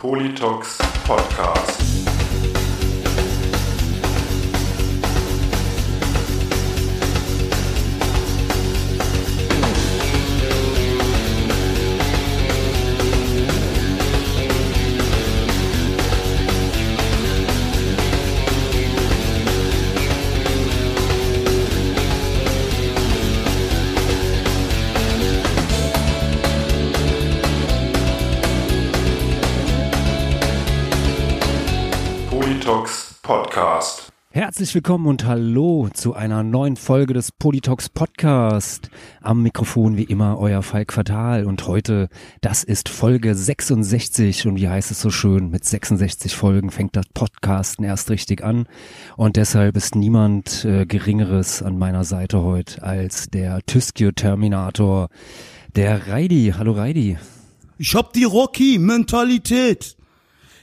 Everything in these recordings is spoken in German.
Politox Podcast. Herzlich willkommen und hallo zu einer neuen Folge des Politox Podcast. Am Mikrofon wie immer euer Falk Fatal und heute, das ist Folge 66 und wie heißt es so schön, mit 66 Folgen fängt das Podcasten erst richtig an und deshalb ist niemand äh, Geringeres an meiner Seite heute als der Tyskio Terminator, der Reidi. Hallo Reidi. Ich hab die Rocky-Mentalität.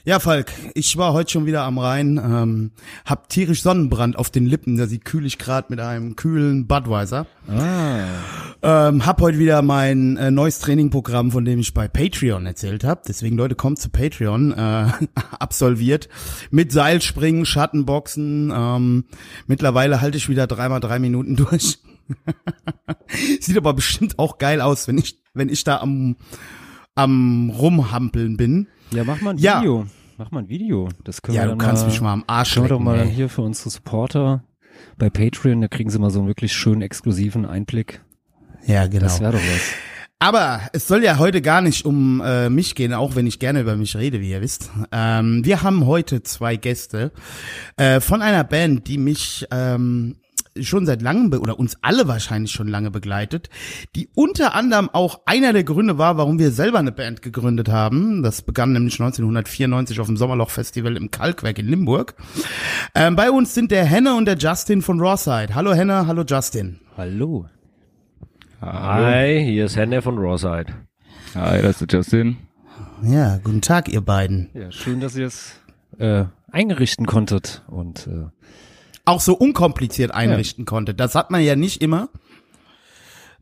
Ja, Falk, ich war heute schon wieder am Rhein, ähm, hab tierisch Sonnenbrand auf den Lippen, der sieht kühlig grad mit einem kühlen Budweiser. Ah. Ähm, hab heute wieder mein äh, neues Trainingprogramm, von dem ich bei Patreon erzählt habe. Deswegen, Leute, kommt zu Patreon, äh, absolviert. Mit Seilspringen, Schattenboxen. Ähm, mittlerweile halte ich wieder dreimal drei Minuten durch. Sieht aber bestimmt auch geil aus, wenn ich, wenn ich da am, am Rumhampeln bin. Ja, mach mal ein Ja. Video. Mach mal ein Video. Das können Ja, wir du kannst mal mich mal am Arsch Schau doch lecken, mal ey. hier für unsere Supporter bei Patreon, da kriegen sie mal so einen wirklich schönen exklusiven Einblick. Ja, genau. Das wäre doch was. Aber es soll ja heute gar nicht um äh, mich gehen, auch wenn ich gerne über mich rede, wie ihr wisst. Ähm, wir haben heute zwei Gäste äh, von einer Band, die mich ähm, schon seit langem oder uns alle wahrscheinlich schon lange begleitet, die unter anderem auch einer der Gründe war, warum wir selber eine Band gegründet haben. Das begann nämlich 1994 auf dem Sommerloch Festival im Kalkwerk in Limburg. Ähm, bei uns sind der Henne und der Justin von Rawside. Hallo Henne, hallo Justin. Hallo. Hi, hier ist Henne von Rawside. Hi, das ist der Justin. Ja, guten Tag, ihr beiden. Ja, schön, dass ihr es äh, eingerichten konntet und äh, auch so unkompliziert einrichten konnte. Das hat man ja nicht immer.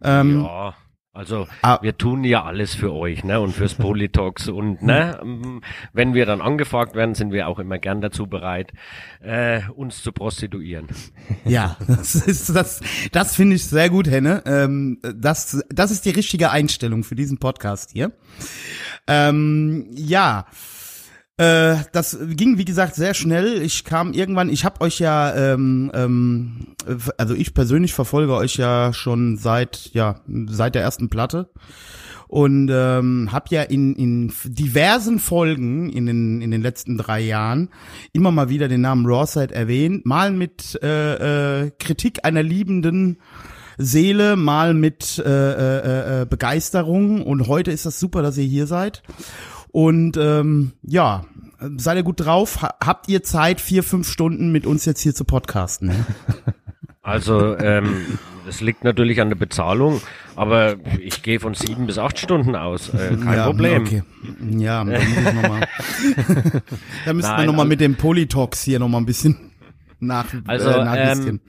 Ähm, Ja, also Ah. wir tun ja alles für euch, ne, und fürs Politox und ne, ähm, wenn wir dann angefragt werden, sind wir auch immer gern dazu bereit, äh, uns zu prostituieren. ja, das ist das. Das finde ich sehr gut, Henne. Ähm, das, das ist die richtige Einstellung für diesen Podcast hier. Ähm, ja. Äh, das ging wie gesagt sehr schnell. Ich kam irgendwann, ich habe euch ja, ähm, ähm, also ich persönlich verfolge euch ja schon seit ja seit der ersten Platte und ähm, habe ja in, in diversen Folgen in den in den letzten drei Jahren immer mal wieder den Namen Rawside erwähnt, mal mit äh, äh, Kritik einer liebenden Seele, mal mit äh, äh, äh, Begeisterung und heute ist das super, dass ihr hier seid. Und ähm, ja, seid ihr gut drauf? Ha habt ihr Zeit, vier, fünf Stunden mit uns jetzt hier zu podcasten? Ne? Also ähm, es liegt natürlich an der Bezahlung, aber ich gehe von sieben bis acht Stunden aus, äh, kein ja, Problem. Okay. Ja, dann da müssten wir Nein, noch mal also- mit dem Polytalks hier noch mal ein bisschen nach Also, äh, nachjustieren.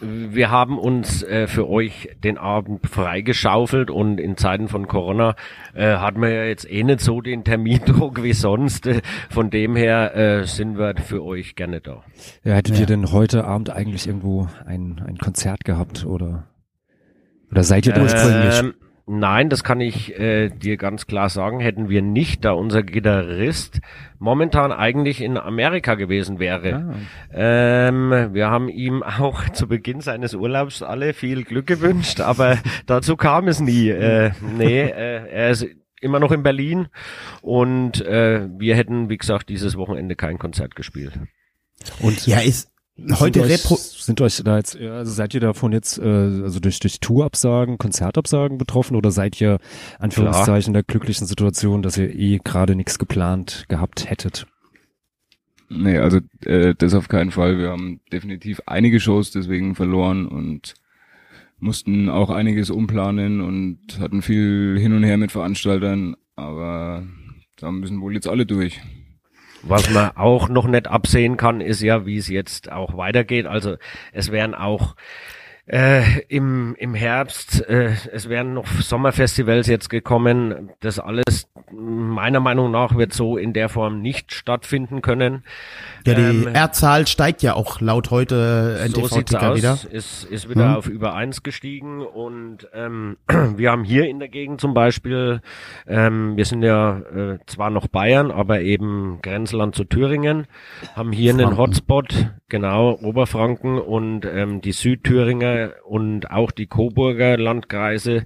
Wir haben uns äh, für euch den Abend freigeschaufelt und in Zeiten von Corona äh, hatten wir ja jetzt eh nicht so den Termindruck wie sonst. Äh, von dem her äh, sind wir für euch gerne da. ja, hättet Ja. ihr denn heute Abend eigentlich irgendwo ein, ein Konzert gehabt oder oder seid ihr ursprünglich? Ähm, nein, das kann ich äh, dir ganz klar sagen, hätten wir nicht, da unser Gitarrist momentan eigentlich in Amerika gewesen wäre. Ah. Ähm, wir haben ihm auch zu Beginn seines Urlaubs alle viel Glück gewünscht, aber dazu kam es nie. Äh, nee, äh, er ist immer noch in Berlin und äh, wir hätten, wie gesagt, dieses Wochenende kein Konzert gespielt. Und ja, ist heute sind euch, sind euch da jetzt, ja, also seid ihr davon jetzt, äh, also durch, durch Tourabsagen, Konzertabsagen betroffen oder seid ihr, Anführungszeichen, der glücklichen Situation, dass ihr eh gerade nichts geplant gehabt hättet? Nee, also äh, das auf keinen Fall. Wir haben definitiv einige Shows deswegen verloren und mussten auch einiges umplanen und hatten viel hin und her mit Veranstaltern, aber da müssen wohl jetzt alle durch. Was man auch noch nicht absehen kann, ist ja, wie es jetzt auch weitergeht. Also es werden auch Äh, im, Im Herbst, äh, es wären noch Sommerfestivals jetzt gekommen. Das alles meiner Meinung nach wird so in der Form nicht stattfinden können. Ja, die Ähm, R-Zahl steigt ja auch laut heute so NTV-Ticker aus, wieder. Ist, ist wieder Mhm. auf über eins gestiegen und ähm, wir haben hier in der Gegend zum Beispiel, ähm, wir sind ja äh, zwar noch Bayern, aber eben Grenzland zu Thüringen, haben hier einen Franken. Hotspot, genau, Oberfranken und ähm, die Südthüringer und auch die Coburger Landkreise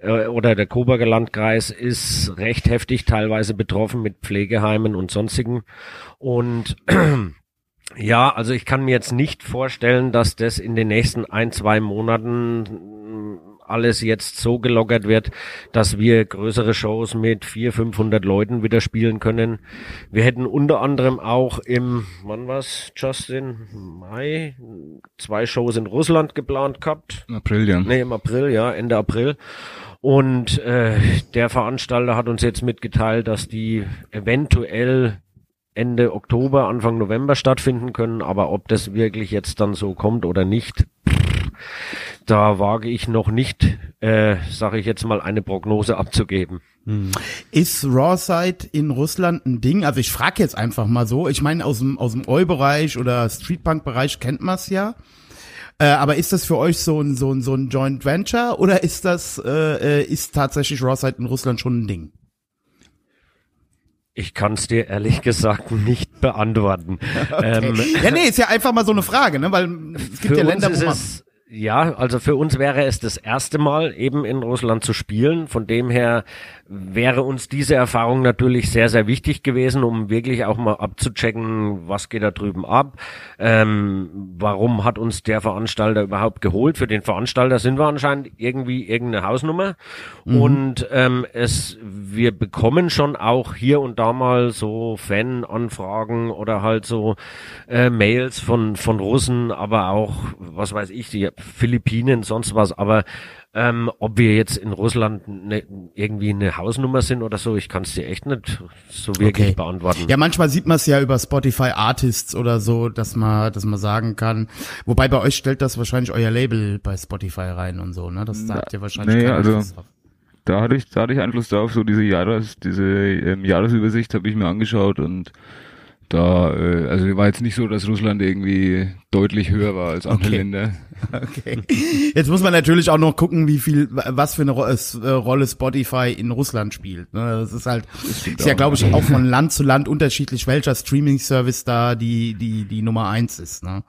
äh, oder der Coburger Landkreis ist recht heftig teilweise betroffen mit Pflegeheimen und sonstigen. Und ja, also ich kann mir jetzt nicht vorstellen, dass das in den nächsten ein, zwei Monaten alles jetzt so gelockert wird, dass wir größere Shows mit vier, 500 Leuten wieder spielen können. Wir hätten unter anderem auch im, wann war's, Justin, Mai, zwei Shows in Russland geplant gehabt. Im April, ja. Nee, im April, ja, Ende April. Und äh, der Veranstalter hat uns jetzt mitgeteilt, dass die eventuell Ende Oktober, Anfang November stattfinden können, aber ob das wirklich jetzt dann so kommt oder nicht, da wage ich noch nicht, äh, sage ich jetzt mal, eine Prognose abzugeben. Ist Rawside in Russland ein Ding? Also ich frage jetzt einfach mal so. Ich meine, aus dem, aus dem Oi-Bereich oder Streetpunk-Bereich kennt man es ja. Äh, aber ist das für euch so ein, so ein, so ein Joint Venture oder ist das, äh, äh, ist tatsächlich Rawside in Russland schon ein Ding? Ich kann es dir ehrlich gesagt nicht beantworten. Ähm, ja, nee, ist ja einfach mal so eine Frage, ne? Weil es gibt ja Länder, wo man. Ja, also für uns wäre es das erste Mal eben in Russland zu spielen. Von dem her wäre uns diese Erfahrung natürlich sehr, sehr wichtig gewesen, um wirklich auch mal abzuchecken, was geht da drüben ab. Ähm, warum hat uns der Veranstalter überhaupt geholt? Für den Veranstalter sind wir anscheinend irgendwie irgendeine Hausnummer. Und ähm, es, wir bekommen schon auch hier und da mal so Fan-Anfragen oder halt so äh, Mails von, von Russen, aber auch, was weiß ich, die Philippinen, sonst was, aber ähm, ob wir jetzt in Russland ne, irgendwie eine Hausnummer sind oder so, ich kann es dir echt nicht so wirklich Okay. beantworten. Ja, manchmal sieht man es ja über Spotify Artists oder so, dass man, dass man sagen kann. Wobei bei euch stellt das wahrscheinlich euer Label bei Spotify rein und so, ne? Das sagt ihr wahrscheinlich nee, also-. Da hatte ich, da hatte ich Einfluss drauf, so diese Jahres, diese ähm, Jahresübersicht habe ich mir angeschaut und da, äh, also war jetzt nicht so, dass Russland irgendwie deutlich höher war als andere Okay. Länder. Okay. Jetzt muss man natürlich auch noch gucken, wie viel, was für eine äh, Rolle Spotify in Russland spielt. Ne? Das ist halt, stimmt ist ja glaube ich auch von Land zu Land unterschiedlich, welcher Streaming-Service da die, die, die Nummer eins ist. Ne?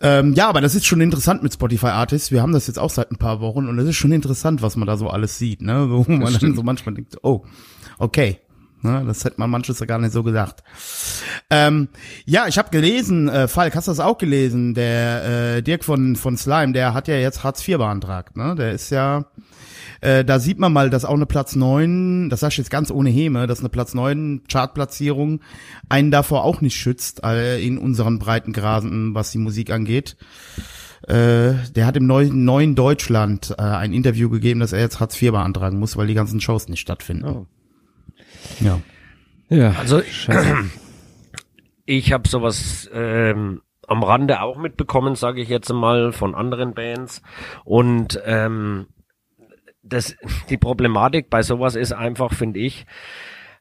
Ähm, ja, aber das ist schon interessant mit Spotify Artists. Wir haben das jetzt auch seit ein paar Wochen und es ist schon interessant, was man da so alles sieht, ne? Wo man dann so manchmal denkt, oh, okay. Ne, das hätte man manches ja gar nicht so gedacht. Ähm, ja, ich habe gelesen, äh, Falk, hast du das auch gelesen? Der äh, Dirk von von Slime, der hat ja jetzt Hartz IV beantragt. Ne, der ist ja, äh, da sieht man mal, dass auch eine Platz neun, das sag ich jetzt ganz ohne Häme, dass eine Platz neun Chartplatzierung einen davor auch nicht schützt äh, in unseren Breitengraden, was die Musik angeht. Äh, der hat im neuen, neuen Deutschland äh, ein Interview gegeben, dass er jetzt Hartz IV beantragen muss, weil die ganzen Shows nicht stattfinden. Oh. Ja. Ja, Also scheiße. ich habe sowas ähm, am Rande auch mitbekommen, sage ich jetzt mal, von anderen Bands. Und ähm, das, die Problematik bei sowas ist einfach, finde ich,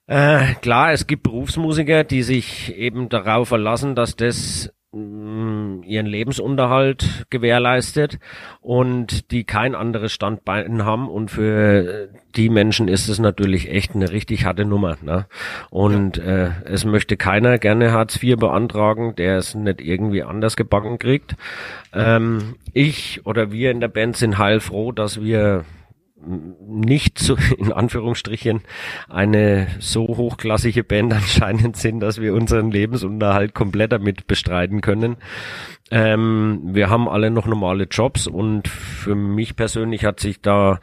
äh, klar, es gibt Berufsmusiker, die sich eben darauf verlassen, dass das ihren Lebensunterhalt gewährleistet und die kein anderes Standbein haben und für die Menschen ist es natürlich echt eine richtig harte Nummer. Ne? Und äh, es möchte keiner gerne Hartz IV beantragen, der es nicht irgendwie anders gebacken kriegt. Ähm, ich oder wir in der Band sind heilfroh, dass wir nicht so in Anführungsstrichen eine so hochklassige Band anscheinend sind, dass wir unseren Lebensunterhalt komplett damit bestreiten können. Ähm, wir haben alle noch normale Jobs und für mich persönlich hat sich da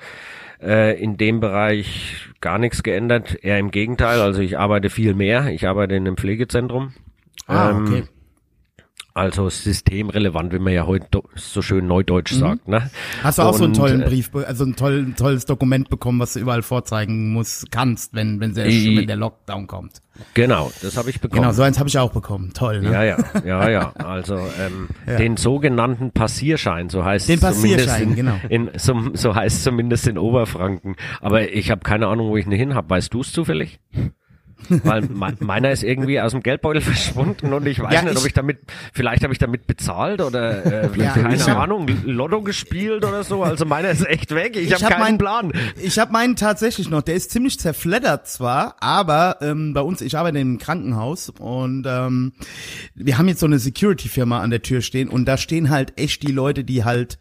äh, in dem Bereich gar nichts geändert. Eher im Gegenteil. Also ich arbeite viel mehr. Ich arbeite in einem Pflegezentrum. Ah, Ähm, okay. Also systemrelevant, wie man ja heute so schön neudeutsch sagt. Ne? Hast du auch so einen Und, tollen äh, Brief, also ein, toll, tolles Dokument bekommen, was du überall vorzeigen musst, kannst, wenn, wenn, der, I- wenn der Lockdown kommt. Genau, das habe ich bekommen. Genau, so eins habe ich auch bekommen. Toll, ne? Ja, ja, ja, ja. Also ähm, den sogenannten Passierschein, so heißt Den es zumindest Passierschein, in, genau. in so, so heißt es zumindest in Oberfranken. Aber ich habe keine Ahnung, wo ich ihn hin habe. Weißt du es zufällig? Weil me meiner ist irgendwie aus dem Geldbeutel verschwunden und ich weiß Ja, nicht, ob ich- ich damit, vielleicht habe ich damit bezahlt oder äh, Ja, keine ich hab- Ahnung, Lotto gespielt oder so. Also meiner ist echt weg. Ich, Ich habe hab keinen meinen- Plan. Ich habe meinen tatsächlich noch. Der ist ziemlich zerfleddert zwar, aber ähm, bei uns, ich arbeite im Krankenhaus und ähm, wir haben jetzt so eine Security-Firma an der Tür stehen und da stehen halt echt die Leute, die halt,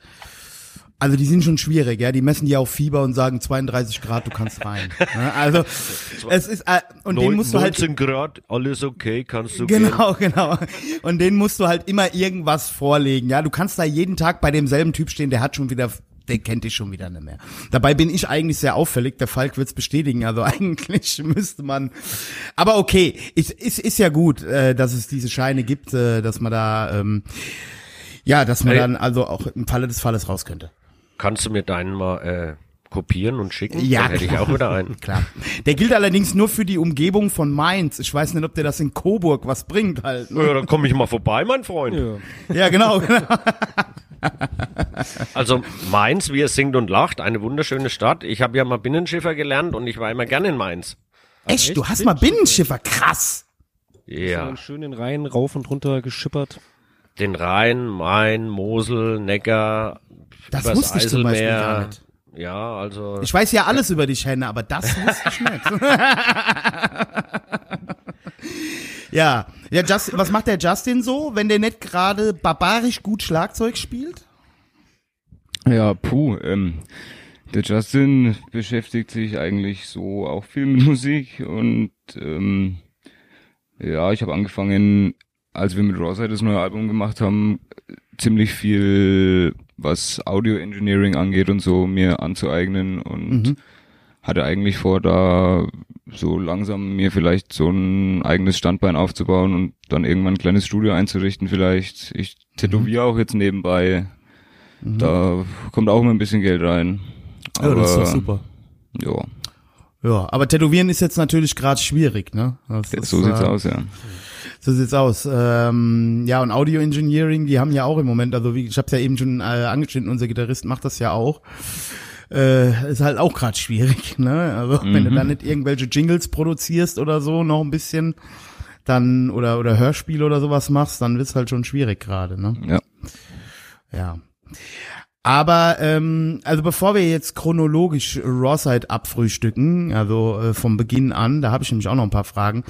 also die sind schon schwierig, ja. Die messen dir auf Fieber und sagen 32 Grad, du kannst rein. ja, also es ist äh, und den musst du halt 19 Grad, alles okay, kannst du gehen. Genau, genau. Und den musst du halt immer irgendwas vorlegen. Ja, du kannst da jeden Tag bei demselben Typ stehen, der hat schon wieder, der kennt dich schon wieder nicht mehr. Dabei bin ich eigentlich sehr auffällig. Der Falk wird's bestätigen. Also eigentlich müsste man. Aber okay, ist ist, ist ja gut, äh, dass es diese Scheine gibt, äh, dass man da, ähm, ja, dass man dann also auch im Falle des Falles raus könnte. Kannst du mir deinen mal äh, kopieren und schicken? Ja, Dann hätte ich klar. auch wieder einen. Klar. Der gilt allerdings nur für die Umgebung von Mainz. Ich weiß nicht, ob der das in Coburg was bringt halt. ne? Ja, dann komme ich mal vorbei, mein Freund. Ja, genau, genau. Also Mainz, wie es singt und lacht, eine wunderschöne Stadt. Ich habe ja mal Binnenschiffer gelernt und ich war immer gerne in Mainz. Echt, du hast mal Binnenschiffer, krass. Ja, Schön den Rhein rauf und runter geschippert. Den Rhein, Main, Mosel, Neckar, Das übers wusste ich zum Beispiel Eiselmeer. gar nicht. Ja, also Ich weiß ja alles über dich, Henne, aber das wusste ich nicht. ja, ja Justin, was macht der Justin so, wenn der nicht gerade barbarisch gut Schlagzeug spielt? Ja, puh, ähm, der Justin beschäftigt sich eigentlich so auch viel mit Musik und ähm, ja, ich habe angefangen, als wir mit Rosa das neue Album gemacht haben, ziemlich viel, was Audio Engineering angeht und so, mir anzueignen und hatte eigentlich vor, da so langsam mir vielleicht so ein eigenes Standbein aufzubauen und dann irgendwann ein kleines Studio einzurichten vielleicht. Ich tätowiere auch jetzt nebenbei. Da kommt auch immer ein bisschen Geld rein. Aber, Ja, Ja, aber Tätowieren ist jetzt natürlich gerade schwierig, ne? Das ist, so sieht's äh, aus, ja. So sieht's aus. Ähm, ja, und Audio Engineering, die haben ja auch im Moment, also wie ich habe ja eben schon äh, angeschnitten, unser Gitarrist macht das ja auch. Äh, ist halt auch gerade schwierig, ne? Also wenn du da nicht irgendwelche Jingles produzierst oder so, noch ein bisschen, dann oder oder Hörspiel oder sowas machst, dann wird's halt schon schwierig gerade, ne? Ja. Ja. Aber ähm, also bevor wir jetzt chronologisch Rawside abfrühstücken, also äh, vom Beginn an, da habe ich nämlich auch noch ein paar Fragen,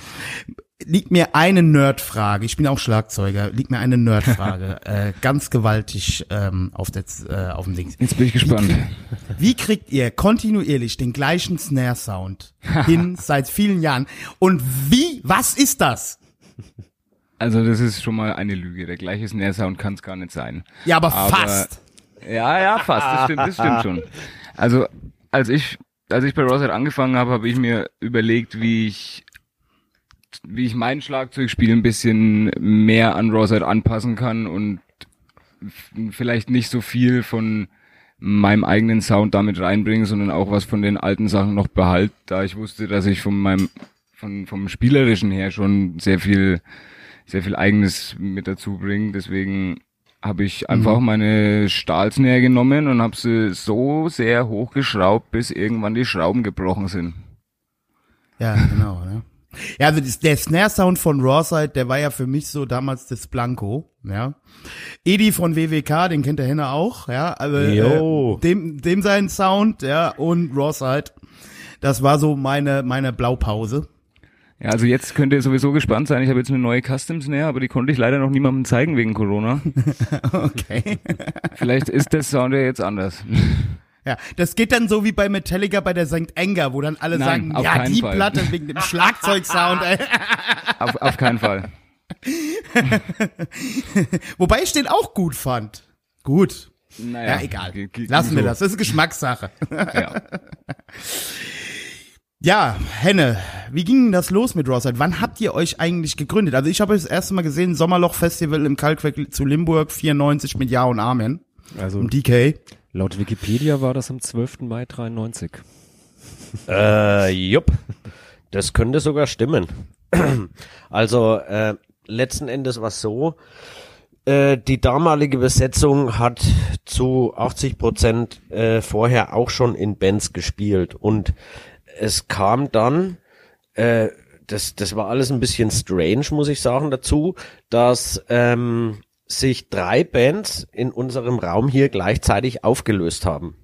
liegt mir eine Nerdfrage. Ich bin auch Schlagzeuger. Liegt mir eine Nerdfrage äh, ganz gewaltig ähm, auf, der, äh, auf dem Ding. Jetzt bin ich gespannt. Wie kriegt ihr kontinuierlich den gleichen Snare-Sound hin seit vielen Jahren? Und wie? Was ist das? Also das ist schon mal eine Lüge. Der gleiche Snare-Sound kann es gar nicht sein. Ja, aber, Aber- fast. Ja, ja, fast. Das stimmt, das stimmt schon. Also als ich, als ich bei Rosette angefangen habe, habe ich mir überlegt, wie ich, wie ich mein Schlagzeugspiel ein bisschen mehr an Rosette anpassen kann und vielleicht nicht so viel von meinem eigenen Sound damit reinbringen, sondern auch was von den alten Sachen noch behalt, da ich wusste, dass ich von meinem, von, vom spielerischen her schon sehr viel, sehr viel eigenes mit dazu bringe. Deswegen habe ich einfach meine Stahlsnare genommen und habe sie so sehr hochgeschraubt, bis irgendwann die Schrauben gebrochen sind. Ja, genau, ne? Ja, also der Snare-Sound von Rawside, der war ja für mich so damals das Blanco, ja. Edi von WWK, den kennt der Henne auch, ja. Also, äh, dem, dem sein Sound, ja, und Rawside, das war so meine, meine Blaupause. Ja, also jetzt könnt ihr sowieso gespannt sein. Ich habe jetzt eine neue Custom Snare, aber die konnte ich leider noch niemandem zeigen wegen Corona. Okay. Vielleicht ist der Sound ja jetzt anders. Ja, das geht dann so wie bei Metallica bei der St. Anger, wo dann alle Nein, sagen, ja, die Fall. Platte wegen dem Schlagzeugsound. Auf, auf keinen Fall. Wobei ich den auch gut fand. Gut. Naja, Ja, egal. Lassen wir so. das. Das ist Geschmackssache. Ja. Ja, Henne, wie ging denn das los mit Rawside? Wann habt ihr euch eigentlich gegründet? Also ich habe das erste Mal gesehen, Sommerloch Festival im Kalkwerk zu Limburg, 94 mit Ja und Amen. Also Und DK. Laut Wikipedia war das am 12. Mai 93. Äh, jupp. Das könnte sogar stimmen. Also, äh, letzten Endes war es so, äh, die damalige Besetzung hat zu 80 Prozent äh, vorher auch schon in Bands gespielt und es kam dann, äh, das, das war alles ein bisschen strange, muss ich sagen, dazu, dass ähm, sich drei Bands in unserem Raum hier gleichzeitig aufgelöst haben.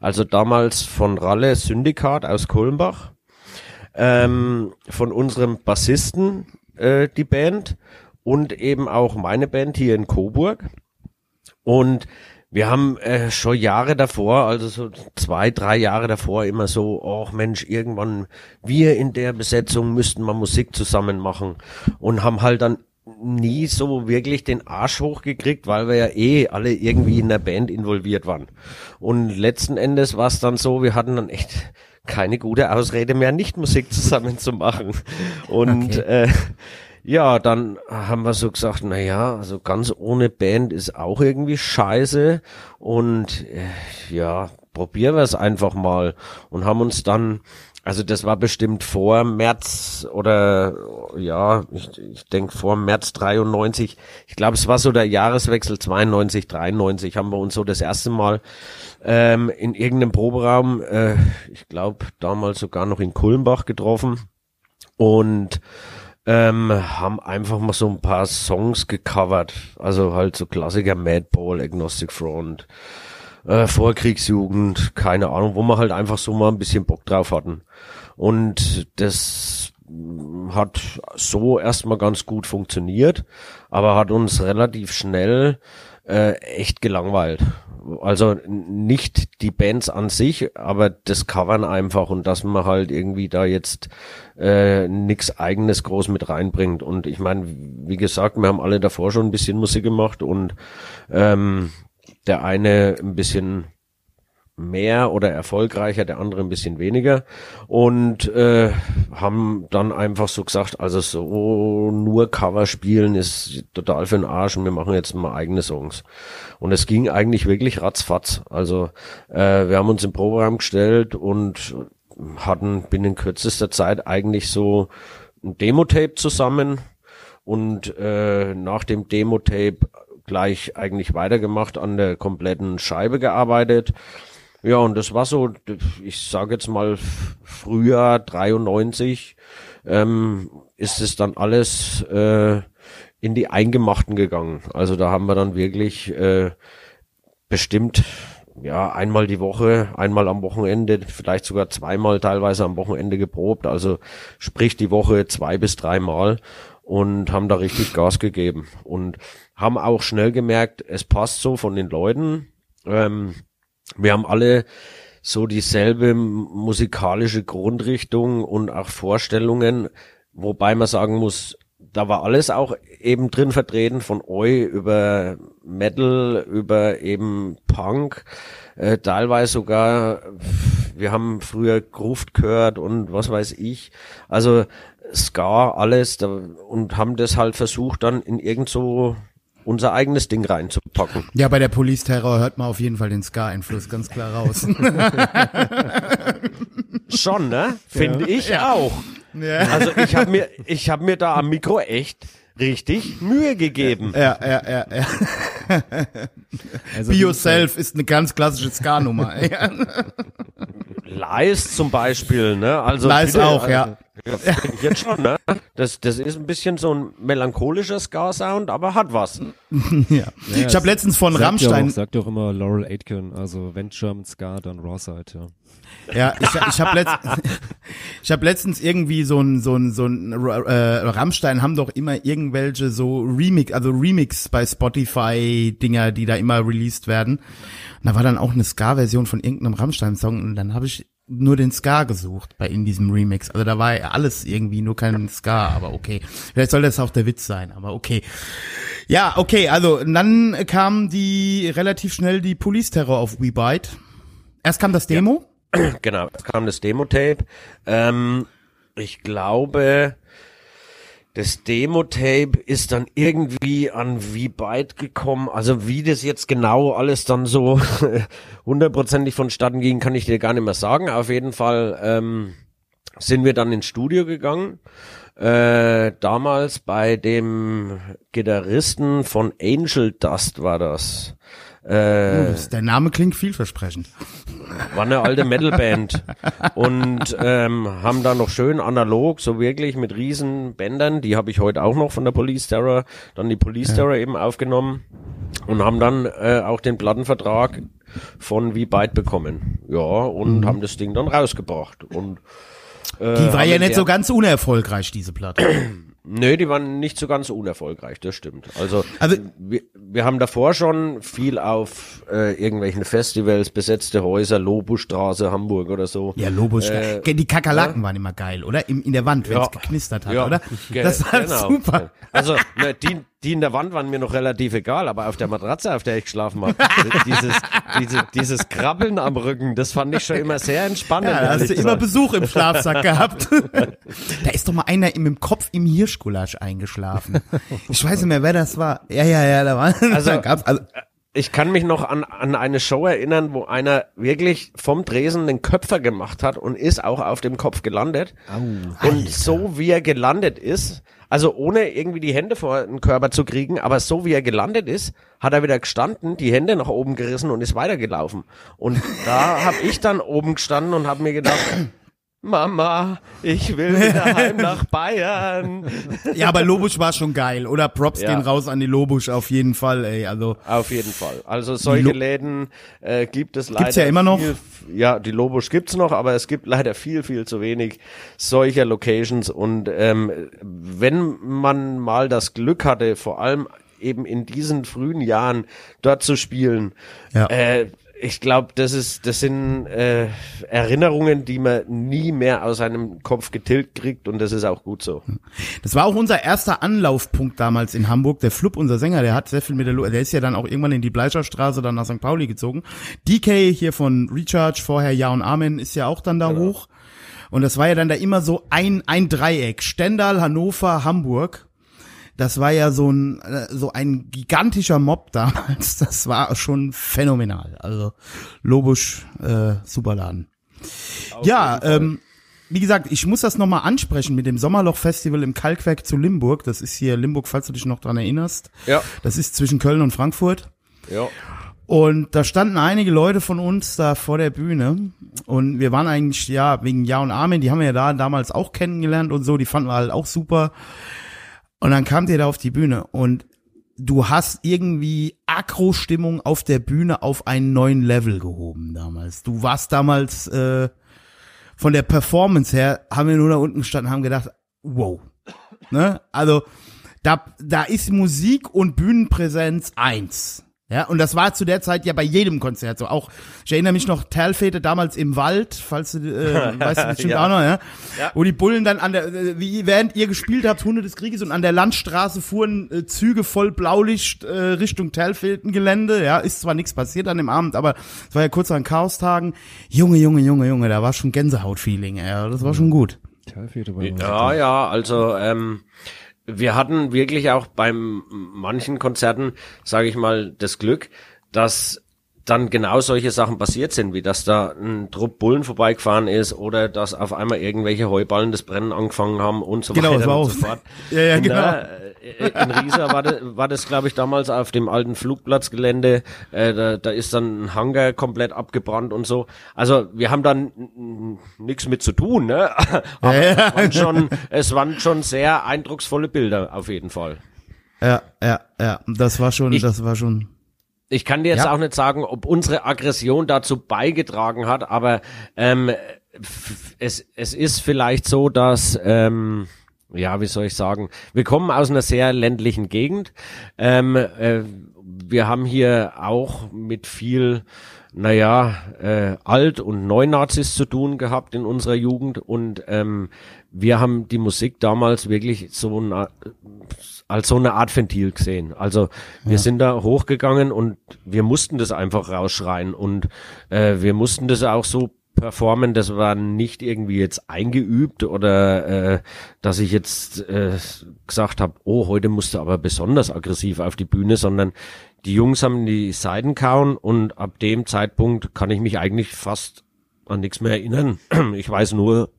Also damals von Ralle Syndikat aus Kulmbach, ähm, von unserem Bassisten äh, die Band und eben auch meine Band hier in Coburg. Und wir haben äh, schon Jahre davor, also so zwei, drei Jahre davor immer so, oh Mensch, irgendwann wir in der Besetzung müssten mal Musik zusammen machen und haben halt dann nie so wirklich den Arsch hochgekriegt, weil wir ja eh alle irgendwie in der Band involviert waren. Und letzten Endes war es dann so, wir hatten dann echt keine gute Ausrede mehr, nicht Musik zusammen zu machen. Und äh, ja, dann haben wir so gesagt, na ja, also ganz ohne Band ist auch irgendwie scheiße und äh, ja, probieren wir es einfach mal und haben uns dann also das war bestimmt vor März oder ja, ich, ich denke vor März 93. Ich glaube, es war so der Jahreswechsel 92, 93 haben wir uns so das erste Mal ähm, in irgendeinem Proberaum, äh, ich glaube damals sogar noch in Kulmbach getroffen und ähm, haben einfach mal so ein paar Songs gecovert. Also halt so Klassiker Madball, Agnostic Front, äh, Vorkriegsjugend, keine Ahnung, wo wir halt einfach so mal ein bisschen Bock drauf hatten. Und das hat so erstmal ganz gut funktioniert, aber hat uns relativ schnell äh, echt gelangweilt. Also nicht die Bands an sich, aber das Covern einfach und dass man halt irgendwie da jetzt äh, nix eigenes groß mit reinbringt. Und ich meine, wie gesagt, wir haben alle davor schon ein bisschen Musik gemacht und ähm, der eine ein bisschen mehr oder erfolgreicher, der andere ein bisschen weniger und äh, haben dann einfach so gesagt, also so nur Cover spielen ist total für den Arsch und wir machen jetzt mal eigene Songs. Und es ging eigentlich wirklich ratzfatz. Also äh, wir haben uns im Programm gestellt und hatten binnen kürzester Zeit eigentlich so ein Demo-Tape zusammen und äh, nach dem Demo-Tape gleich eigentlich weitergemacht, an der kompletten Scheibe gearbeitet. Ja, und das war so, ich sage jetzt mal Frühjahr 93, ähm, ist es dann alles äh, in die Eingemachten gegangen. Also da haben wir dann wirklich äh, bestimmt ja einmal die Woche, einmal am Wochenende, vielleicht sogar zweimal teilweise am Wochenende geprobt. Also sprich die Woche zwei bis dreimal und haben da richtig Gas gegeben und haben auch schnell gemerkt, es passt so von den Leuten. Ähm, wir haben alle so dieselbe musikalische Grundrichtung und auch Vorstellungen, wobei man sagen muss, da war alles auch eben drin vertreten, von Oi über Metal, über eben Punk, äh, teilweise sogar, wir haben früher Gruft gehört und was weiß ich, also Ska, alles, da, und haben das halt versucht dann in irgend so unser eigenes Ding reinzupacken. Ja, bei der Police Terror hört man auf jeden Fall den Ska-Einfluss ganz klar raus. Schon, ne? Finde ich auch. ja. Also ich habe mir, ich habe mir da am Mikro echt richtig Mühe gegeben. ja, ja, ja, ja. Also Be Yourself ist eine ganz klassische Ska-Nummer. Lies zum Beispiel, ne? Also Lies bitte, auch, also, ja. jetzt schon, ne? Das, das ist ein bisschen so ein melancholischer Ska-Sound, aber hat was. ja. Ich habe letztens von sagt Rammstein, Ja auch, sagt auch immer Laurel Aitken, also wenn German Ska, dann Rawside, ja. Ja, ich, ich habe letzt, ich hab letztens irgendwie so ein so ein so ein äh, Rammstein haben doch immer irgendwelche so Remix, also Remix bei Spotify Dinger, die da immer released werden. Und da war dann auch eine Ska-Version von irgendeinem Rammstein-Song und dann habe ich nur den Ska gesucht bei in diesem Remix. Also da war ja alles irgendwie nur kein Ska, aber okay. Vielleicht soll das auch der Witz sein, aber okay. Ja, okay, also und dann kam die relativ schnell die Police Terror auf WeBite. Erst kam das Demo genau, es kam das Demo-Tape. Ähm, ich glaube, das Demo-Tape ist dann irgendwie an wie byte gekommen. Also wie das jetzt genau alles dann so hundertprozentig vonstatten ging, kann ich dir gar nicht mehr sagen. Auf jeden Fall ähm, sind wir dann ins Studio gegangen. Äh, damals bei dem Gitarristen von Angel Dust war das. Äh, Das- Der Name klingt vielversprechend. war eine alte Metalband und ähm, haben da noch schön analog, so wirklich mit riesen Bändern, die habe ich heute auch noch von der Police Terror, dann die Police Terror eben aufgenommen und haben dann äh, auch den Plattenvertrag von Wie Byte bekommen. Ja, und haben das Ding dann rausgebracht und äh, Die war ja nicht so ganz unerfolgreich, diese Platte. Nö, die waren nicht so ganz unerfolgreich, das stimmt. Also, Also- wir, wir haben davor schon viel auf äh, irgendwelchen Festivals, besetzte Häuser, Lobustraße, Hamburg oder so. Ja, Lobos. Äh, die Kakerlaken waren immer geil, oder? Im, in der Wand, wenn es geknistert hat, ja, oder? Das war genau. super. Also ne, die, die in der Wand waren mir noch relativ egal, aber auf der Matratze, auf der ich geschlafen habe, dieses, diese, dieses Krabbeln am Rücken, das fand ich schon immer sehr entspannend. Ja, da hast du immer. Besuch im Schlafsack gehabt. da ist doch mal einer mit dem Kopf im Hirschgulasch eingeschlafen. Ich weiß nicht mehr, wer das war. Ja, ja, ja, da war. Also- da gab's, also Ich kann mich noch an, an eine Show erinnern, wo einer wirklich vom Dresen den Köpfer gemacht hat und ist auch auf dem Kopf gelandet. und so wie er gelandet ist, also ohne irgendwie die Hände vor den Körper zu kriegen, aber so wie er gelandet ist, hat er wieder gestanden, die Hände nach oben gerissen und ist weitergelaufen. Und da habe ich dann oben gestanden und habe mir gedacht, Mama, ich will wieder heim nach Bayern. ja, aber Lobusch war schon geil, oder? Props Ja. gehen raus an die Lobusch auf jeden Fall, ey. Also Auf jeden Fall. Also solche Lo- Läden äh, gibt es leider. Gibt's ja immer noch. Viel, ja, die Lobusch gibt's noch, aber es gibt leider viel, viel zu wenig solcher Locations. Und ähm, wenn man mal das Glück hatte, vor allem eben in diesen frühen Jahren dort zu spielen, Ja. äh, ich glaube, das ist, das sind äh, Erinnerungen, die man nie mehr aus seinem Kopf getilgt kriegt und das ist auch gut so. Das war auch unser erster Anlaufpunkt damals in Hamburg. Der Flup, unser Sänger, der hat sehr viel mit der, Lo der ist ja dann auch irgendwann in die Bleicherstraße, dann nach St. Pauli gezogen. DK hier von Recharge, vorher Ja und Amen, ist ja auch dann da hoch. Und das war ja dann da immer so ein, ein Dreieck. Stendal, Hannover, Hamburg. Das war ja so ein, äh, so ein gigantischer Mob damals. Das war schon phänomenal. Also, Lobusch, äh, Superladen. Ja, ähm, wie gesagt, ich muss das nochmal ansprechen mit dem Sommerloch-Festival im Kalkwerk zu Limburg. Das ist hier Limburg, falls du dich noch dran erinnerst. Ja, Das ist zwischen Köln und Frankfurt. ja. Und da standen einige Leute von uns da vor der Bühne. Und wir waren eigentlich, ja, wegen Ja und Amen, die haben wir ja da damals auch kennengelernt und so, die fanden wir halt auch super. Und dann kamt ihr da auf die Bühne und du hast irgendwie Akro-Stimmung auf der Bühne auf einen neuen Level gehoben damals. Du warst damals äh, von der Performance her, haben wir nur da unten gestanden, haben gedacht, wow. Ne? Also da, da ist Musik und Bühnenpräsenz eins. Ja, und das war zu der Zeit ja bei jedem Konzert so. Auch, ich erinnere mich noch, Talfete damals im Wald, falls du, äh, weißt du bestimmt Ja. auch noch, ja? Ja. Wo die Bullen dann an der, äh, wie während ihr gespielt habt, Hunde des Krieges und an der Landstraße fuhren äh, Züge voll Blaulicht äh, Richtung Talfelden-Gelände. Ja, ist zwar nichts passiert an dem Abend, aber es war ja kurz an Chaostagen. Junge, Junge, Junge, Junge, da war schon Gänsehaut-Feeling, ja, das war schon gut. Talfete war Ja, ja, also ähm, wir hatten wirklich auch beim manchen Konzerten, sage ich mal, das Glück, dass dann genau solche Sachen passiert sind, wie dass da ein Trupp Bullen vorbeigefahren ist oder dass auf einmal irgendwelche Heuballen das Brennen angefangen haben und so Genau, weiter war und so fort. Ja, ja, in genau. Äh, in Riesa war das, war das glaube ich, damals auf dem alten Flugplatzgelände. Äh, da, da ist dann ein Hangar komplett abgebrannt und so. Also wir haben dann nichts mit zu tun, ne? Aber Ja, ja. Es, waren schon, es waren schon sehr eindrucksvolle Bilder, auf jeden Fall. Ja, ja, ja, das war schon, Ich- das war schon. Ich kann dir jetzt Ja. auch nicht sagen, ob unsere Aggression dazu beigetragen hat, aber ähm, es, es ist vielleicht so, dass, ähm, ja, wie soll ich sagen, wir kommen aus einer sehr ländlichen Gegend. Ähm, äh, wir haben hier auch mit viel, naja, äh, Alt- und Neunazis zu tun gehabt in unserer Jugend und ähm, wir haben die Musik damals wirklich so na, als so eine Art Ventil gesehen. Also wir sind da hochgegangen und wir mussten das einfach rausschreien und äh, wir mussten das auch so performen, das war nicht irgendwie jetzt eingeübt oder äh, dass ich jetzt äh, gesagt habe, oh, heute musst du aber besonders aggressiv auf die Bühne, sondern die Jungs haben die Seiten kauen und ab dem Zeitpunkt kann ich mich eigentlich fast an nichts mehr erinnern. Ich weiß nur,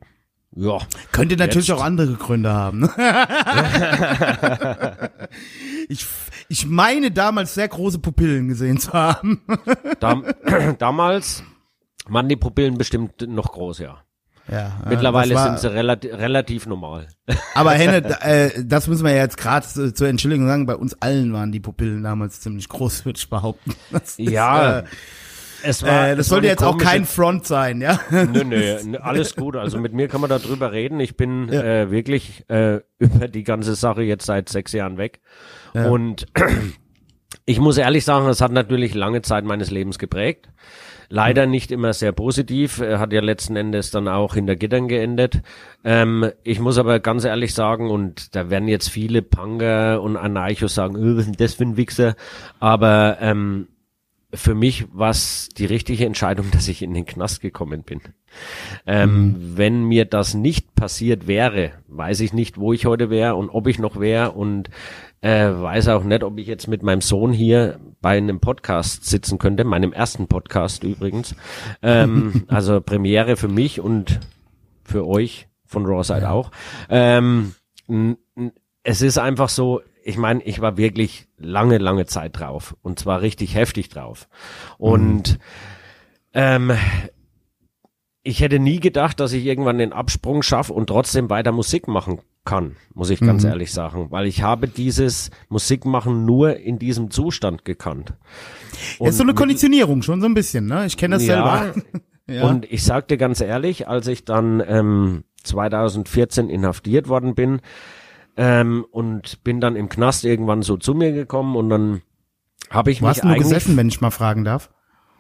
ja. Könnte natürlich Jetzt. auch andere Gründe haben. Ich, ich meine damals sehr große Pupillen gesehen zu haben. Dam damals waren die Pupillen bestimmt noch groß, ja. Ja, Mittlerweile war- sind sie relati relativ normal. Aber Henne, äh, das müssen wir ja jetzt gerade zu- zur Entschuldigung sagen, bei uns allen waren die Pupillen damals ziemlich groß, würde ich behaupten. Das ist, Ja, äh, es war, äh, das sollte jetzt auch kein Front sein, ja. Nö, nö, alles gut. Also mit mir kann man darüber reden. Ich bin äh, wirklich äh, über die ganze Sache jetzt seit sechs Jahren weg. Ja. Und ich muss ehrlich sagen, es hat natürlich lange Zeit meines Lebens geprägt. Leider nicht immer sehr positiv, Er hat ja letzten Endes dann auch hinter Gittern geendet. Ähm, ich muss aber ganz ehrlich sagen, und da werden jetzt viele Panger und Anarchos sagen, "Äh, was ist denn das für ein Wichser? Aber ähm, für mich war es die richtige Entscheidung, dass ich in den Knast gekommen bin. Ähm, Wenn mir das nicht passiert wäre, weiß ich nicht, wo ich heute wäre und ob ich noch wäre und äh, weiß auch nicht, ob ich jetzt mit meinem Sohn hier bei einem Podcast sitzen könnte, meinem ersten Podcast übrigens. Ähm, also Premiere für mich und für euch von Rawside auch. Ähm, es ist einfach so, ich meine, ich war wirklich lange, lange Zeit drauf und zwar richtig heftig drauf. Und ähm, ich hätte nie gedacht, dass ich irgendwann den Absprung schaffe und trotzdem weiter Musik machen kann, muss ich ganz ehrlich sagen, weil ich habe dieses Musikmachen nur in diesem Zustand gekannt. Das ist so eine Konditionierung, schon so ein bisschen, ne? Ich kenne das ja, selber. Ja. Und ich sag dir ganz ehrlich, als ich dann ähm, 2014 inhaftiert worden bin ähm, und bin dann im Knast irgendwann so zu mir gekommen und dann habe ich Wo mich hast du gesessen, wenn ich mal fragen darf?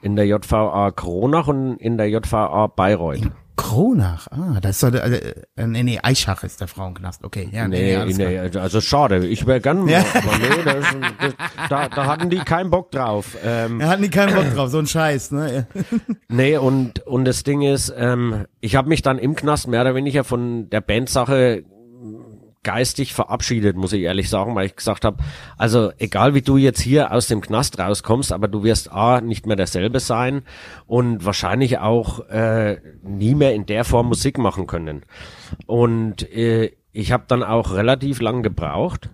in der JVA Kronach und in der JVA Bayreuth. Kronach, ah, das soll, äh, nee, nee, Eichach ist der Frauenknast, okay, ja, nee, nee, Nee, nee, klar. also schade. Ich wäre gern, Ja. aber nee, das, das, da, da hatten die keinen Bock drauf. Ähm, Er hatten die keinen Bock drauf, so ein Scheiß, ne? Nee, und, und das Ding ist, ähm, ich habe mich dann im Knast mehr oder weniger von der Bandsache geistig verabschiedet, muss ich ehrlich sagen, weil ich gesagt habe, also egal wie du jetzt hier aus dem Knast rauskommst, aber du wirst A, nicht mehr derselbe sein und wahrscheinlich auch äh, nie mehr in der Form Musik machen können. Und äh, ich habe dann auch relativ lang gebraucht.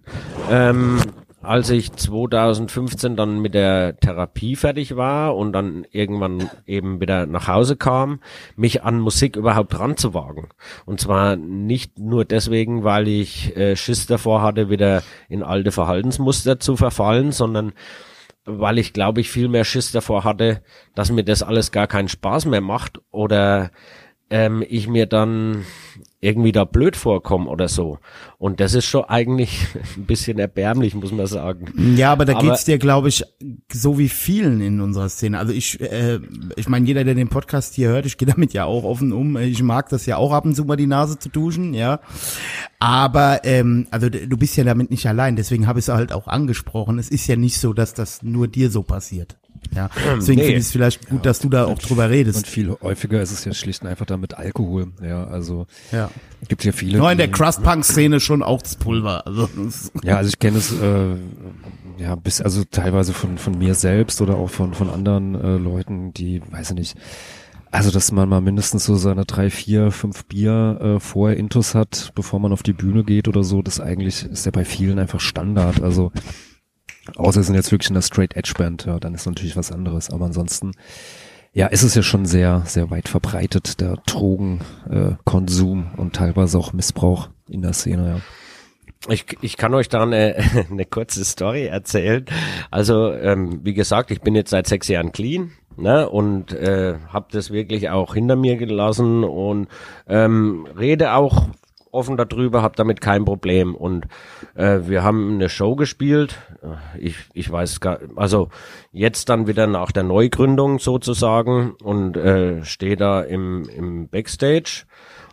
Ähm, als ich 2015 dann mit der Therapie fertig war und dann irgendwann eben wieder nach Hause kam, mich an Musik überhaupt ranzuwagen. Und zwar nicht nur deswegen, weil ich äh, Schiss davor hatte, wieder in alte Verhaltensmuster zu verfallen, sondern weil ich glaube ich viel mehr Schiss davor hatte, dass mir das alles gar keinen Spaß mehr macht oder ähm, ich mir dann irgendwie da blöd vorkomme oder so. Und das ist schon eigentlich ein bisschen erbärmlich, muss man sagen. Ja, aber da Aber- geht's dir, glaube ich, so wie vielen in unserer Szene. Also ich, äh, ich meine, jeder, der den Podcast hier hört, ich gehe damit ja auch offen um. Ich mag das ja auch ab und zu mal die Nase zu duschen, ja. Aber ähm, also du bist ja damit nicht allein. Deswegen habe ich es halt auch angesprochen. Es ist ja nicht so, dass das nur dir so passiert. Ja, deswegen nee. finde ich es vielleicht gut, dass du da auch drüber Und redest. viel häufiger ist es ja schlicht und einfach da mit Alkohol. Ja, also Ja. gibt ja viele. Nur in der Crust-Punk-Szene schon auch das Pulver. Also Ja, also ich kenne es äh, ja bis also teilweise von von mir selbst oder auch von von anderen äh, Leuten, die weiß ich nicht. Also dass man mal mindestens so seine drei, vier, fünf Bier äh, vorher Intus hat, bevor man auf die Bühne geht oder so, das eigentlich ist ja bei vielen einfach Standard. Also außer sie sind jetzt wirklich in der Straight Edge Band, ja, dann ist natürlich was anderes. Aber ansonsten ja, ist es ja schon sehr, sehr weit verbreitet, der Drogenkonsum äh, und teilweise auch Missbrauch in der Szene, ja. Ich, ich kann euch da eine, eine kurze Story erzählen. Also, ähm, wie gesagt, ich bin jetzt seit sechs Jahren clean. Ne, und äh, habe das wirklich auch hinter mir gelassen und ähm, rede auch offen darüber, habe damit kein Problem. Und äh, wir haben eine Show gespielt. Äh, Ich, ich weiß gar, also jetzt dann wieder nach der Neugründung sozusagen und äh, stehe da im, im Backstage.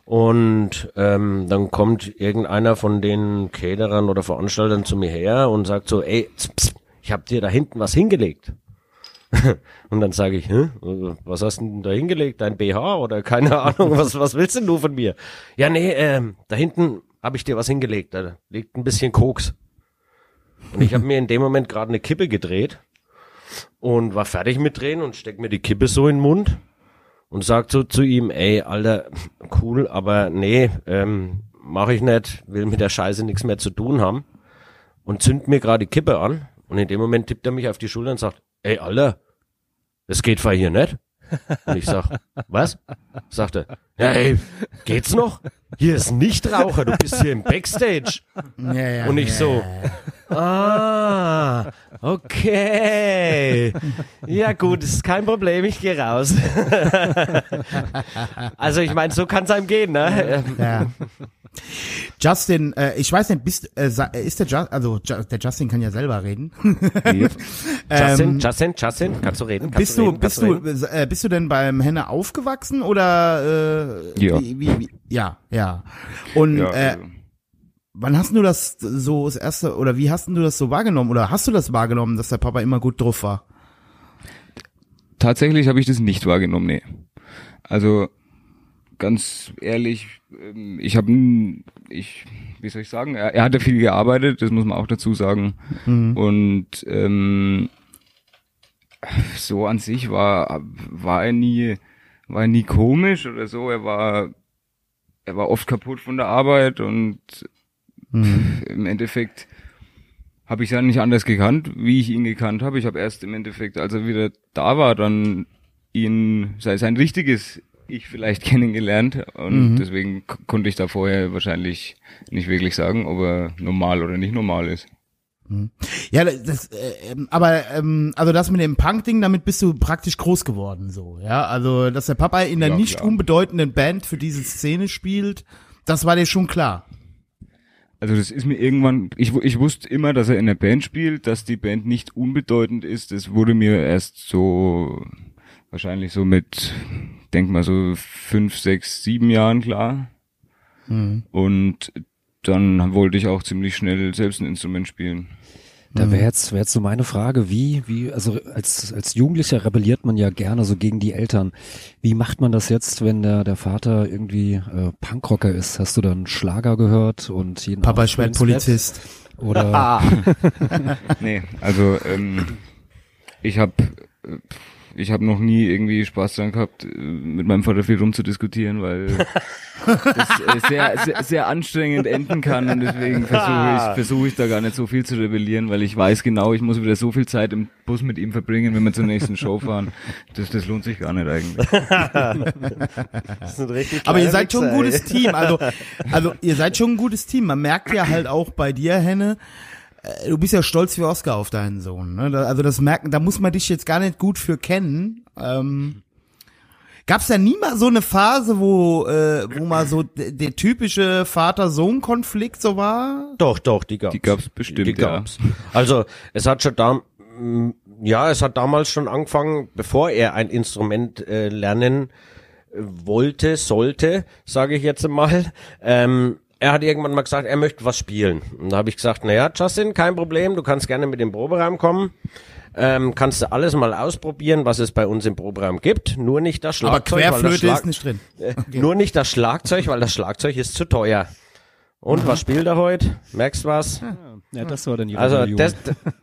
Und ähm, dann kommt irgendeiner von den Caterern oder Veranstaltern zu mir her und sagt so, ey, ps, ps, ich habe dir da hinten was hingelegt. Und dann sage ich, Hä? was hast du denn da hingelegt? Dein BH oder keine Ahnung, was, was willst denn du von mir? Ja, nee, ähm, da hinten habe ich dir was hingelegt, da liegt ein bisschen Koks. Und ich habe mir in dem Moment gerade eine Kippe gedreht und war fertig mit drehen und steck mir die Kippe so in den Mund und sag so zu ihm, ey, Alter, cool, aber nee, ähm, mach ich nicht, will mit der Scheiße nichts mehr zu tun haben und zünd mir gerade die Kippe an und in dem Moment tippt er mich auf die Schulter und sagt, ey, Alter, das geht zwar hier nicht. Und ich sag, was? Sagt er, ja, ey, geht's noch? Hier ist Nichtraucher, du bist hier im Backstage. Ja, ja, Und ich ja, so, ah, okay. Ja gut, ist kein Problem, ich gehe raus. also ich meine, so kann's einem gehen, ne? Ja. Justin, äh, ich weiß nicht, bist, äh, äh, ist der Justin, also der Justin kann ja selber reden. Justin, Ähm, Justin, Justin, kannst du reden? Kannst bist du, reden? bist du, reden? äh, bist du denn beim Henne aufgewachsen oder äh, Ja. Wie, wie, wie, ja, ja. Und Ja, äh, also, wann hast du das so das erste oder wie hast du das so wahrgenommen oder hast du das wahrgenommen, dass der Papa immer gut drauf war? tatsächlich habe ich das nicht wahrgenommen, nee. Also ganz ehrlich, ähm, ich habe, ich, wie soll ich sagen, er, er hat ja viel gearbeitet, das muss man auch dazu sagen. Und ähm, so an sich war war er nie war er nie komisch oder so. Er war er war oft kaputt von der Arbeit und im Endeffekt habe ich ja nicht anders gekannt, wie ich ihn gekannt habe. Ich habe erst im Endeffekt, als er wieder da war, dann ihn sein, sein richtiges Ich vielleicht kennengelernt und deswegen k- konnte ich da vorher wahrscheinlich nicht wirklich sagen, ob er normal oder nicht normal ist. Ja, das, äh, ähm, aber ähm, also das mit dem Punk-Ding, damit bist du praktisch groß geworden, so, ja. Also, dass der Papa in der Ja, nicht klar. unbedeutenden Band für diese Szene spielt, das war dir schon klar. Also das ist mir irgendwann, ich, ich wusste immer, dass er in der Band spielt, dass die Band nicht unbedeutend ist. Das wurde mir erst so, wahrscheinlich so mit, denk mal so fünf, sechs, sieben Jahren klar. Und dann wollte ich auch ziemlich schnell selbst ein Instrument spielen. Da wäre jetzt, wär jetzt so meine Frage, wie, wie, also als, als Jugendlicher rebelliert man ja gerne so gegen die Eltern. Wie macht man das jetzt, wenn der, der Vater irgendwie äh, Punkrocker ist? Hast du dann Schlager gehört und jeden Papa Abend ist schwer ins Bett? Polizist. Oder Nee, also ähm, ich habe ich habe noch nie irgendwie Spaß dran gehabt, äh, mit meinem Vater viel rumzudiskutieren, weil das äh, sehr, sehr, sehr anstrengend enden kann und deswegen versuche ich, versuche ich da gar nicht so viel zu rebellieren, weil ich weiß genau, ich muss wieder so viel Zeit im Bus mit ihm verbringen, wenn wir zur nächsten Show fahren. Das, das lohnt sich gar nicht eigentlich. Das ist ein richtig Aber ihr seid schon ein gutes ey. Team. Also, also ihr seid schon ein gutes Team. Man merkt ja halt auch bei dir, Henne, du bist ja stolz wie Oscar auf deinen Sohn. Ne? Da- Also das merken, da muss man dich jetzt gar nicht gut für kennen. Ähm, Gab es da nie mal so eine Phase, wo, äh, wo mal so der typische Vater-Sohn-Konflikt so war? Doch, doch, die gab's. Die gab's bestimmt, Die gab's. Also, es hat schon da, ja, es hat damals schon angefangen, bevor er ein Instrument äh, lernen äh, wollte, sollte, sage ich jetzt mal. Ähm, er hat irgendwann mal gesagt, er möchte was spielen. Und da habe ich gesagt, naja, Justin, kein Problem, du kannst gerne mit dem Proberaum kommen. Ähm, kannst du alles mal ausprobieren, was es bei uns im Proberaum gibt. Nur nicht das Aber Schlagzeug. weil das Querflöte Schlag ist nicht drin. äh, Nur nicht das Schlagzeug, weil das Schlagzeug ist zu teuer. Und was spielt er heute? Merkst was? ja, das war dann die Also Rebellion. das,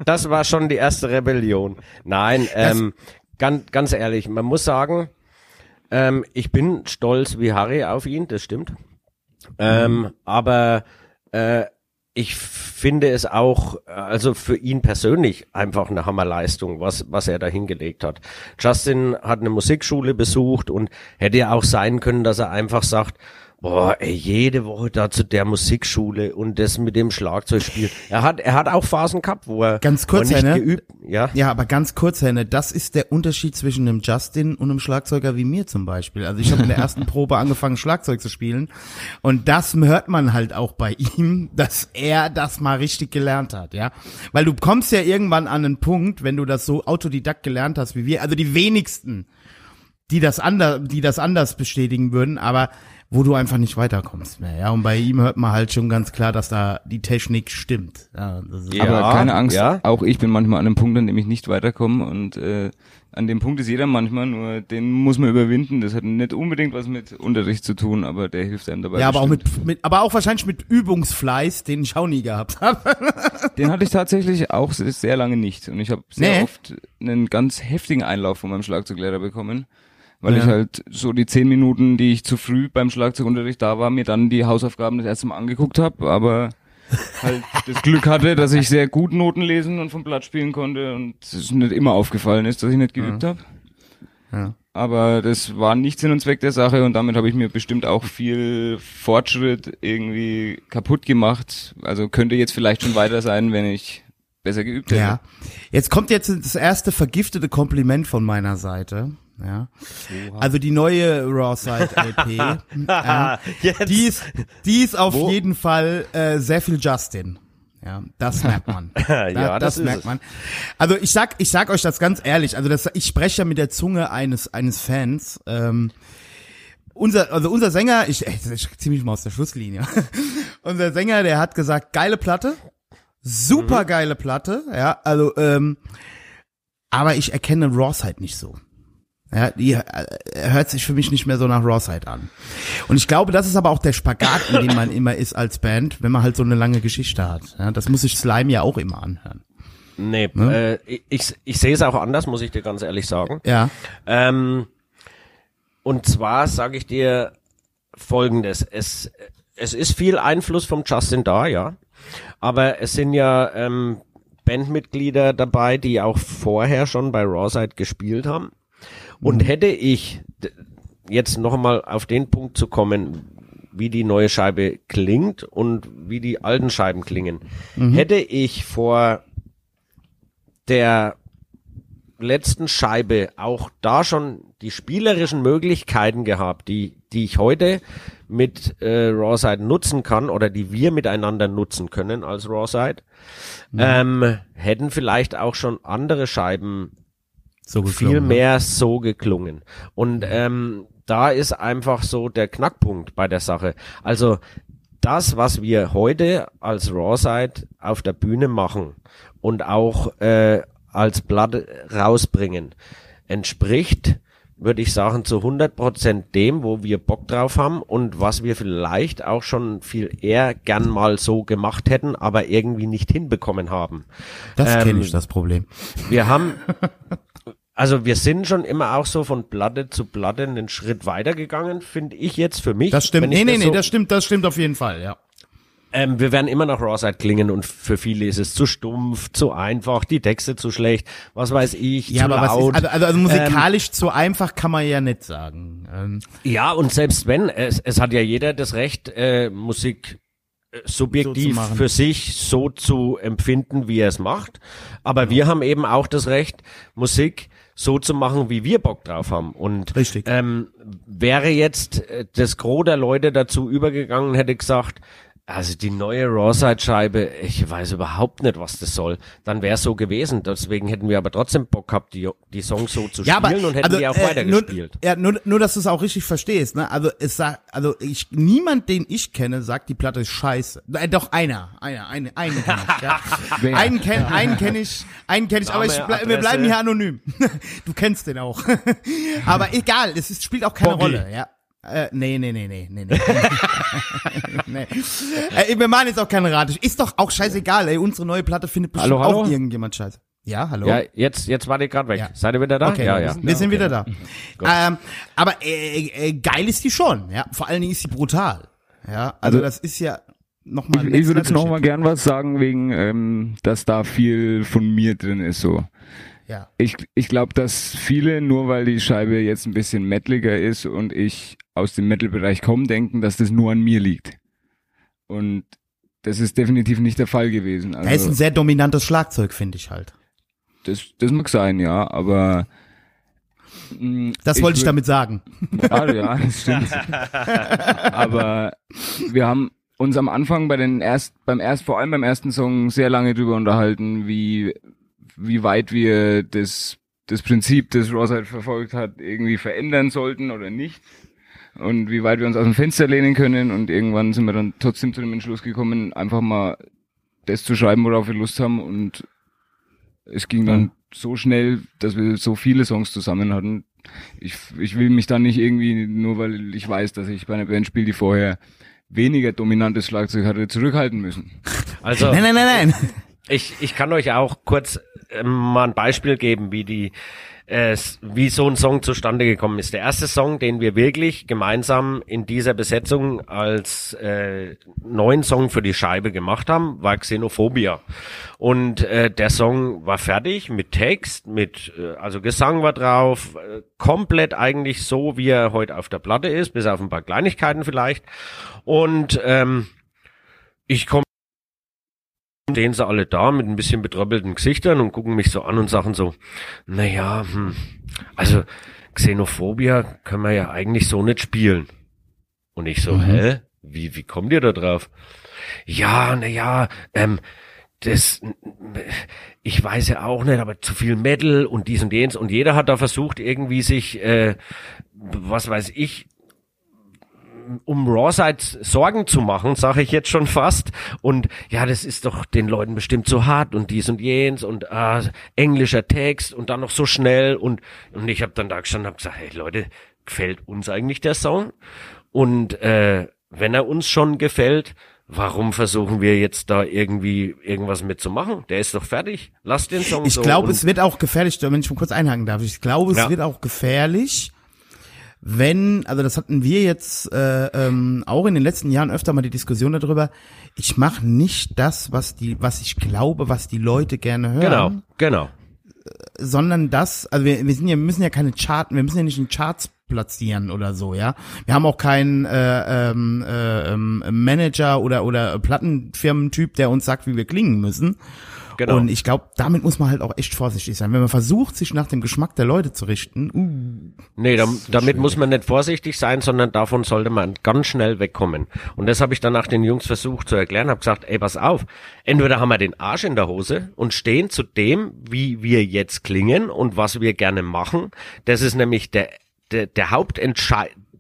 das war schon die erste Rebellion. Nein, ähm, ganz, ganz ehrlich, man muss sagen, ähm, ich bin stolz wie Harry auf ihn, das stimmt. Ähm, aber äh, ich finde es auch, also für ihn persönlich einfach eine Hammerleistung, was, was er da hingelegt hat. Justin hat eine Musikschule besucht und hätte ja auch sein können, dass er einfach sagt, boah, ey, jede Woche da zu der Musikschule und das mit dem Schlagzeugspiel. Er hat, er hat auch Phasen gehabt, wo er, Ganz kurz, nicht Henne. geübt, ja. Ja, aber ganz kurz, Henne, das ist der Unterschied zwischen einem Justin und einem Schlagzeuger wie mir zum Beispiel. Also ich habe in der ersten Probe angefangen, Schlagzeug zu spielen. Und das hört man halt auch bei ihm, dass er das mal richtig gelernt hat, ja. Weil du kommst ja irgendwann an einen Punkt, wenn du das so autodidakt gelernt hast wie wir, also die wenigsten, die das anders, die das anders bestätigen würden, aber wo du einfach nicht weiterkommst mehr. Ja, und bei ihm hört man halt schon ganz klar, dass da die Technik stimmt. Ja, das ist, Ja. Aber keine Angst, ja. auch ich bin manchmal an einem Punkt, an dem ich nicht weiterkomme und äh, an dem Punkt ist jeder manchmal, nur den muss man überwinden. Das hat nicht unbedingt was mit Unterricht zu tun, aber der hilft einem dabei. ja, aber auch bestimmt. mit, mit, aber auch wahrscheinlich mit Übungsfleiß, den ich auch nie gehabt habe. Den hatte ich tatsächlich auch se- sehr lange nicht. Und ich habe sehr Nee. oft einen ganz heftigen Einlauf von meinem Schlagzeuglehrer bekommen, weil Ja. ich halt so die zehn Minuten, die ich zu früh beim Schlagzeugunterricht da war, mir dann die Hausaufgaben das erste Mal angeguckt habe, aber halt das Glück hatte, dass ich sehr gut Noten lesen und vom Blatt spielen konnte und es nicht immer aufgefallen ist, dass ich nicht geübt habe. Ja. Aber das war nicht Sinn und Zweck der Sache und damit habe ich mir bestimmt auch viel Fortschritt irgendwie kaputt gemacht. Also könnte jetzt vielleicht schon weiter sein, wenn ich besser geübt hätte. Ja. Jetzt kommt jetzt das erste vergiftete Kompliment von meiner Seite. Ja. Also die neue Raw Side LP. ja, Jetzt. die ist, die ist auf Wo? jeden Fall äh, sehr viel Justin. Ja, das merkt man. Ja, das ist merkt es. man. Also ich sag, ich sag euch das ganz ehrlich. Also das, ich spreche ja mit der Zunge eines eines Fans. Ähm, unser, also unser Sänger, ich, ich zieh mich mal aus der Schusslinie. unser Sänger, der hat gesagt, geile Platte, super geile Platte, ja, also, ähm, aber ich erkenne Rawside nicht so. Ja, die äh, hört sich für mich nicht mehr so nach Rawside an. Und ich glaube, das ist aber auch der Spagat, in dem man immer ist als Band, wenn man halt so eine lange Geschichte hat. Ja, das muss sich Slime ja auch immer anhören. Nee, Ne? äh, ich, ich sehe es auch anders, muss ich dir ganz ehrlich sagen. Ja, Ähm, und zwar sage ich dir Folgendes. Es, es ist viel Einfluss vom Justin da, ja. Aber es sind ja ähm, Bandmitglieder dabei, die auch vorher schon bei Rawside gespielt haben. Und hätte ich jetzt noch einmal auf den Punkt zu kommen, wie die neue Scheibe klingt und wie die alten Scheiben klingen, hätte ich vor der letzten Scheibe auch da schon die spielerischen Möglichkeiten gehabt, die, die ich heute mit äh, Rawside nutzen kann oder die wir miteinander nutzen können als Rawside, ähm, hätten vielleicht auch schon andere Scheiben so viel ne? mehr so geklungen. Und ähm, da ist einfach so der Knackpunkt bei der Sache. Also das, was wir heute als Rawside auf der Bühne machen und auch äh, als Blatt rausbringen, entspricht, würde ich sagen, zu 100% dem, wo wir Bock drauf haben und was wir vielleicht auch schon viel eher gern mal so gemacht hätten, aber irgendwie nicht hinbekommen haben. Das Ähm, kenne ich, das Problem. Wir haben, also wir sind schon immer auch so von Platte zu Platte einen Schritt weitergegangen, finde ich jetzt für mich. Das stimmt. Nee, nee, nee, so, das stimmt, das stimmt auf jeden Fall, ja. Ähm, wir werden immer noch Rawside klingen und für viele ist es zu stumpf, zu einfach, die Texte zu schlecht, was weiß ich, Ja, zu aber laut. ist, also, also, also musikalisch so einfach kann man ja nicht sagen. Ähm, Ja, und selbst wenn, es, es hat ja jeder das Recht, äh, Musik äh, subjektiv So zu für sich so zu empfinden, wie er es macht. Aber wir haben eben auch das Recht, Musik so zu machen, wie wir Bock drauf haben. Und Richtig. Ähm, wäre jetzt äh, das Gros der Leute dazu übergegangen, hätte gesagt, also die neue Rawside-Scheibe, ich weiß überhaupt nicht, was das soll. Dann wäre es so gewesen. Deswegen hätten wir aber trotzdem Bock gehabt, die, die Songs so zu ja, spielen aber und hätten also, die auch äh, nur, weitergespielt. ja, nur, nur, dass du es auch richtig verstehst, ne? Also es sagt, also ich, niemand, den ich kenne, sagt, die Platte ist scheiße. Äh, doch einer, einer, eine, einen kenn ich, ja. Wer? einen kenn, einen kenn ich, einen kenn ich, aber ich Name, blei wir bleiben hier anonym. du kennst den auch. aber egal, es ist, spielt auch keine Bobby. Rolle, ja. Äh, nee, nee, nee, nee, nee, nee. nee. Äh, wir machen jetzt auch keine Rate. Ist doch auch scheißegal, ey. Unsere neue Platte findet bestimmt Hallo, hallo? auch irgendjemand scheiße. Ja, hallo? Ja, jetzt, jetzt war die gerade weg. Ja. Seid ihr wieder da? Okay, ja, wir ja. sind, wir sind wieder da. ähm, aber äh, äh, geil ist die schon, ja. Vor allen Dingen ist sie brutal. Ja, also, Also- das ist ja nochmal. Ich, ich würde jetzt noch mal gern was sagen wegen, ähm, dass da viel von mir drin ist so. Ja. Ich, ich glaube, dass viele, nur weil die Scheibe jetzt ein bisschen metaliger ist und ich aus dem Metal-Bereich komme, denken, dass das nur an mir liegt. Und das ist definitiv nicht der Fall gewesen. Also, Er ist ein sehr dominantes Schlagzeug, finde ich halt. das, das mag sein, ja, aber mh, Das wollte ich damit sagen. Ja, ja, das stimmt. Aber wir haben uns am Anfang bei den erst, beim erst, vor allem beim ersten Song sehr lange drüber unterhalten, wie, wie weit wir das, das Prinzip, das Rawside verfolgt hat, irgendwie verändern sollten oder nicht. Und wie weit wir uns aus dem Fenster lehnen können und irgendwann sind wir dann trotzdem zu dem Entschluss gekommen, einfach mal das zu schreiben, worauf wir Lust haben und es ging dann so schnell, dass wir so viele Songs zusammen hatten. Ich, ich will mich dann nicht irgendwie, nur weil ich weiß, dass ich bei einer Band spiele, die vorher weniger dominantes Schlagzeug hatte, zurückhalten müssen. Also Nein, nein, nein, nein. ich, ich kann euch auch kurz ähm, mal ein Beispiel geben, wie die äh, wie so ein Song zustande gekommen ist. Der erste Song, den wir wirklich gemeinsam in dieser Besetzung als äh, neuen Song für die Scheibe gemacht haben, war Xenophobia. Und äh, der Song war fertig mit Text, mit äh, also Gesang war drauf, äh, komplett eigentlich so, wie er heute auf der Platte ist, bis auf ein paar Kleinigkeiten vielleicht. Und ähm, ich komme stehen sie alle da mit ein bisschen betröppelten Gesichtern und gucken mich so an und sagen so, naja, hm, also Xenophobia können wir ja eigentlich so nicht spielen. Und ich so, hä? Wie, wie kommt ihr da drauf? Ja, naja, ähm, das, ich weiß ja auch nicht, aber zu viel Metal und dies und jenes und jeder hat da versucht irgendwie sich, äh, was weiß ich, um Rawside Sorgen zu machen, sage ich jetzt schon fast. Und ja, das ist doch den Leuten bestimmt zu hart und dies und jenes und ah, englischer Text und dann noch so schnell und und ich habe dann da gestanden und hab gesagt, hey Leute, gefällt uns eigentlich der Song? Und äh, wenn er uns schon gefällt, warum versuchen wir jetzt da irgendwie irgendwas mitzumachen? Der ist doch fertig. Lass den Song Ich so. glaube, es wird auch gefährlich, wenn ich mal kurz einhaken darf. Ich glaube, es Ja. wird auch gefährlich, wenn, also das hatten wir jetzt äh, ähm, auch in den letzten Jahren öfter mal die Diskussion darüber. Ich mache nicht das, was die, was ich glaube, was die Leute gerne hören, Genau, genau. sondern das, also wir, wir sind ja, müssen ja keine Charten, wir müssen ja nicht in Charts platzieren oder so, ja. Wir haben auch keinen äh, ähm, äh, ähm, Manager oder oder Plattenfirmentyp, der uns sagt, wie wir klingen müssen. Genau. Und ich glaube, damit muss man halt auch echt vorsichtig sein. Wenn man versucht, sich nach dem Geschmack der Leute zu richten, uh, Nee, dam, damit muss man nicht vorsichtig sein, sondern davon sollte man ganz schnell wegkommen. Und das habe ich dann nach den Jungs versucht zu erklären, habe gesagt, ey, pass auf, entweder haben wir den Arsch in der Hose und stehen zu dem, wie wir jetzt klingen und was wir gerne machen. Das ist nämlich der, der, der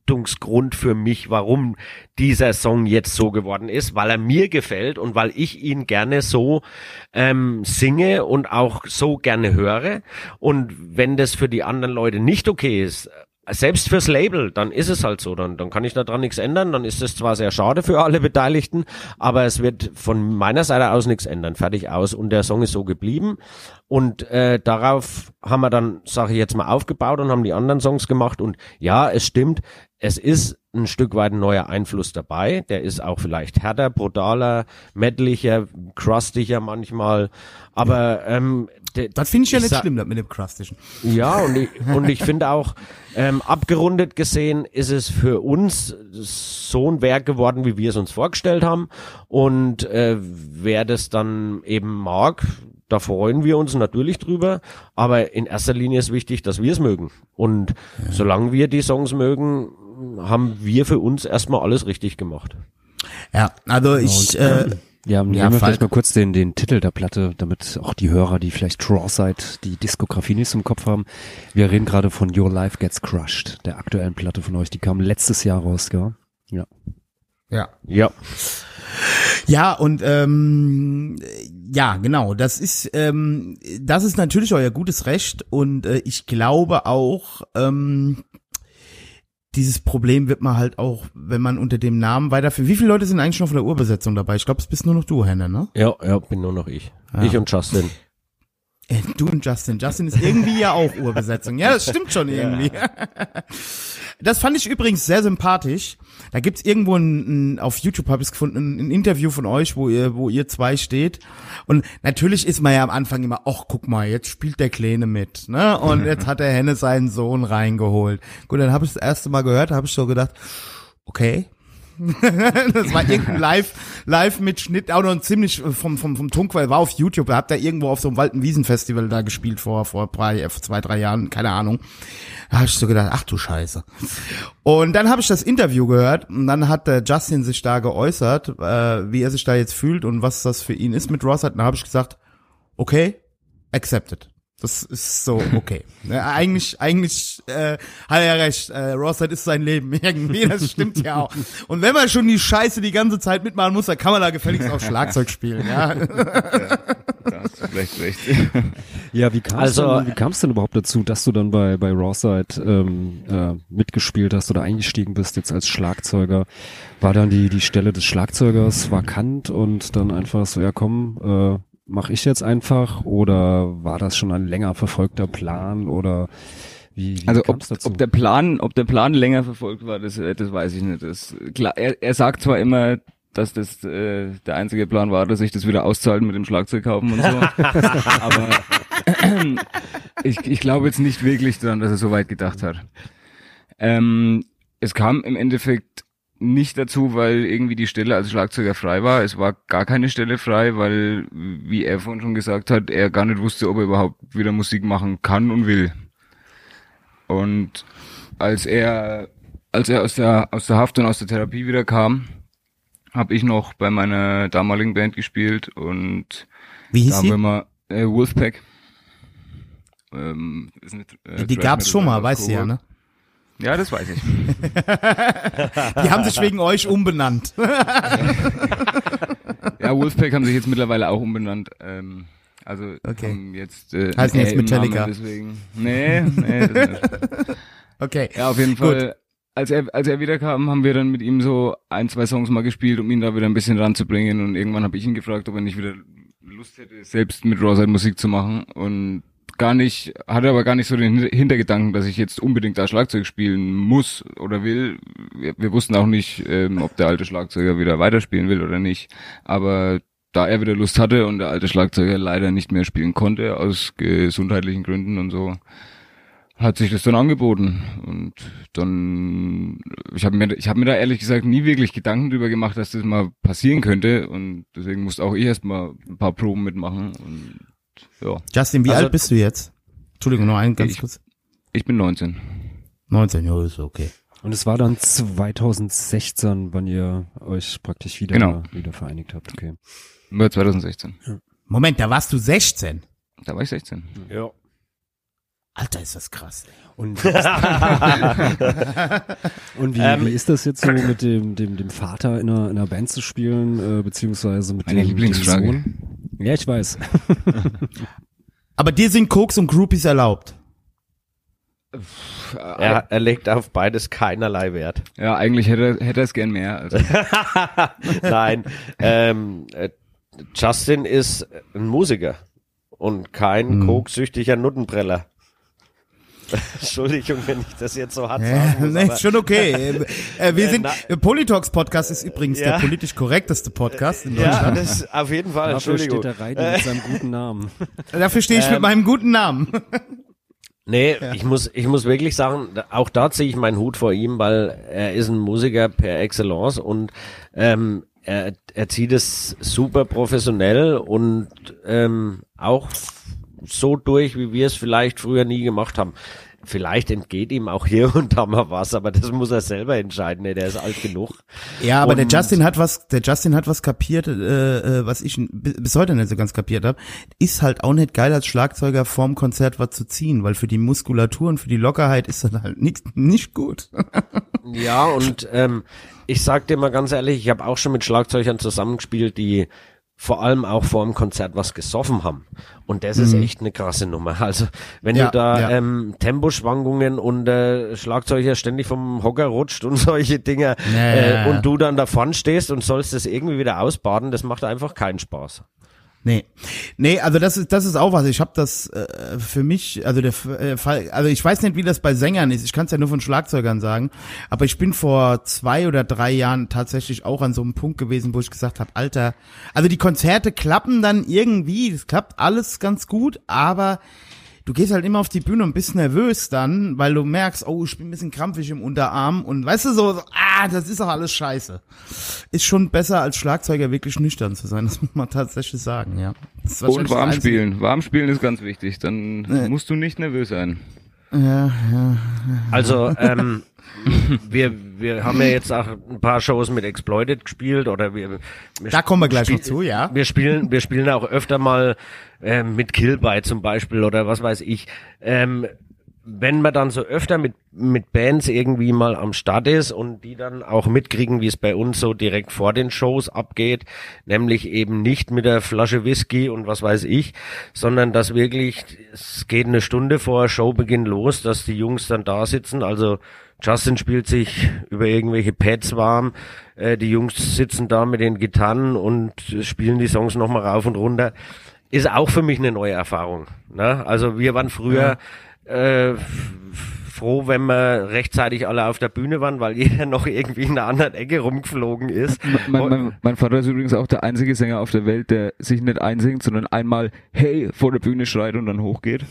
Hauptentscheidungsgrund für mich, warum dieser Song jetzt so geworden ist, weil er mir gefällt und weil ich ihn gerne so ähm, singe und auch so gerne höre. Und wenn das für die anderen Leute nicht okay ist, selbst fürs Label, dann ist es halt so, dann, dann kann ich daran nichts ändern, dann ist es zwar sehr schade für alle Beteiligten, aber es wird von meiner Seite aus nichts ändern, fertig aus. Und der Song ist so geblieben. Und äh, darauf haben wir dann, sage ich jetzt mal, aufgebaut und haben die anderen Songs gemacht. Und ja, es stimmt, es ist ein Stück weit ein neuer Einfluss dabei, der ist auch vielleicht härter, brutaler, metaliger, crustiger manchmal, aber ähm, der- das finde ich ja nicht sag- schlimm, das mit dem Crustischen. ja, und ich, und ich finde auch, ähm, abgerundet gesehen ist es für uns so ein Werk geworden, wie wir es uns vorgestellt haben. Und äh, wer das dann eben mag, da freuen wir uns natürlich drüber. Aber in erster Linie ist wichtig, dass wir es mögen. Und solange wir die Songs mögen, haben wir für uns erstmal alles richtig gemacht. Ja, also ich, äh, Ja, nehmen Ja, wir vielleicht mal kurz den, den Titel der Platte, damit auch die Hörer, die vielleicht Trawside die Diskografie nicht im Kopf haben. Wir reden gerade von Your Life Gets Crushed, der aktuellen Platte von euch. Die kam letztes Jahr raus, gell? Ja. ja. Ja. Ja, und ähm, ja, genau, das ist ähm, das ist natürlich euer gutes Recht und äh, ich glaube auch, ähm, dieses Problem wird man halt auch, wenn man unter dem Namen weiterführt. Wie viele Leute sind eigentlich noch von der Urbesetzung dabei? Ich glaube, es bist nur noch du, Henne, ne? Ja, ja, bin nur noch ich. Ich und Justin. Äh, Du und Justin. Justin ist irgendwie ja auch Urbesetzung. Ja, das stimmt schon irgendwie. Das fand ich übrigens sehr sympathisch. Da gibt's irgendwo ein, ein auf YouTube habe ich gefunden, ein Interview von euch, wo ihr, wo ihr zwei steht. Und natürlich ist man ja am Anfang immer, ach guck mal, jetzt spielt der Kleine mit, ne? Und jetzt hat der Henne seinen Sohn reingeholt. Gut, dann habe ich das erste Mal gehört, habe ich so gedacht, okay. das war irgendein Live, live Mitschnitt, auch noch ein ziemlich äh, vom, vom, vom Tunkwell, war auf YouTube, da habt ihr irgendwo auf so einem Walden Wiesenfestival da gespielt vor, vor drei, äh, zwei, drei Jahren, keine Ahnung. Da habe ich so gedacht, ach du Scheiße. Und dann habe ich das Interview gehört und dann hat der Justin sich da geäußert, äh, wie er sich da jetzt fühlt und was das für ihn ist mit Ross. Und dann habe ich gesagt, okay, accepted. Das ist so okay. Ne, eigentlich, eigentlich äh, hat er recht. Äh, Rossard ist sein Leben irgendwie. Das stimmt ja auch. Und wenn man schon die Scheiße die ganze Zeit mitmachen muss, dann kann man da gefälligst auch Schlagzeug spielen. Ja. Da hast du vielleicht recht. Ja, wie kam's Also- wie kam's denn überhaupt dazu, dass du dann bei, bei Rawside ähm, äh, mitgespielt hast oder eingestiegen bist jetzt als Schlagzeuger? War dann die, die Stelle des Schlagzeugers vakant und dann einfach so, ja komm, äh, mach ich jetzt einfach oder war das schon ein länger verfolgter Plan oder wie, wie Also ob, ob der Plan, ob der Plan länger verfolgt war, das, äh, das weiß ich nicht. Das, klar, er, er sagt zwar immer, dass das äh, der einzige Plan war, dass sich das wieder auszahlt mit dem Schlagzeug kaufen und so. Aber ich, ich glaube jetzt nicht wirklich daran, dass er so weit gedacht hat. Ähm, es kam im Endeffekt nicht dazu, weil irgendwie die Stelle als Schlagzeuger frei war. Es war gar keine Stelle frei, weil, wie er vorhin schon gesagt hat, er gar nicht wusste, ob er überhaupt wieder Musik machen kann und will. Und als er, als er aus der, aus der Haft und aus der Therapie wieder kam, habe ich noch bei meiner damaligen Band gespielt und Wie da hieß haben wir die? mal äh, Wolfpack. Ähm, nicht, äh, Die gab's schon mal, weißt du ja, ne? Ja, das weiß ich. Die haben sich wegen euch umbenannt. Ja, Wolfpack haben sich jetzt mittlerweile auch umbenannt. Ähm, also Okay. haben jetzt äh, Heißen jetzt Metallica. Deswegen. Nee, nee, das nicht. Okay. Ja, auf jeden Fall. Als er, als er wiederkam, haben wir dann mit ihm so ein, zwei Songs mal gespielt, um ihn da wieder ein bisschen ranzubringen. Und irgendwann habe ich ihn gefragt, ob er nicht wieder Lust hätte, selbst mit Rawside Musik zu machen. Und gar nicht, hatte aber gar nicht so den Hin- Hintergedanken, dass ich jetzt unbedingt da Schlagzeug spielen muss oder will. Wir, wir wussten auch nicht, ähm, ob der alte Schlagzeuger wieder weiterspielen will oder nicht. Aber da er wieder Lust hatte und der alte Schlagzeuger leider nicht mehr spielen konnte, aus gesundheitlichen Gründen und so, hat sich das dann angeboten und dann ich habe mir ich mir da ehrlich gesagt nie wirklich Gedanken drüber gemacht, dass das mal passieren könnte und deswegen musste auch ich erst mal ein paar Proben mitmachen und ja, Justin, wie Also- alt bist du jetzt? Entschuldigung, noch ein ganz Ich- kurz. ich bin 19. 19, ja, ist okay. Und es war dann 2016, wann ihr euch praktisch wieder, Genau. wieder vereinigt habt, okay. Über 2016. Moment, da warst du 16. Da war ich 16. Ja. Alter, ist das krass. Und, und wie, Ähm, wie ist das jetzt so mit dem, dem, dem Vater in einer, in einer Band zu spielen, äh, beziehungsweise mit dem, dem Sohn? Ja, ich weiß. Aber dir sind Koks und Groupies erlaubt. Er, er legt auf beides keinerlei Wert. Ja, eigentlich hätte er, hätte er es gern mehr. Also, Nein, ähm, äh, Justin ist ein Musiker und kein Hm. koksüchtiger Nuttenbreller. Entschuldigung, wenn ich das jetzt so hart Ja, sagen muss, nee, schon okay. äh, äh, wir Äh, sind, äh, Politox Podcast ist übrigens Ja. der politisch korrekteste Podcast in ja, Deutschland. das ist auf jeden Fall, Dafür Entschuldigung. steht der Reini mit seinem guten Namen. Dafür stehe ich mit Ähm, meinem guten Namen. Nee, ich muss, ich muss wirklich sagen, auch da ziehe ich meinen Hut vor ihm, weil er ist ein Musiker per Excellence und ähm, er, er zieht es super professionell und ähm, auch so durch, wie wir es vielleicht früher nie gemacht haben. Vielleicht entgeht ihm auch hier und da mal was, aber das muss er selber entscheiden. Nee, der ist alt genug. Ja, aber der Und- Justin hat was, der Justin hat was kapiert, äh, äh, was ich bis heute nicht so ganz kapiert habe. Ist halt auch nicht geil als Schlagzeuger vorm Konzert was zu ziehen, weil für die Muskulatur und für die Lockerheit ist das halt nicht, nicht gut. Ja, und ähm, ich sag dir mal ganz ehrlich, ich habe auch schon mit Schlagzeugern zusammengespielt, die vor allem auch vor dem Konzert was gesoffen haben. Und das ist echt eine krasse Nummer. Also wenn Ja, du da ja. ähm, Temposchwankungen und äh, Schlagzeuger ständig vom Hocker rutscht und solche Dinger Ja, äh, und du dann davon stehst und sollst das irgendwie wieder ausbaden, das macht einfach keinen Spaß. Nee. Nee, also das ist das ist auch was. Ich habe das äh, für mich, also der äh, Fall, also ich weiß nicht, wie das bei Sängern ist. Ich kann es ja nur von Schlagzeugern sagen, aber ich bin vor zwei oder drei Jahren tatsächlich auch an so einem Punkt gewesen, wo ich gesagt habe, Alter, also die Konzerte klappen dann irgendwie, das klappt alles ganz gut, aber du gehst halt immer auf die Bühne und bist nervös dann, weil du merkst, oh, ich bin ein bisschen krampfig im Unterarm und weißt du so, so ah, das ist doch alles scheiße. Ist schon besser als Schlagzeuger wirklich nüchtern zu sein, das muss man tatsächlich sagen, ja. Und warm spielen. Warm spielen ist ganz wichtig. Dann musst du nicht nervös sein. Ja, ja. Also, ähm, wir, wir haben ja jetzt auch ein paar Shows mit Exploited gespielt oder wir, wir Da kommen wir gleich noch zu, ja. Wir spielen, wir spielen auch öfter mal ähm, mit Killby zum Beispiel oder was weiß ich. Ähm, wenn man dann so öfter mit, mit Bands irgendwie mal am Start ist und die dann auch mitkriegen, wie es bei uns so direkt vor den Shows abgeht, nämlich eben nicht mit der Flasche Whisky und was weiß ich, sondern dass wirklich, es geht eine Stunde vor Showbeginn los, dass die Jungs dann da sitzen, also Justin spielt sich über irgendwelche Pads warm, äh, die Jungs sitzen da mit den Gitarren und spielen die Songs nochmal rauf und runter. Ist auch für mich eine neue Erfahrung. Ne? Also wir waren früher äh, f- froh, wenn wir rechtzeitig alle auf der Bühne waren, weil jeder noch irgendwie in einer anderen Ecke rumgeflogen ist. Mein, mein, mein Vater ist übrigens auch der einzige Sänger auf der Welt, der sich nicht einsingt, sondern einmal Hey vor der Bühne schreit und dann hochgeht.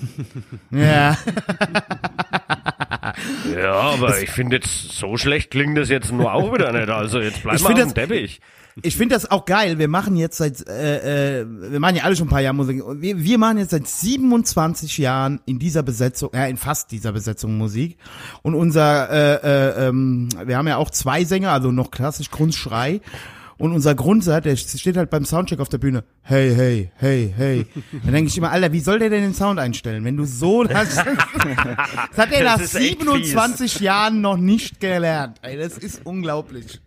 Ja. Ja, aber ich finde jetzt, so schlecht klingt das jetzt nur auch wieder nicht. Also jetzt bleib Ich mal auf dem Teppich. Ich finde das auch geil. Wir machen jetzt seit, äh, äh, wir machen ja alle schon ein paar Jahre Musik. Wir, wir machen jetzt seit 27 Jahren in dieser Besetzung, ja, in fast dieser Besetzung Musik. Und unser, äh, äh, ähm, wir haben ja auch zwei Sänger, also noch klassisch Grundschrei. Und unser Grundsatz, der steht halt beim Soundcheck auf der Bühne. Hey, hey, hey, hey. Dann denke ich immer, Alter, wie soll der denn den Sound einstellen? Wenn du so, das, das hat er nach Das ist echt 27 Jahren noch nicht gelernt. Ey, das ist unglaublich.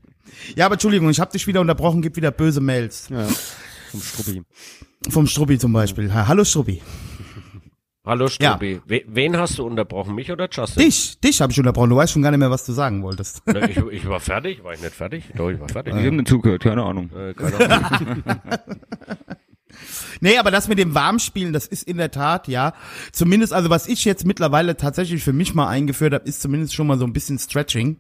Ja, aber Entschuldigung, ich habe dich wieder unterbrochen, gib wieder böse Mails. Ja, vom Struppi. Vom Struppi zum Beispiel. Ha, Hallo Struppi. Hallo Strubi. We wen hast du unterbrochen, mich oder Justin? Dich, dich habe ich unterbrochen. Du weißt schon gar nicht mehr, was du sagen wolltest. Ne, Ich, ich war fertig, war ich nicht fertig? Doch, ich war fertig. Ich habe nicht zugehört, keine Ahnung. Äh, keine Ahnung. nee, aber das mit dem Warmspielen, das ist in der Tat, ja. Zumindest, also was ich jetzt mittlerweile tatsächlich für mich mal eingeführt habe, ist zumindest schon mal so ein bisschen Stretching.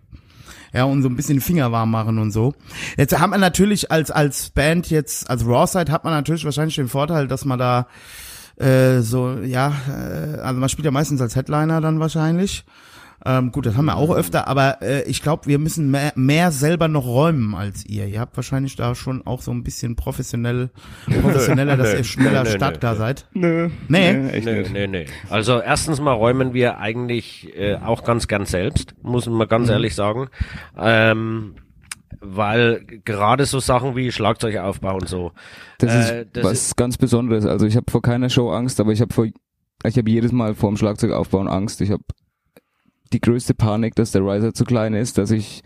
Ja, und so ein bisschen Finger warm machen und so. Jetzt hat man natürlich als, als Band jetzt, als Rawside hat man natürlich wahrscheinlich den Vorteil, dass man da äh, so, ja, äh, also man spielt ja meistens als Headliner dann wahrscheinlich. Ähm, gut, das haben wir auch öfter, aber äh, ich glaube, wir müssen mehr, mehr selber noch räumen als ihr. Ihr habt wahrscheinlich da schon auch so ein bisschen professionell, professioneller, dass Nö, ihr schneller nö, nö, startklar nö. seid. Nö. Nee. echt Nee, nicht. nee, nee. Also erstens mal räumen wir eigentlich äh, auch ganz gern selbst, muss man ganz ehrlich sagen. Ähm, weil gerade so Sachen wie Schlagzeugaufbau und so. Das ist äh, das was ist- ganz Besonderes. Also ich habe vor keiner Show Angst, aber ich habe vor, ich habe jedes Mal vor dem Schlagzeug aufbauen Angst. Ich habe die größte Panik, dass der Riser zu klein ist, dass ich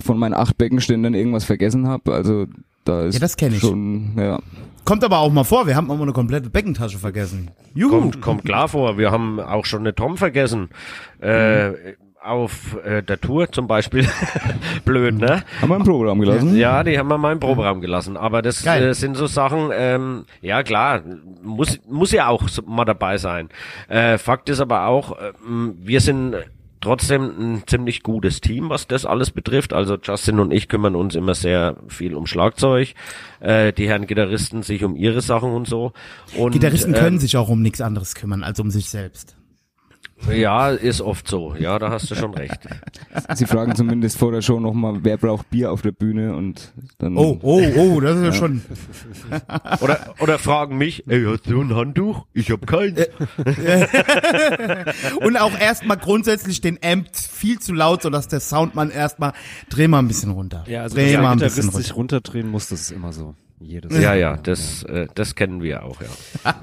von meinen acht Beckenständern irgendwas vergessen habe. Also da ist Ja, das kenn ich. schon, ja. Kommt aber auch mal vor, wir haben auch mal eine komplette Beckentasche vergessen. Juhu. Kommt, kommt klar vor. Wir haben auch schon eine Tom vergessen. Äh, auf äh, der Tour zum Beispiel. Blöd, ne? Haben wir im Programm gelassen? Ja, die haben wir mal im Proberaum gelassen. Aber das äh, sind so Sachen, ähm, ja klar, muss, muss ja auch mal dabei sein. Äh, Fakt ist aber auch, ähm, wir sind trotzdem ein ziemlich gutes Team, was das alles betrifft. Also Justin und ich kümmern uns immer sehr viel um Schlagzeug. Äh, die Herren Gitarristen sich um ihre Sachen und so. Und, Gitarristen können sich auch um nichts anderes kümmern als um sich selbst. Ja, ist oft so. Ja, da hast du schon recht. Sie fragen zumindest vor der Show nochmal, wer braucht Bier auf der Bühne und dann. Oh, oh, oh, das ist ja, schon. Oder, oder fragen mich, ey, hast du ein Handtuch? Ich hab keins. Und auch erstmal grundsätzlich den Amp viel zu laut, sodass der Soundmann erstmal, dreh mal ein bisschen runter. Ja, also dreh wenn der mal ein sich runter. runterdrehen muss, das ist immer so. Jedes Ja, ja, das, äh, das kennen wir auch, ja.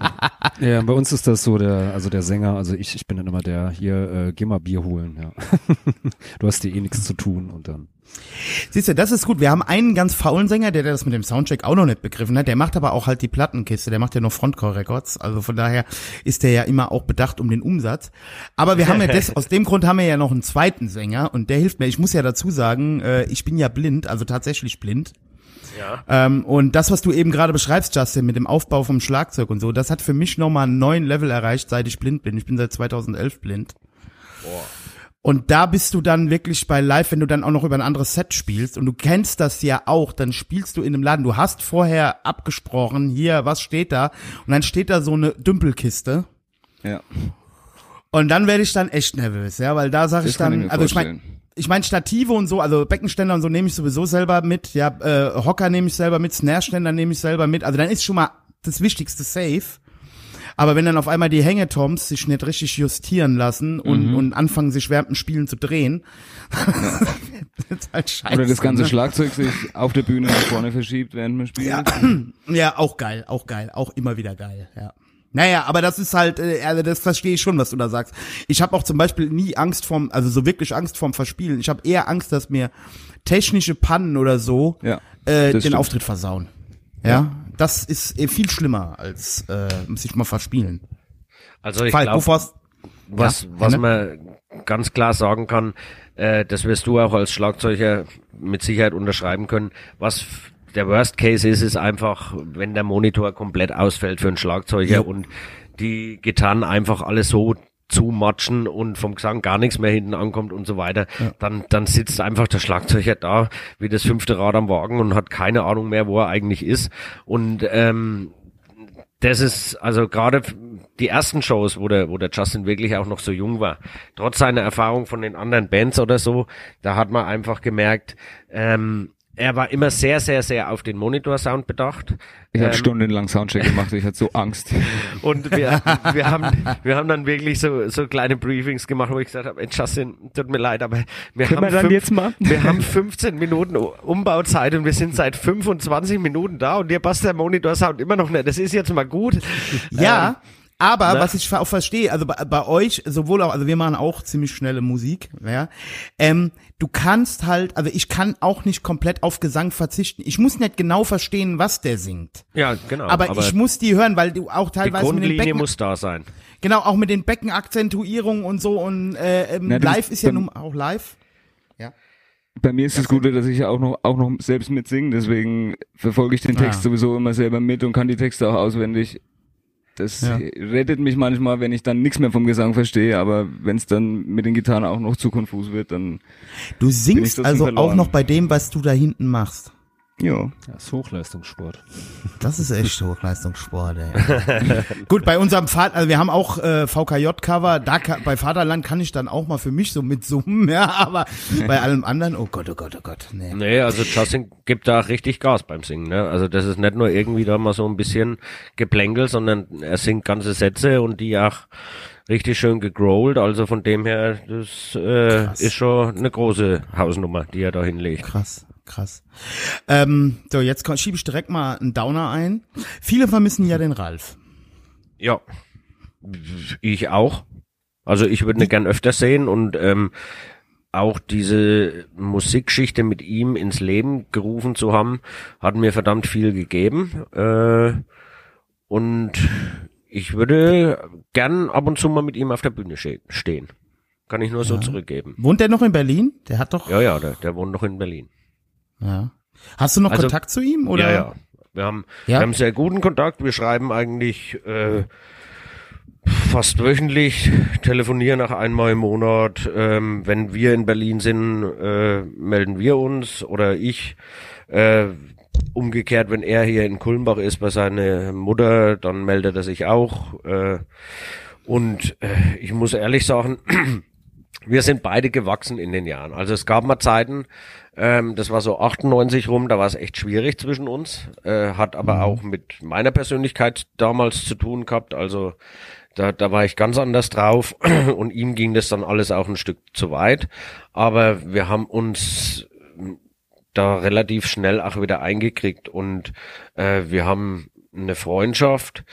Ja, bei uns ist das so, der, also der Sänger, also ich, ich bin dann immer der, hier, äh, geh mal Bier holen, ja. du hast dir eh nichts zu tun und dann. Siehst du, das ist gut. Wir haben einen ganz faulen Sänger, der, der das mit dem Soundcheck auch noch nicht begriffen hat. Der macht aber auch halt die Plattenkiste. Der macht ja noch Frontcore Records. Also von daher ist der ja immer auch bedacht um den Umsatz. Aber wir haben ja das, aus dem Grund haben wir ja noch einen zweiten Sänger und der hilft mir. Ich muss ja dazu sagen, äh, ich bin ja blind, also tatsächlich blind. Ja. Ähm, und das, was du eben gerade beschreibst, Justin, mit dem Aufbau vom Schlagzeug und so, das hat für mich nochmal einen neuen Level erreicht, seit ich blind bin. Ich bin seit 2011 blind. Und da bist du dann wirklich bei Live, wenn du dann auch noch über ein anderes Set spielst und du kennst das ja auch, dann spielst du in einem Laden. Du hast vorher abgesprochen, hier, was steht da? Und dann steht da so eine Dümpelkiste. Ja. Und dann werde ich dann echt nervös, ja, weil da sage ich dann, ich also ich meine. Ich meine Stative und so, also Beckenständer und so nehme ich sowieso selber mit, ja, äh, Hocker nehme ich selber mit, Snare-Ständer nehme ich selber mit, also dann ist schon mal das Wichtigste safe. Aber wenn dann auf einmal die Hängetoms sich nicht richtig justieren lassen und, Mhm. und anfangen, sich während dem Spielen zu drehen, das halt scheiße. Oder das ganze ne? Schlagzeug sich auf der Bühne nach vorne verschiebt, während man spielt. Ja, ja, auch geil, auch geil, auch immer wieder geil, ja. Naja, aber das ist halt, äh, also das verstehe ich schon, was du da sagst. Ich habe auch zum Beispiel nie Angst vorm, also so wirklich Angst vorm Verspielen. Ich habe eher Angst, dass mir technische Pannen oder so Ja, äh, den stimmt. Auftritt versauen. Ja, das ist äh, viel schlimmer als äh, sich mal verspielen. Also ich glaube, was, Ja, was man ganz klar sagen kann, äh, das wirst du auch als Schlagzeuger mit Sicherheit unterschreiben können. Was der Worst Case ist, ist einfach, wenn der Monitor komplett ausfällt für einen Schlagzeuger Ja. und die Gitarren einfach alles so zumatschen und vom Gesang gar nichts mehr hinten ankommt und so weiter, dann, dann sitzt einfach der Schlagzeuger da wie das fünfte Rad am Wagen und hat keine Ahnung mehr, wo er eigentlich ist. Und ähm, das ist also gerade die ersten Shows, wo der, wo der Justin wirklich auch noch so jung war. Trotz seiner Erfahrung von den anderen Bands oder so, da hat man einfach gemerkt, ähm, er war immer sehr, sehr, sehr auf den Monitorsound bedacht. Ich habe Ähm, stundenlang Soundcheck gemacht, ich hatte so Angst. und wir, wir haben, wir haben dann wirklich so, so kleine Briefings gemacht, wo ich gesagt habe, ey, Justin, tut mir leid, aber wir Können haben, wir dann fünf- jetzt mal? wir haben 15 Minuten Umbauzeit und wir sind seit 25 Minuten da und dir passt der Monitorsound immer noch nicht. Das ist jetzt mal gut. Ja, Ähm, aber ne? was ich auch verstehe, also bei, bei euch, sowohl auch, also wir machen auch ziemlich schnelle Musik, ja. Ähm, du kannst halt, also ich kann auch nicht komplett auf Gesang verzichten. Ich muss nicht genau verstehen, was der singt. ja, genau. Aber, ich muss die hören, weil du auch die teilweise mit den Grundlinie Becken, muss da sein. genau, auch mit den Beckenakzentuierungen und so und äh, ähm, Na, das- live ist ja nun auch live. Bei mir ist das Gute, dass ich auch noch auch noch selbst mitsinge, deswegen verfolge ich den Text Ah. sowieso immer selber mit und kann die Texte auch auswendig. Das Ja. rettet mich manchmal, wenn ich dann nichts mehr vom Gesang verstehe, aber wenn es dann mit den Gitarren auch noch zu konfus wird, dann Du singst also auch verloren. noch bei dem, was du da hinten machst. Ja. Das ist Hochleistungssport. Das ist echt Hochleistungssport, ey. Gut, bei unserem Vater, also wir haben auch äh, VKJ-Cover, da bei Vaterland kann ich dann auch mal für mich so mitsummen, ja, aber bei allem anderen, oh Gott, oh Gott, oh Gott, nee. Nee, also Justin gibt da richtig Gas beim Singen. Ne? Also das ist nicht nur irgendwie da mal so ein bisschen Geplänkel, sondern er singt ganze Sätze und die auch richtig schön gegrowlt. Also von dem her, das äh, Krass. ist schon eine große Hausnummer, die er da hinlegt. Krass, krass. Ähm, so, jetzt schiebe ich direkt mal einen Downer ein. Viele vermissen ja den Ralf. Ja, ich auch. Also ich würde ihn gern öfter sehen und ähm, auch diese Musikgeschichte mit ihm ins Leben gerufen zu haben, hat mir verdammt viel gegeben. Äh, und ich würde gern ab und zu mal mit ihm auf der Bühne ste- stehen. Kann ich nur so zurückgeben. Wohnt der noch in Berlin? Der hat doch. Ja, ja, der, der wohnt noch in Berlin. Ja. Hast du noch Also- Kontakt zu ihm? Oder? Ja, ja. Wir haben, Ja? wir haben sehr guten Kontakt. Wir schreiben eigentlich äh, fast wöchentlich, telefonieren nach einmal im Monat. Ähm, wenn wir in Berlin sind, äh, melden wir uns oder ich. Äh, umgekehrt, wenn er hier in Kulmbach ist bei seiner Mutter, dann meldet er sich auch. Äh, und äh, ich muss ehrlich sagen, wir sind beide gewachsen in den Jahren. Also es gab mal Zeiten, ähm, das war so 98 rum, da war es echt schwierig zwischen uns, äh, hat aber auch mit meiner Persönlichkeit damals zu tun gehabt. Also da, da war ich ganz anders drauf und ihm ging das dann alles auch ein Stück zu weit. Aber wir haben uns da relativ schnell auch wieder eingekriegt und äh, wir haben eine Freundschaft,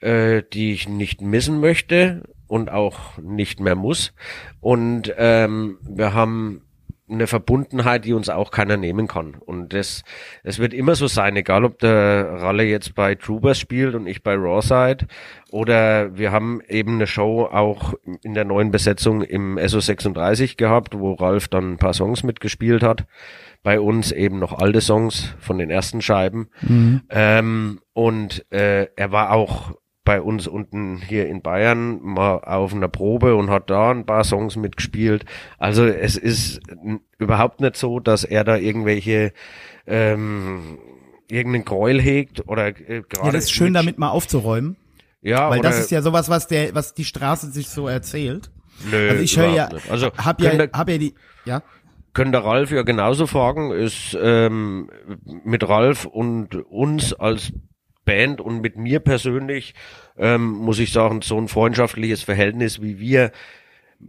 äh, die ich nicht missen möchte und auch nicht mehr muss. Und ähm, wir haben eine Verbundenheit, die uns auch keiner nehmen kann. Und das, es wird immer so sein, egal ob der Ralle jetzt bei Troopers spielt und ich bei Rawside oder wir haben eben eine Show auch in der neuen Besetzung im SO36 gehabt, wo Ralf dann ein paar Songs mitgespielt hat. Bei uns eben noch alte Songs von den ersten Scheiben. Ähm, und äh, er war auch bei uns unten hier in Bayern mal auf einer Probe und hat da ein paar Songs mitgespielt. Also es ist überhaupt nicht so, dass er da irgendwelche ähm, irgendeinen Gräuel hegt oder äh, gerade Ja, das ist schön, mit- damit mal aufzuräumen. ja, Weil das ist ja sowas, was der, was die Straße sich so erzählt. nö, Also ich höre ja, nicht. also hab ja, können, hab ja die, ja. können der Ralf ja genauso fragen, ist ähm, mit Ralf und uns als Band und mit mir persönlich, ähm, muss ich sagen, so ein freundschaftliches Verhältnis, wie wir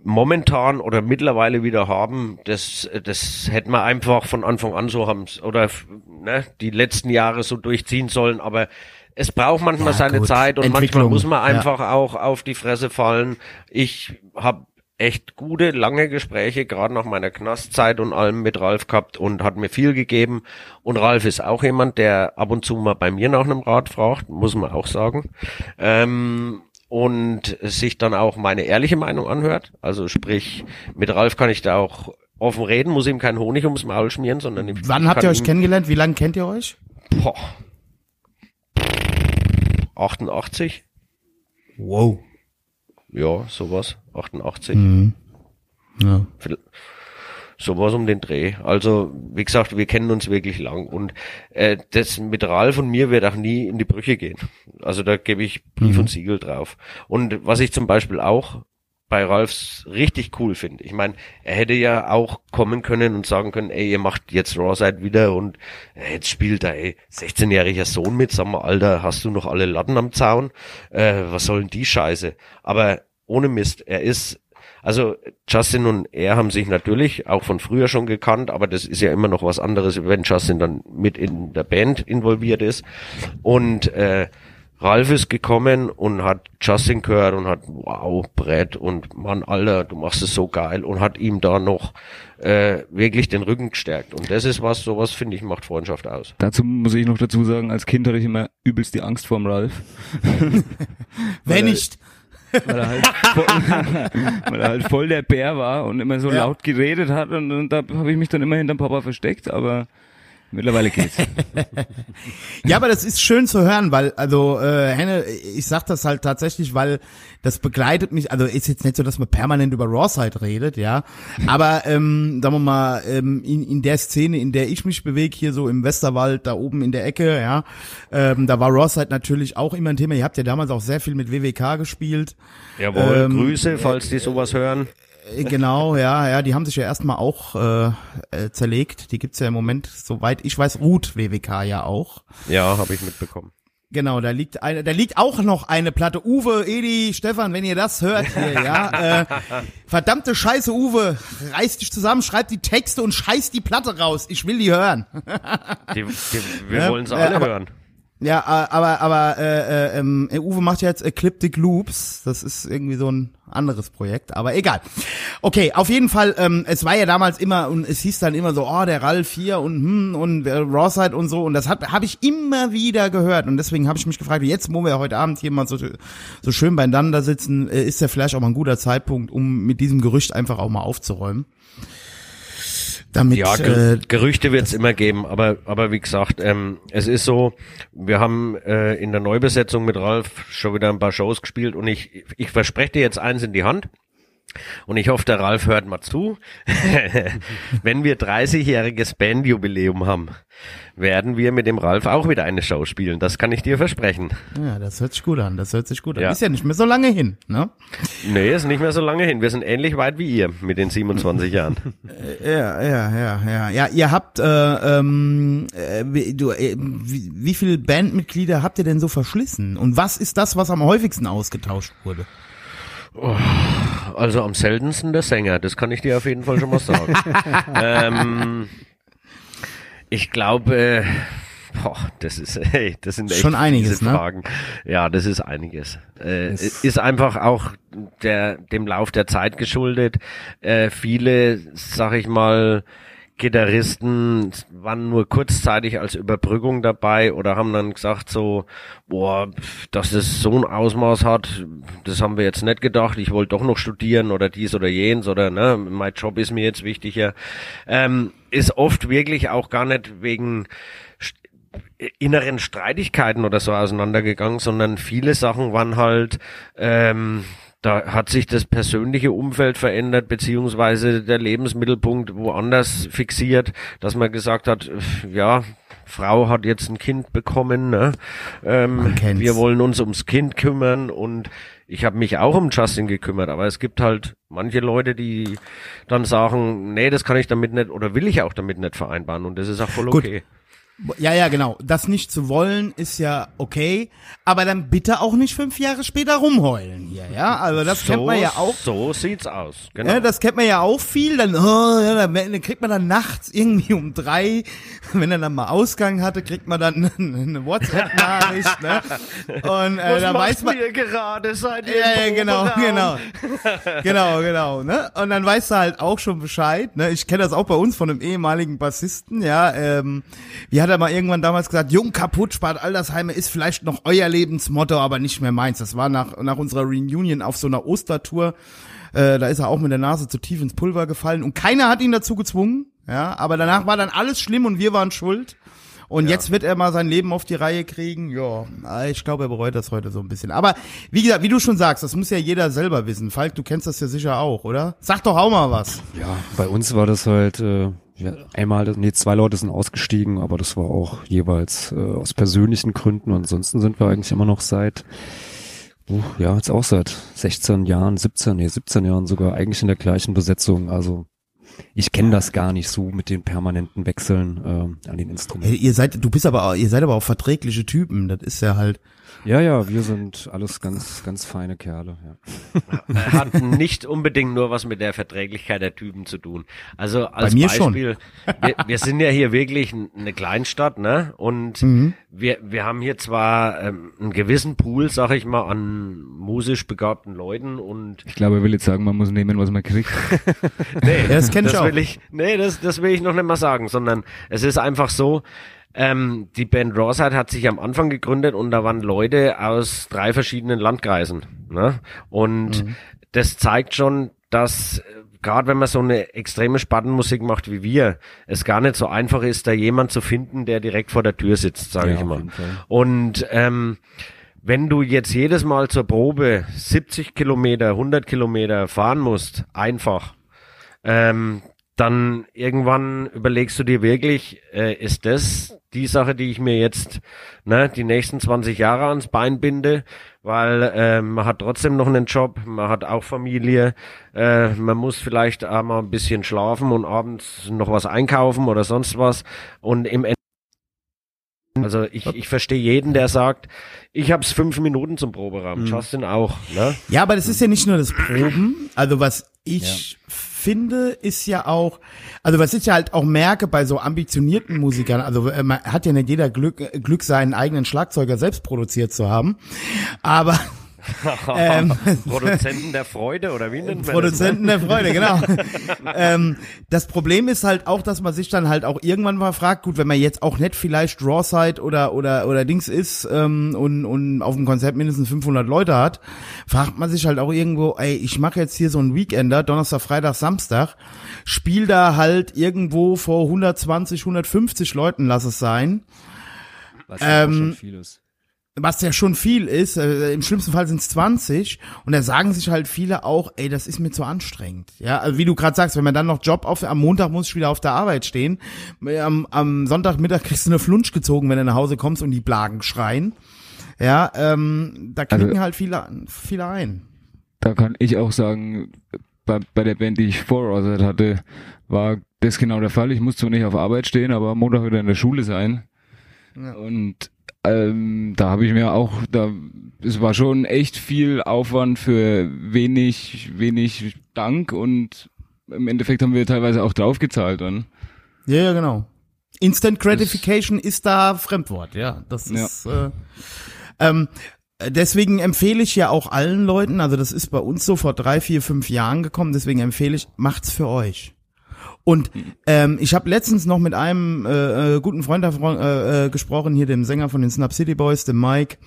momentan oder mittlerweile wieder haben, das, das hätten wir einfach von Anfang an so haben oder ne, die letzten Jahre so durchziehen sollen, aber es braucht manchmal Ja, seine gut. Zeit und manchmal muss man Ja. einfach auch auf die Fresse fallen. Ich habe echt gute, lange Gespräche, gerade nach meiner Knastzeit und allem mit Ralf gehabt und hat mir viel gegeben. Und Ralf ist auch jemand, der ab und zu mal bei mir nach einem Rat fragt, muss man auch sagen. Ähm, und sich dann auch meine ehrliche Meinung anhört. Also sprich, mit Ralf kann ich da auch offen reden, muss ihm keinen Honig ums Maul schmieren, sondern ich Wann habt ihr euch kennengelernt? Wie lange kennt ihr euch? Boah. 88? Wow. Ja, sowas. 88. Mhm. Ja. Sowas um den Dreh. Also, wie gesagt, wir kennen uns wirklich lang und äh, das mit Ralf und mir wird auch nie in die Brüche gehen. Also da gebe ich Brief und Siegel drauf. Und was ich zum Beispiel auch bei Ralfs richtig cool finde, ich meine, er hätte ja auch kommen können und sagen können, ey, ihr macht jetzt Rawside wieder und äh, jetzt spielt da ey 16-jähriger Sohn mit, sag mal, Alter, hast du noch alle Latten am Zaun? Äh, was soll denn die Scheiße? Aber ohne Mist, er ist also Justin und er haben sich natürlich auch von früher schon gekannt, aber das ist ja immer noch was anderes, wenn Justin dann mit in der Band involviert ist. Und äh, Ralf ist gekommen und hat Justin gehört und hat, wow, Brett und Mann, Alter, du machst es so geil und hat ihm da noch äh, wirklich den Rücken gestärkt. Und das ist was, sowas finde ich, macht Freundschaft aus. Dazu muss ich noch dazu sagen, als Kind hatte ich immer übelst die Angst vorm Ralf. Wer er- nicht? Weil er halt voll, weil er halt voll der Bär war und immer so Ja. laut geredet hat und, und da habe ich mich dann immer hinterm Papa versteckt, aber mittlerweile geht's. Ja, aber das ist schön zu hören, weil, also, äh, Henne, ich sag das halt tatsächlich, weil das begleitet mich, also ist jetzt nicht so, dass man permanent über Rawside redet, ja, aber, ähm, sagen wir mal, ähm, in, in der Szene, in der ich mich bewege, hier so im Westerwald, da oben in der Ecke, ja, ähm, da war Rawside natürlich auch immer ein Thema. Ihr habt ja damals auch sehr viel mit WWK gespielt. Jawohl, Ähm, Grüße, falls die sowas hören. Äh, Genau, ja, ja, die haben sich ja erstmal auch äh, äh, zerlegt. Die gibt's ja im Moment, soweit ich weiß, ruht WWK ja auch. Ja, habe ich mitbekommen. Genau, da liegt eine, da liegt auch noch eine Platte. Uwe, Edi, Stefan, wenn ihr das hört hier, ja. Äh, verdammte Scheiße, Uwe, reiß dich zusammen, schreib die Texte und scheiß die Platte raus. Ich will die hören. Die, die, wir Ja, wollen sie äh, alle aber- hören. Ja, äh, aber aber äh, äh, ähm, äh, Uwe macht ja jetzt Ecliptic Loops. Das ist irgendwie so ein anderes Projekt, aber egal. Okay, auf jeden Fall. Ähm, es war ja damals immer und es hieß dann immer so, oh der Ralf hier und hm und äh, Rawside und so und das habe ich immer wieder gehört und deswegen habe ich mich gefragt, jetzt wo wir heute Abend hier mal so so schön beieinander sitzen, äh, ist ja vielleicht auch mal ein guter Zeitpunkt, um mit diesem Gerücht einfach auch mal aufzuräumen. Damit Ja, äh, Ger Gerüchte wird es immer geben, aber aber wie gesagt, ähm, es ist so, wir haben äh, in der Neubesetzung mit Ralf schon wieder ein paar Shows gespielt und ich ich verspreche dir jetzt eins in die Hand. Und ich hoffe, der Ralf hört mal zu. Wenn wir 30-jähriges Bandjubiläum haben, werden wir mit dem Ralf auch wieder eine Show spielen. Das kann ich dir versprechen. ja, das hört sich gut an. Das hört sich gut an. Ja. Ist ja nicht mehr so lange hin, ne? Nee, ist nicht mehr so lange hin. Wir sind ähnlich weit wie ihr mit den 27 Jahren. Ja, ja, ja, ja. Ja, ihr habt, äh, ähm, äh, du, äh, wie, wie viele Bandmitglieder habt ihr denn so verschlissen? Und was ist das, was am häufigsten ausgetauscht wurde? Also am seltensten der Sänger, das kann ich dir auf jeden Fall schon mal sagen. ähm, ich glaube, äh, boah, das ist, hey, das sind echt Schon einiges, ne? Fragen. Ja, das ist einiges. Äh, ist einfach auch der dem Lauf der Zeit geschuldet. Äh, viele, sag ich mal, Gitarristen waren nur kurzzeitig als Überbrückung dabei oder haben dann gesagt so, boah, dass das so ein Ausmaß hat, das haben wir jetzt nicht gedacht, ich wollte doch noch studieren oder dies oder jenes oder ne, mein Job ist mir jetzt wichtiger. Ähm, ist oft wirklich auch gar nicht wegen inneren Streitigkeiten oder so auseinandergegangen, sondern viele Sachen waren halt, ähm, da hat sich das persönliche Umfeld verändert, beziehungsweise der Lebensmittelpunkt woanders fixiert, dass man gesagt hat, äh, ja, Frau hat jetzt ein Kind bekommen, ne? ähm, wir wollen uns ums Kind kümmern und ich habe mich auch um Justin gekümmert, aber es gibt halt manche Leute, die dann sagen, nee, das kann ich damit nicht oder will ich auch damit nicht vereinbaren und das ist auch voll Gut. Ja, ja, genau. Das nicht zu wollen ist ja okay, aber dann bitte auch nicht fünf Jahre später rumheulen hier, ja? Also das kennt man ja auch. So sieht's aus. Genau. Ja, das kennt man ja auch viel. Dann, oh, ja, dann, kriegt man dann nachts irgendwie um drei, wenn er dann mal Ausgang hatte, kriegt man dann eine WhatsApp-Nachricht, ne? Und äh, da weiß man. ihr gerade? Seid ihr Ja, ja, genau, genau. genau, genau, ne? Und dann weißt du halt auch schon Bescheid, ne? Ich kenne das auch bei uns von einem ehemaligen Bassisten, ja, ähm, wie hat er mal irgendwann damals gesagt, jung kaputt spart Altersheime ist vielleicht noch euer Lebensmotto, aber nicht mehr meins. Das war nach, nach unserer Reunion auf so einer Ostertour. Äh, da ist er auch mit der Nase zu tief ins Pulver gefallen und keiner hat ihn dazu gezwungen, ja, aber danach war dann alles schlimm und wir waren schuld. Und jetzt wird er mal sein Leben auf die Reihe kriegen. Ja, ich glaube, er bereut das heute so ein bisschen. Aber wie gesagt, wie du schon sagst, das muss ja jeder selber wissen. Falk, du kennst das ja sicher auch, oder? Sag doch auch mal was. Ja, bei uns war das halt, äh, ja, einmal, nee, zwei Leute sind ausgestiegen, aber das war auch jeweils äh, aus persönlichen Gründen. Ansonsten sind wir eigentlich immer noch seit, uh, ja, jetzt auch seit 16 Jahren, 17, nee, 17 Jahren sogar eigentlich in der gleichen Besetzung. Also ich kenne das gar nicht so mit den permanenten Wechseln ähm, an den Instrumenten. Hey, ihr seid, du bist aber, auch- ihr seid aber auch verträgliche Typen. Das ist ja halt. Ja, ja, wir sind alles ganz, ganz feine Kerle. Ja. hat nicht unbedingt nur was mit der Verträglichkeit der Typen zu tun. Also als mir schon. Beispiel, wir, wir sind ja hier wirklich eine Kleinstadt, ne? Und Mhm. wir, wir haben hier zwar ähm, einen gewissen Pool, sag ich mal, an musisch begabten Leuten und Ich glaube, er will jetzt sagen, man muss nehmen, was man kriegt. nee, das kenn ich das auch. will ich, nee, das, das will ich noch nicht mal sagen, sondern es ist einfach so, ähm, die Band Rawside hat sich am Anfang gegründet und da waren Leute aus drei verschiedenen Landkreisen. Ne? Und Mhm. das zeigt schon, dass gerade wenn man so eine extreme Spannenmusik macht wie wir, es gar nicht so einfach ist, da jemand zu finden, der direkt vor der Tür sitzt, sage Ja, ich mal. Und ähm, wenn du jetzt jedes Mal zur Probe 70 Kilometer, 100 Kilometer fahren musst, einfach, ähm, dann irgendwann überlegst du dir wirklich, äh, ist das die Sache, die ich mir jetzt ne, die nächsten 20 Jahre ans Bein binde, weil äh, man hat trotzdem noch einen Job, man hat auch Familie, äh, man muss vielleicht auch mal ein bisschen schlafen und abends noch was einkaufen oder sonst was und im Endeffekt also ich, ich verstehe jeden, der sagt, ich hab's fünf Minuten zum Proberaum. Justin auch, ne? Ja, aber das ist ja nicht nur das Proben. Also was ich finde, ist ja auch, also was ich ja halt auch merke bei so ambitionierten Musikern, also äh, man hat ja nicht jeder Glück, äh, Glück seinen eigenen Schlagzeuger selbst produziert zu haben, aber ähm, Produzenten der Freude oder wie nennt man Produzenten der Freude, genau. ähm, das Problem ist halt auch, dass man sich dann halt auch irgendwann mal fragt, gut, wenn man jetzt auch nicht vielleicht Rawside oder oder oder Dings ist ähm, und und auf dem Konzert mindestens 500 Leute hat, fragt man sich halt auch irgendwo, ey, ich mache jetzt hier so einen Weekender, Donnerstag, Freitag, Samstag, spiel da halt irgendwo vor 120, 150 Leuten, lass es sein. Was Ähm, schon viel ist. Was ja schon viel ist, äh, im schlimmsten Fall sind es 20 und da sagen sich halt viele auch, ey, das ist mir zu anstrengend. Ja, also wie du gerade sagst, wenn man dann noch Job auf, am Montag muss ich wieder auf der Arbeit stehen, am, am Sonntagmittag kriegst du eine Flunsch gezogen, wenn du nach Hause kommst und die Blagen schreien. Ja, ähm, da knicken Also- halt viele, viele ein. da kann ich auch sagen, bei, bei der Band, die ich vor Rosette hatte, war das genau der Fall. Ich musste zwar nicht auf Arbeit stehen, aber am Montag wieder in der Schule sein. Ja. Und ähm, da habe ich mir auch, da es war schon echt viel Aufwand für wenig, wenig Dank und im Endeffekt haben wir teilweise auch draufgezahlt dann. Ja, ja, genau. Instant Gratification ist da Fremdwort, ja. Das Ja. ist äh, ähm, deswegen empfehle ich ja auch allen Leuten, also das ist bei uns so vor drei, vier, fünf Jahren gekommen, deswegen empfehle ich, macht's für euch. Und ähm, ich habe letztens noch mit einem äh, äh, guten Freund davon, äh, äh, gesprochen, hier dem Sänger von den Snap City Boys, dem Mike.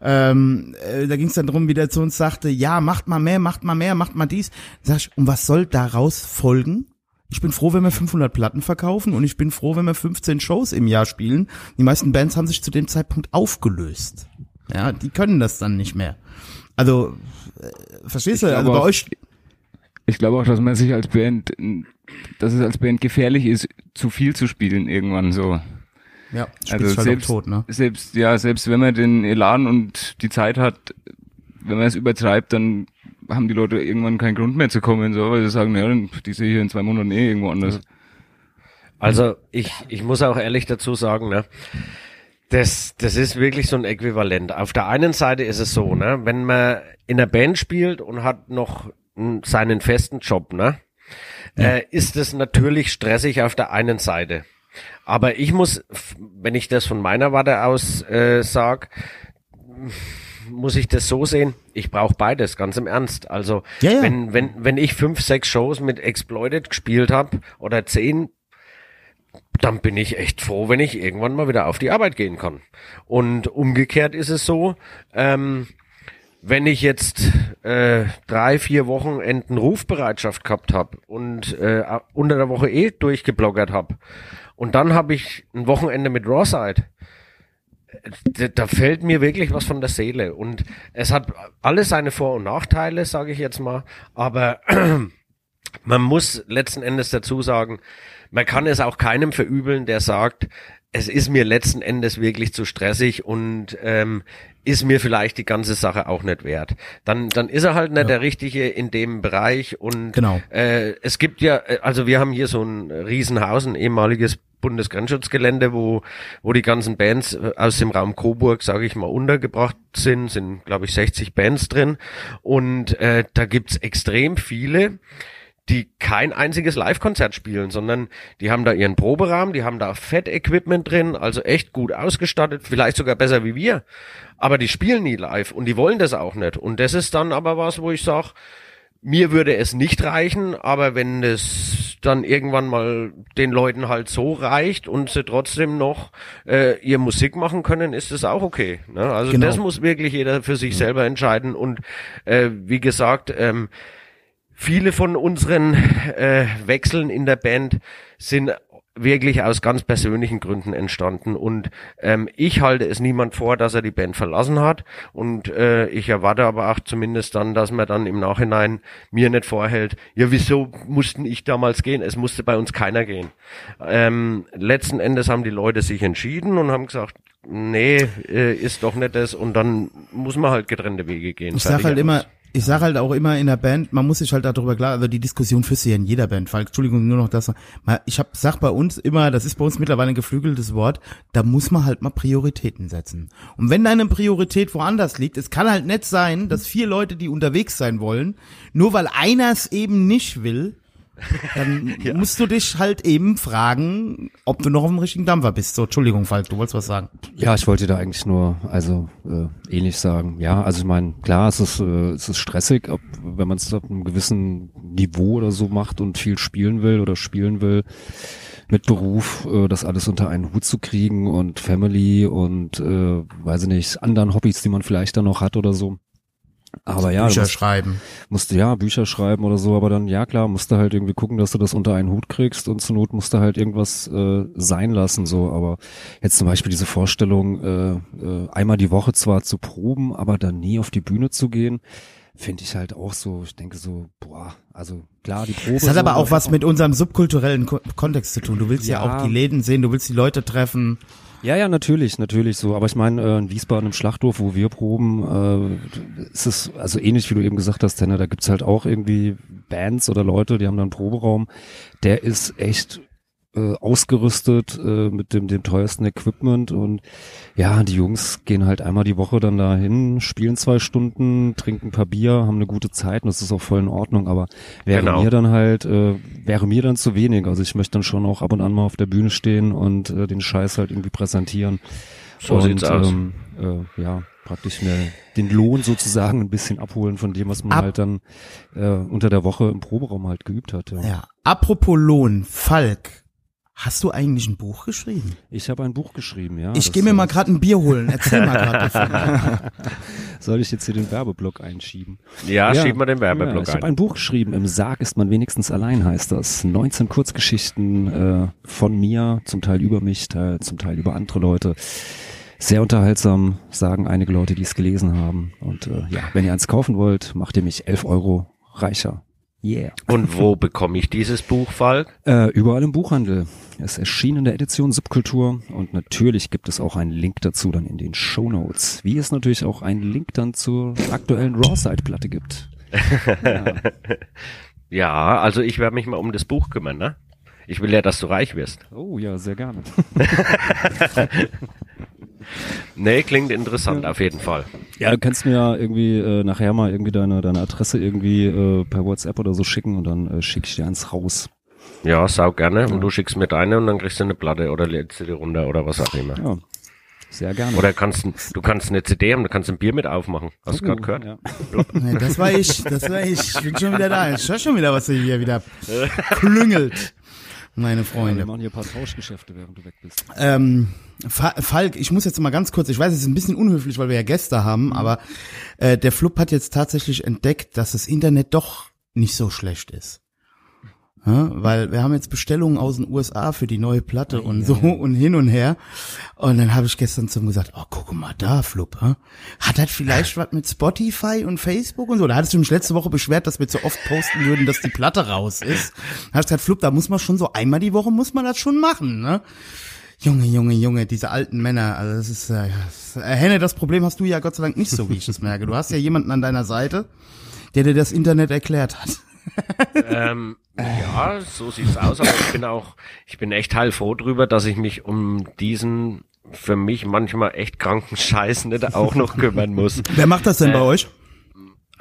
Ähm, äh, da ging es dann drum, wie der zu uns sagte, ja, macht mal mehr, macht mal mehr, macht mal dies. Sag ich, und was soll daraus folgen? Ich bin froh, wenn wir 500 Platten verkaufen und ich bin froh, wenn wir 15 Shows im Jahr spielen. Die meisten Bands haben sich zu dem Zeitpunkt aufgelöst. Ja, die können das dann nicht mehr. Also, äh, verstehst du? Also bei auch- euch, Ich glaube auch, dass man sich als Band, dass es als Band gefährlich ist, zu viel zu spielen irgendwann so. ja, Also halt selbst, tot, ne? selbst, ja, selbst wenn man den Elan und die Zeit hat, wenn man es übertreibt, dann haben die Leute irgendwann keinen Grund mehr zu kommen, so, weil sie sagen, ja, dann- die sehe ich hier in zwei Monaten eh irgendwo anders. Also ich, ich muss auch ehrlich dazu sagen, ne, das, das ist wirklich so ein Äquivalent. Auf der einen Seite ist es so, ne, wenn man in einer Band spielt und hat noch seinen festen Job, ne, ja. äh, ist es natürlich stressig auf der einen Seite. Aber ich muss, wenn ich das von meiner Warte aus äh, sag, muss ich das so sehen, ich brauche beides, ganz im Ernst. Also ja, ja. wenn, wenn, wenn ich fünf, sechs Shows mit Exploited gespielt habe oder zehn, dann bin ich echt froh, wenn ich irgendwann mal wieder auf die Arbeit gehen kann. Und umgekehrt ist es so, ähm, wenn ich jetzt äh, drei, vier Wochenenden Rufbereitschaft gehabt habe und äh, unter der Woche eh durchgebloggert habe und dann habe ich ein Wochenende mit Rawside, da, da fällt mir wirklich was von der Seele. Und es hat alles seine Vor- und Nachteile, sage ich jetzt mal, aber man muss letzten Endes dazu sagen, man kann es auch keinem verübeln, der sagt, es ist mir letzten Endes wirklich zu stressig und ähm, ist mir vielleicht die ganze Sache auch nicht wert. Dann, dann ist er halt nicht ja. der Richtige in dem Bereich und genau. äh, es gibt ja, äh, also wir haben hier so ein Riesenhaus, ein ehemaliges Bundesgrenzschutzgelände, wo, wo die ganzen Bands äh, aus dem Raum Coburg, sage ich mal, untergebracht sind, sind, glaube ich, 60 Bands drin. Und äh, da gibt's extrem viele, die kein einziges Live-Konzert spielen, sondern die haben da ihren Proberahmen, die haben da Fett-Equipment drin, also echt gut ausgestattet, vielleicht sogar besser wie wir. Aber die spielen nie live und die wollen das auch nicht. Und das ist dann aber was, wo ich sage, mir würde es nicht reichen, aber wenn es dann irgendwann mal den Leuten halt so reicht und sie trotzdem noch äh, ihr Musik machen können, ist das auch okay. Ne? Also genau. das muss wirklich jeder für sich selber entscheiden. Und äh, wie gesagt, ähm, viele von unseren äh, Wechseln in der Band sind wirklich aus ganz persönlichen Gründen entstanden und ähm, ich halte es niemand vor, dass er die Band verlassen hat und äh, ich erwarte aber auch zumindest dann, dass man dann im Nachhinein mir nicht vorhält, ja wieso mussten ich damals gehen? Es musste bei uns keiner gehen. Ähm, letzten Endes haben die Leute sich entschieden und haben gesagt, nee, äh, ist doch nicht das und dann muss man halt getrennte Wege gehen. Ich sag halt immer, ich sage halt auch immer in der Band, man muss sich halt darüber klar, also die Diskussion führst du ja in jeder Band, weil, Entschuldigung, nur noch das, ich hab, sag bei uns immer, das ist bei uns mittlerweile ein geflügeltes Wort, da muss man halt mal Prioritäten setzen. Und wenn deine Priorität woanders liegt, es kann halt nicht sein, dass vier Leute, die unterwegs sein wollen, nur weil einer es eben nicht will, dann ja. musst du dich halt eben fragen, ob du noch auf dem richtigen Dampfer bist. So, Entschuldigung, Falk, du wolltest was sagen. Ja, ich wollte da eigentlich nur, also äh, ähnlich sagen. Ja, also ich meine, klar, es ist, äh, es ist stressig, ob, wenn man es auf einem gewissen Niveau oder so macht und viel spielen will oder spielen will mit Beruf, äh, das alles unter einen Hut zu kriegen und Family und äh, weiß ich nicht, anderen Hobbys, die man vielleicht dann noch hat oder so. Aber ja, Bücher schreiben. Musste ja Bücher schreiben oder so, aber dann ja klar, musste halt irgendwie gucken, dass du das unter einen Hut kriegst und zur Not musste halt irgendwas äh, sein lassen so. Aber jetzt zum Beispiel diese Vorstellung, äh, äh, einmal die Woche zwar zu proben, aber dann nie auf die Bühne zu gehen, finde ich halt auch so. Ich denke so, boah, also klar, die Probe. Es hat aber auch was mit unserem subkulturellen Ko Kontext zu tun. Du willst ja. ja auch die Läden sehen, du willst die Leute treffen. Ja, ja, natürlich, natürlich so. Aber ich meine, äh, in Wiesbaden im Schlachthof, wo wir proben, äh, ist es also ähnlich, wie du eben gesagt hast, Tenner, da gibt's halt auch irgendwie Bands oder Leute, die haben dann einen Proberaum. Der ist echt äh, ausgerüstet äh, mit dem, dem teuersten Equipment und ja, die Jungs gehen halt einmal die Woche dann dahin, spielen zwei Stunden, trinken ein paar Bier, haben eine gute Zeit und das ist auch voll in Ordnung, aber wäre genau. mir dann halt, äh, wäre mir dann zu wenig. Also ich möchte dann schon auch ab und an mal auf der Bühne stehen und äh, den Scheiß halt irgendwie präsentieren. So und, sieht's aus. Ähm, äh, ja, praktisch mir den Lohn sozusagen ein bisschen abholen von dem, was man Ab halt dann äh, unter der Woche im Proberaum halt geübt hat. Ja. ja. Apropos Lohn, Falk, Hast du eigentlich ein Buch geschrieben? Ich habe ein Buch geschrieben, ja. Ich gehe mir mal gerade ein Bier holen. Erzähl mal gerade davon. Soll ich jetzt hier den Werbeblock einschieben? Ja, ja schieb mal den Werbeblock ja, ich ein. Ich habe ein Buch geschrieben. Im Sarg ist man wenigstens allein, heißt das. 19 Kurzgeschichten äh, von mir, zum Teil über mich, zum Teil über andere Leute. Sehr unterhaltsam, sagen einige Leute, die es gelesen haben. Und äh, ja, wenn ihr eins kaufen wollt, macht ihr mich 11 Euro reicher. Yeah. Und wo bekomme ich dieses Buch, Falk? Äh, überall im Buchhandel. Es erschien in der Edition Subkultur und natürlich gibt es auch einen Link dazu dann in den Show Notes. Wie es natürlich auch einen Link dann zur aktuellen Raw-Side-Platte gibt. Ja. ja, also ich werde mich mal um das Buch kümmern, ne? Ich will ja, dass du reich wirst. Oh ja, sehr gerne. Nee, klingt interessant auf jeden Fall. Ja, du kannst mir ja irgendwie äh, nachher mal irgendwie deine, deine Adresse irgendwie äh, per WhatsApp oder so schicken und dann äh, schicke ich dir eins raus. Ja, sau gerne. Und du schickst mir deine und dann kriegst du eine Platte oder lädst sie dir runter oder was auch immer. Ja, sehr gerne. Oder kannst du kannst eine CD haben, du kannst ein Bier mit aufmachen. Hast du gerade gehört? Ja. Nee, das war ich, das war ich. Ich bin schon wieder da. Ich höre schon wieder, was ihr hier wieder klüngelt. Meine Wir Freunde. machen hier ein paar Tauschgeschäfte, während du weg bist. Ähm, Falk, ich muss jetzt mal ganz kurz, ich weiß, es ist ein bisschen unhöflich, weil wir ja Gäste haben, aber äh, der Flup hat jetzt tatsächlich entdeckt, dass das Internet doch nicht so schlecht ist. Ja, weil wir haben jetzt Bestellungen aus den USA für die neue Platte und so und hin und her. Und dann habe ich gestern zum gesagt, oh, guck mal da, Flup. hä? Hat das vielleicht was mit Spotify und Facebook und so? Da hattest du mich letzte Woche beschwert, dass wir zu oft posten würden, dass die Platte raus ist. Da hast du gesagt, Flup, da muss man schon so einmal die Woche muss man das schon machen, ne? Junge, Junge, Junge, diese alten Männer, also das ist, äh, das, äh, Henne, das Problem hast du ja Gott sei Dank nicht so, wie ich das merke. Du hast ja jemanden an deiner Seite, der dir das Internet erklärt hat. ähm, ja, so sieht's aus, aber ich bin auch, ich bin echt heilfroh drüber, dass ich mich um diesen für mich manchmal echt kranken Scheiß nicht auch noch kümmern muss. Wer macht das denn bei euch?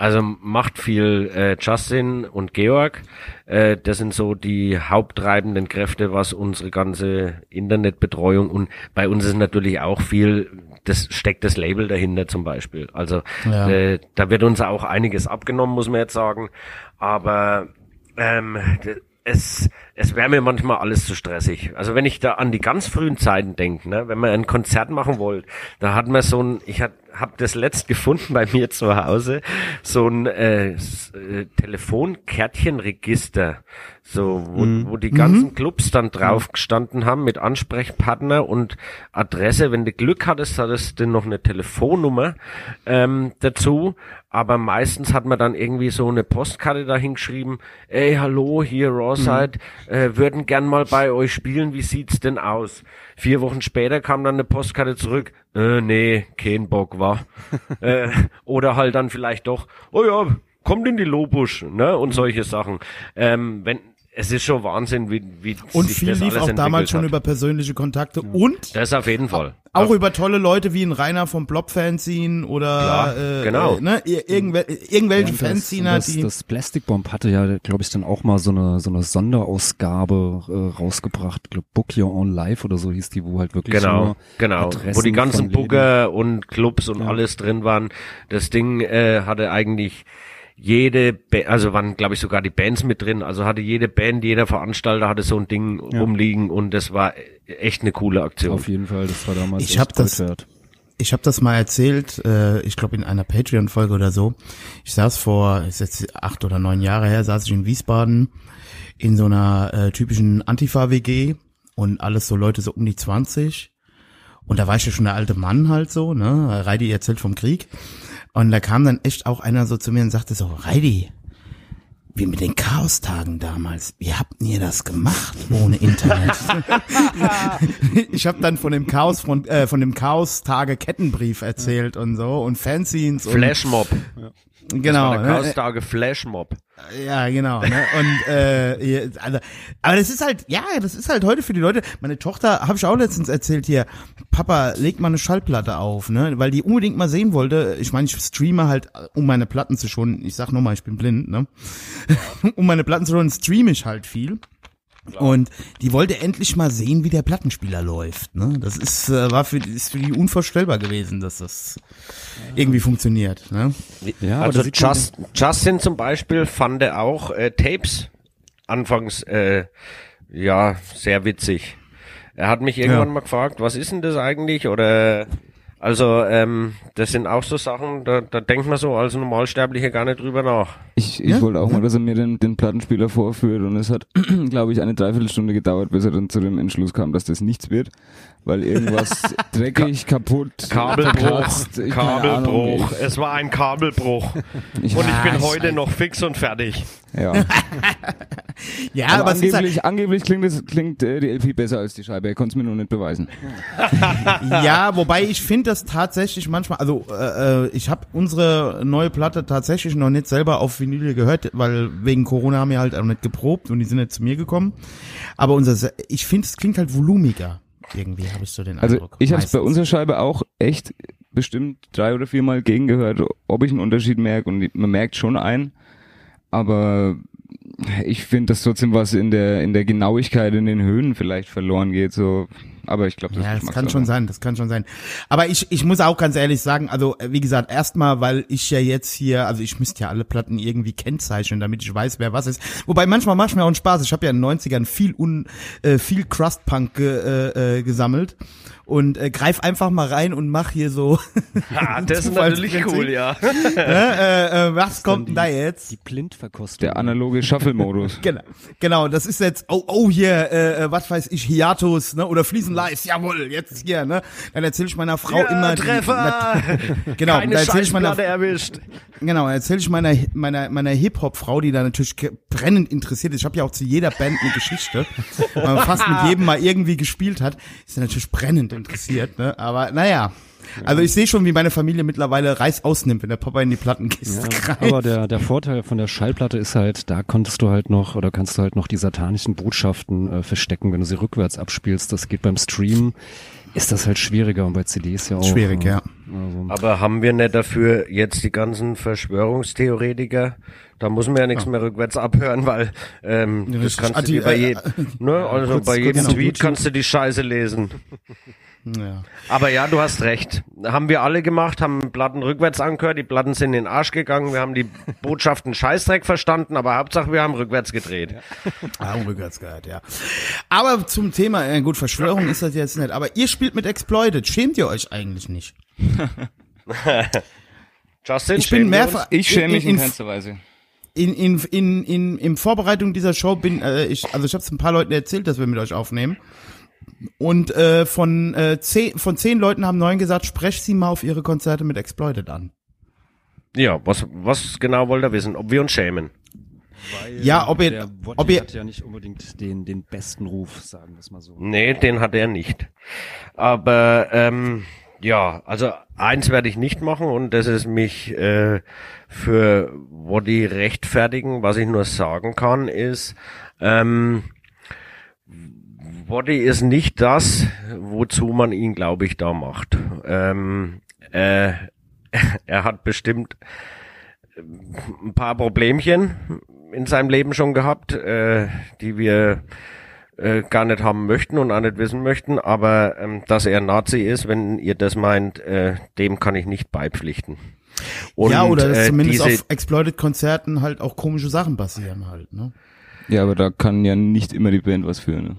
Also macht viel äh, Justin und Georg. Äh, das sind so die haupttreibenden Kräfte, was unsere ganze Internetbetreuung und bei uns ist natürlich auch viel, das steckt das Label dahinter zum Beispiel. Also Ja. äh, da wird uns auch einiges abgenommen, muss man jetzt sagen. Aber ähm, es, es wäre mir manchmal alles zu stressig. Also wenn ich da an die ganz frühen Zeiten denke, ne, wenn man ein Konzert machen wollte, da hat man so ein, ich hat, hab das letzt gefunden bei mir zu Hause, so ein äh, äh, Telefonkärtchenregister, so wo, wo die ganzen Clubs dann drauf gestanden haben mit Ansprechpartner und Adresse. Wenn du Glück hattest, hattest du noch eine Telefonnummer ähm, dazu. Aber meistens hat man dann irgendwie so eine Postkarte dahin geschrieben, ey, hallo, hier Rawside, äh, würden gern mal bei euch spielen, wie sieht's denn aus? Vier Wochen später kam dann eine Postkarte zurück, äh, nee, kein Bock, war. äh, oder halt dann vielleicht doch, oh ja, kommt in die Lobusch, ne, und solche Sachen. Ähm, wenn, es ist schon Wahnsinn, wie, wie Und sich viel das lief alles auch damals schon hat. über persönliche Kontakte und Das auf jeden Fall. auch über tolle Leute wie ein Rainer vom Blob-Fanzine oder Klar, äh, genau. äh, ne, ir- irgendwel irgendwelche Ja, Fanziner, das, die das Plastic Bomb hatte ja, glaube ich, dann auch mal so eine so eine Sonderausgabe äh, rausgebracht. Ich glaube, Book Your Own Life oder so hieß die, wo halt wirklich Genau, nur genau. Adressen Wo die ganzen Booker und Clubs und Ja. alles drin waren. Das Ding äh, hatte eigentlich jede, ba also waren glaube ich sogar die Bands mit drin. Also hatte jede Band, jeder Veranstalter hatte so ein Ding Ja. rumliegen und das war echt eine coole Aktion. Auf jeden Fall, das war damals Ich echt hab das- wert. Ich habe das mal erzählt, äh, ich glaube in einer Patreon-Folge oder so. Ich saß vor, ist jetzt acht oder neun Jahre her, saß ich in Wiesbaden in so einer äh, typischen Antifa-WG und alles so Leute so um die 20. Und da war ich ja schon der alte Mann halt so, ne? Reidi erzählt vom Krieg. Und da kam dann echt auch einer so zu mir und sagte so, Reidi, wie mit den Chaostagen damals. Wie habt ihr das gemacht ohne Internet? ich habe dann von dem Chaos von äh, von dem Chaos Tage Kettenbrief erzählt und so und Fanzines und Flashmob. Genau. War der ne? Chaostage Flashmob. Ja, genau. Ne? Und äh, also, aber das ist halt, ja, das ist halt heute für die Leute. Meine Tochter, habe ich auch letztens erzählt hier, Papa, leg mal eine Schallplatte auf, ne, weil die unbedingt mal sehen wollte. Ich meine, ich streame halt, um meine Platten zu schonen. Ich sag nur mal, ich bin blind, ne, um meine Platten zu schonen, streame ich halt viel. Und die wollte endlich mal sehen, wie der Plattenspieler läuft. Ne? Das ist, äh, war für, ist für die unvorstellbar gewesen, dass das irgendwie funktioniert. Ne? Ja, aber also Just, Justin zum Beispiel fand er auch äh, Tapes anfangs äh, ja sehr witzig. Er hat mich irgendwann Ja. mal gefragt, was ist denn das eigentlich? Oder also ähm, das sind auch so Sachen, da, da denkt man so als Normalsterblicher gar nicht drüber nach. Ich, ich Ja, wollte auch mal, dass er mir den, den Plattenspieler vorführt und es hat, glaube ich, eine Dreiviertelstunde gedauert, bis er dann zu dem Entschluss kam, dass das nichts wird. Weil irgendwas dreckig, kaputt, Kabelbruch, Kabelbruch. Ahnung, es war ein Kabelbruch. Ich, Und ich bin heute noch fix und fertig. ja. Ja, aber, aber, es ist halt, angeblich, angeblich klingt, es, klingt äh, die LP besser als die Scheibe. Er konnte es mir nur nicht beweisen. ja, wobei ich finde das tatsächlich manchmal, also äh, äh, ich habe unsere neue Platte tatsächlich noch nicht selber auf Vinyl gehört, weil wegen Corona haben wir halt auch nicht geprobt und die sind nicht zu mir gekommen. Aber unser, Se- ich finde es klingt halt volumiger. Irgendwie habe ich so den Also Eindruck. ich habe es bei unserer Scheibe auch echt bestimmt drei oder viermal gegengehört, ob ich einen Unterschied merke und man merkt schon einen. Aber ich finde, dass trotzdem was in der in der Genauigkeit in den Höhen vielleicht verloren geht. So, aber ich glaube, das, Ja, das kann schon sein, das kann schon sein. Aber ich, ich muss auch ganz ehrlich sagen, also äh, wie gesagt, erstmal, weil ich ja jetzt hier, also ich müsste ja alle Platten irgendwie kennzeichnen, damit ich weiß, wer was ist. Wobei manchmal macht mir auch einen Spaß. Ich habe ja in den 90ern viel un, äh, viel Crust-Punk ge, äh, äh, gesammelt und äh, greif einfach mal rein und mach hier so. Ah, das ist natürlich cool, ja. äh, äh, was kommt denn da jetzt? Die Blindverkostung. Der analoge Shuffle-Modus. Genau, genau, das ist jetzt, oh, oh, hier, äh, äh, was weiß ich, Hiatus, ne, oder Fließen Live, jawohl, jetzt hier, ne, dann erzähle ich meiner Frau immer, die- Treffer! na, genau, Keine dann erzähle ich meiner, erwischt. genau, dann erzähle ich meiner, meiner, meiner Hip-Hop-Frau, die da natürlich brennend interessiert ist, ich habe ja auch zu jeder Band eine Geschichte, weil man fast mit jedem mal irgendwie gespielt hat, ist sie natürlich brennend interessiert, ne, aber naja, also ich sehe schon, wie meine Familie mittlerweile Reis ausnimmt, wenn der Papa in die Plattenkiste Ja, greift. aber der, der Vorteil von der Schallplatte ist halt, da konntest du halt noch oder kannst du halt noch die satanischen Botschaften äh, verstecken, wenn du sie rückwärts abspielst. Das geht beim Stream, ist das halt schwieriger und bei CDs ja auch. Schwierig, äh, ja. Also, Aber haben wir nicht dafür jetzt die ganzen Verschwörungstheoretiker? Da muss man ja nichts mehr rückwärts abhören, weil ähm, Ja, das kannst du dir bei äh, jedem, ne? Also kurz- bei jedem Tweet kannst du die Scheiße lesen. Ja. Aber ja, du hast recht. Haben wir alle gemacht, haben Platten rückwärts angehört, die Platten sind in den Arsch gegangen, wir haben die Botschaften Scheißdreck verstanden, aber Hauptsache wir haben rückwärts gedreht. Ah, rückwärts gehört, ja. Aber zum Thema, äh, gut, Verschwörung ist das jetzt nicht, aber ihr spielt mit Exploited, schämt ihr euch eigentlich nicht? Justin, Ich bin mehrfach, Ich schäme mich in in, keinster Weise. in, in, in, in, in Vorbereitung dieser Show bin, äh, ich, also ich habe es ein paar Leuten erzählt, dass wir mit euch aufnehmen. Und äh, von, äh, zehn, von zehn Leuten haben neun gesagt, sprecht sie mal auf ihre Konzerte mit Exploited an. Ja, was, was genau wollt ihr wissen? Ob wir uns schämen? Ja, ob ihr- ob ihr- hat ja nicht unbedingt den, den besten Ruf, sagen wir es mal so. Nee, den hat er nicht. Aber ähm, ja, also eins werde ich nicht machen und das ist mich äh, für Woddy rechtfertigen. Was ich nur sagen kann ist, ähm, Woddy ist nicht das, wozu man ihn, glaube ich, da macht. Ähm, äh, er hat bestimmt ein paar Problemchen in seinem Leben schon gehabt, äh, die wir äh, gar nicht haben möchten und auch nicht wissen möchten, aber ähm, dass er Nazi ist, wenn ihr das meint, äh, dem kann ich nicht beipflichten. Und, ja, oder dass äh, zumindest auf Exploited-Konzerten halt auch komische Sachen passieren halt, ne? Ja, aber da kann ja nicht immer die Band was für. Ne?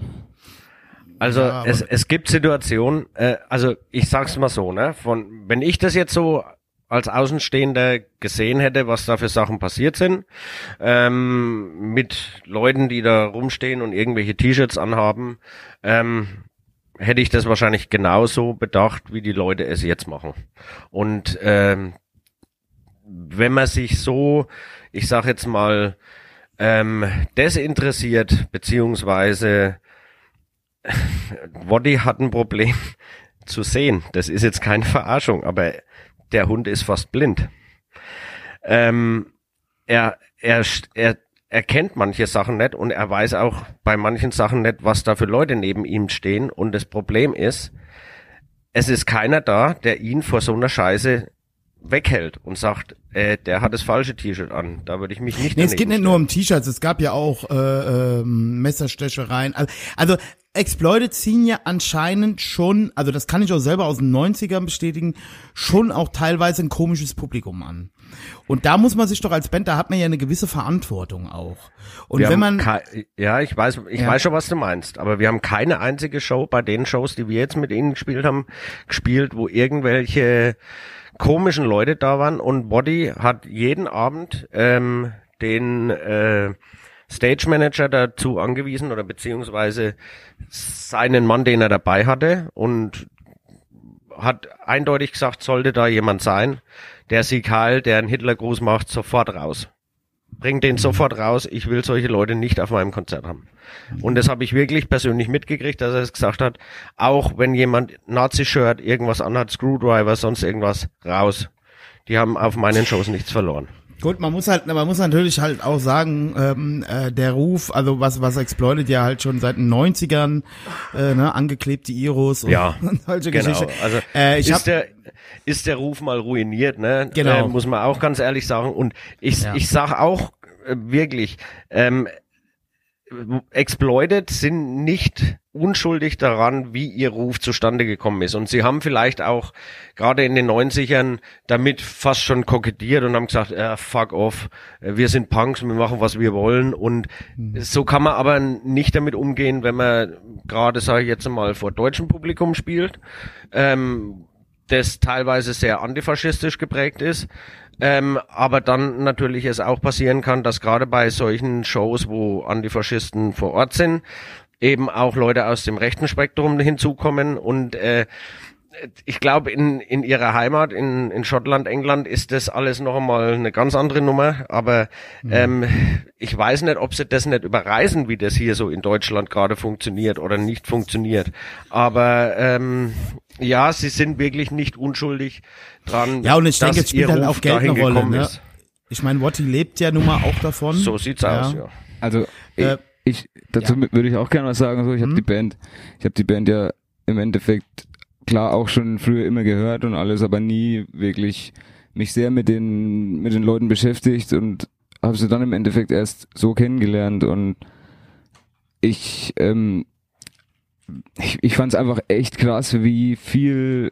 Also Ja, es, es gibt Situationen, äh, also ich sag's mal so, ne, von wenn ich das jetzt so als Außenstehender gesehen hätte, was da für Sachen passiert sind, ähm, mit Leuten, die da rumstehen und irgendwelche T-Shirts anhaben, ähm, hätte ich das wahrscheinlich genauso bedacht, wie die Leute es jetzt machen. Und ähm, wenn man sich so, ich sag jetzt mal, ähm, desinteressiert, beziehungsweise Woddy hat ein Problem zu sehen. Das ist jetzt keine Verarschung, aber der Hund ist fast blind. Ähm, er, er, er erkennt manche Sachen nicht und er weiß auch bei manchen Sachen nicht, was da für Leute neben ihm stehen. Und das Problem ist, es ist keiner da, der ihn vor so einer Scheiße weghält und sagt, äh, der hat das falsche T-Shirt an. Da würde ich mich nicht. Nee, es geht nicht nur um T-Shirts, es gab ja auch äh, ähm, Messerstechereien. Also, also Exploited ziehen ja anscheinend schon, also das kann ich auch selber aus den 90ern bestätigen, schon auch teilweise ein komisches Publikum an. Und da muss man sich doch als Band, da hat man ja eine gewisse Verantwortung auch. Und Wir wenn man ja, ich weiß, ich Ja. weiß schon, was du meinst, aber wir haben keine einzige Show bei den Shows, die wir jetzt mit ihnen gespielt haben, gespielt, wo irgendwelche komischen Leute da waren und Body hat jeden Abend ähm, den äh, Stage Manager dazu angewiesen oder beziehungsweise seinen Mann, den er dabei hatte und hat eindeutig gesagt, sollte da jemand sein, der Sieg Heil, der einen Hitlergruß macht, sofort raus. Bringt den sofort raus, ich will solche Leute nicht auf meinem Konzert haben. Und das habe ich wirklich persönlich mitgekriegt, dass er es gesagt hat, auch wenn jemand Nazi-Shirt, irgendwas anhat, Screwdriver, sonst irgendwas, raus. Die haben auf meinen Shows nichts verloren. Gut, man muss halt, man muss natürlich halt auch sagen, ähm, äh, der Ruf, also was was Exploited ja halt schon seit den 90ern, äh, ne, angeklebte Iros und, Ja, und solche Genau. Geschichten. Also äh, ich ist, der, ist der Ruf mal ruiniert, ne? Genau. Äh, muss man auch ganz ehrlich sagen. Und ich, Ja. ich sag auch äh, wirklich, ähm, Exploited sind nicht unschuldig daran, wie ihr Ruf zustande gekommen ist. Und sie haben vielleicht auch gerade in den 90ern damit fast schon kokettiert und haben gesagt, äh, fuck off, äh, wir sind Punks, wir machen, was wir wollen. Und so kann man aber nicht damit umgehen, wenn man gerade, sage ich jetzt mal, vor deutschem Publikum spielt, ähm, das teilweise sehr antifaschistisch geprägt ist. Ähm, aber dann natürlich es auch passieren kann, dass gerade bei solchen Shows, wo Antifaschisten vor Ort sind, eben auch Leute aus dem rechten Spektrum hinzukommen und äh, ich glaube, in, in ihrer Heimat, in, in Schottland, England, ist das alles noch einmal eine ganz andere Nummer. Aber ähm, ich weiß nicht, ob sie das nicht überreißen, wie das hier so in Deutschland gerade funktioniert oder nicht funktioniert. Aber ähm, ja, sie sind wirklich nicht unschuldig dran. ja und ich denke, es spielt ihr halt auch Geld eine Rolle. Ne? ist. Ich meine, Wotti lebt ja nun mal auch davon. So sieht's aus, ja. Also Äh, ich, dazu würde ich auch gerne was sagen. So, ich habe Mhm. die Band, ich habe die Band ja im Endeffekt klar auch schon früher immer gehört und alles, aber nie wirklich mich sehr mit den mit den Leuten beschäftigt und habe sie dann im Endeffekt erst so kennengelernt und ich ähm, ich, ich fand es einfach echt krass, wie viel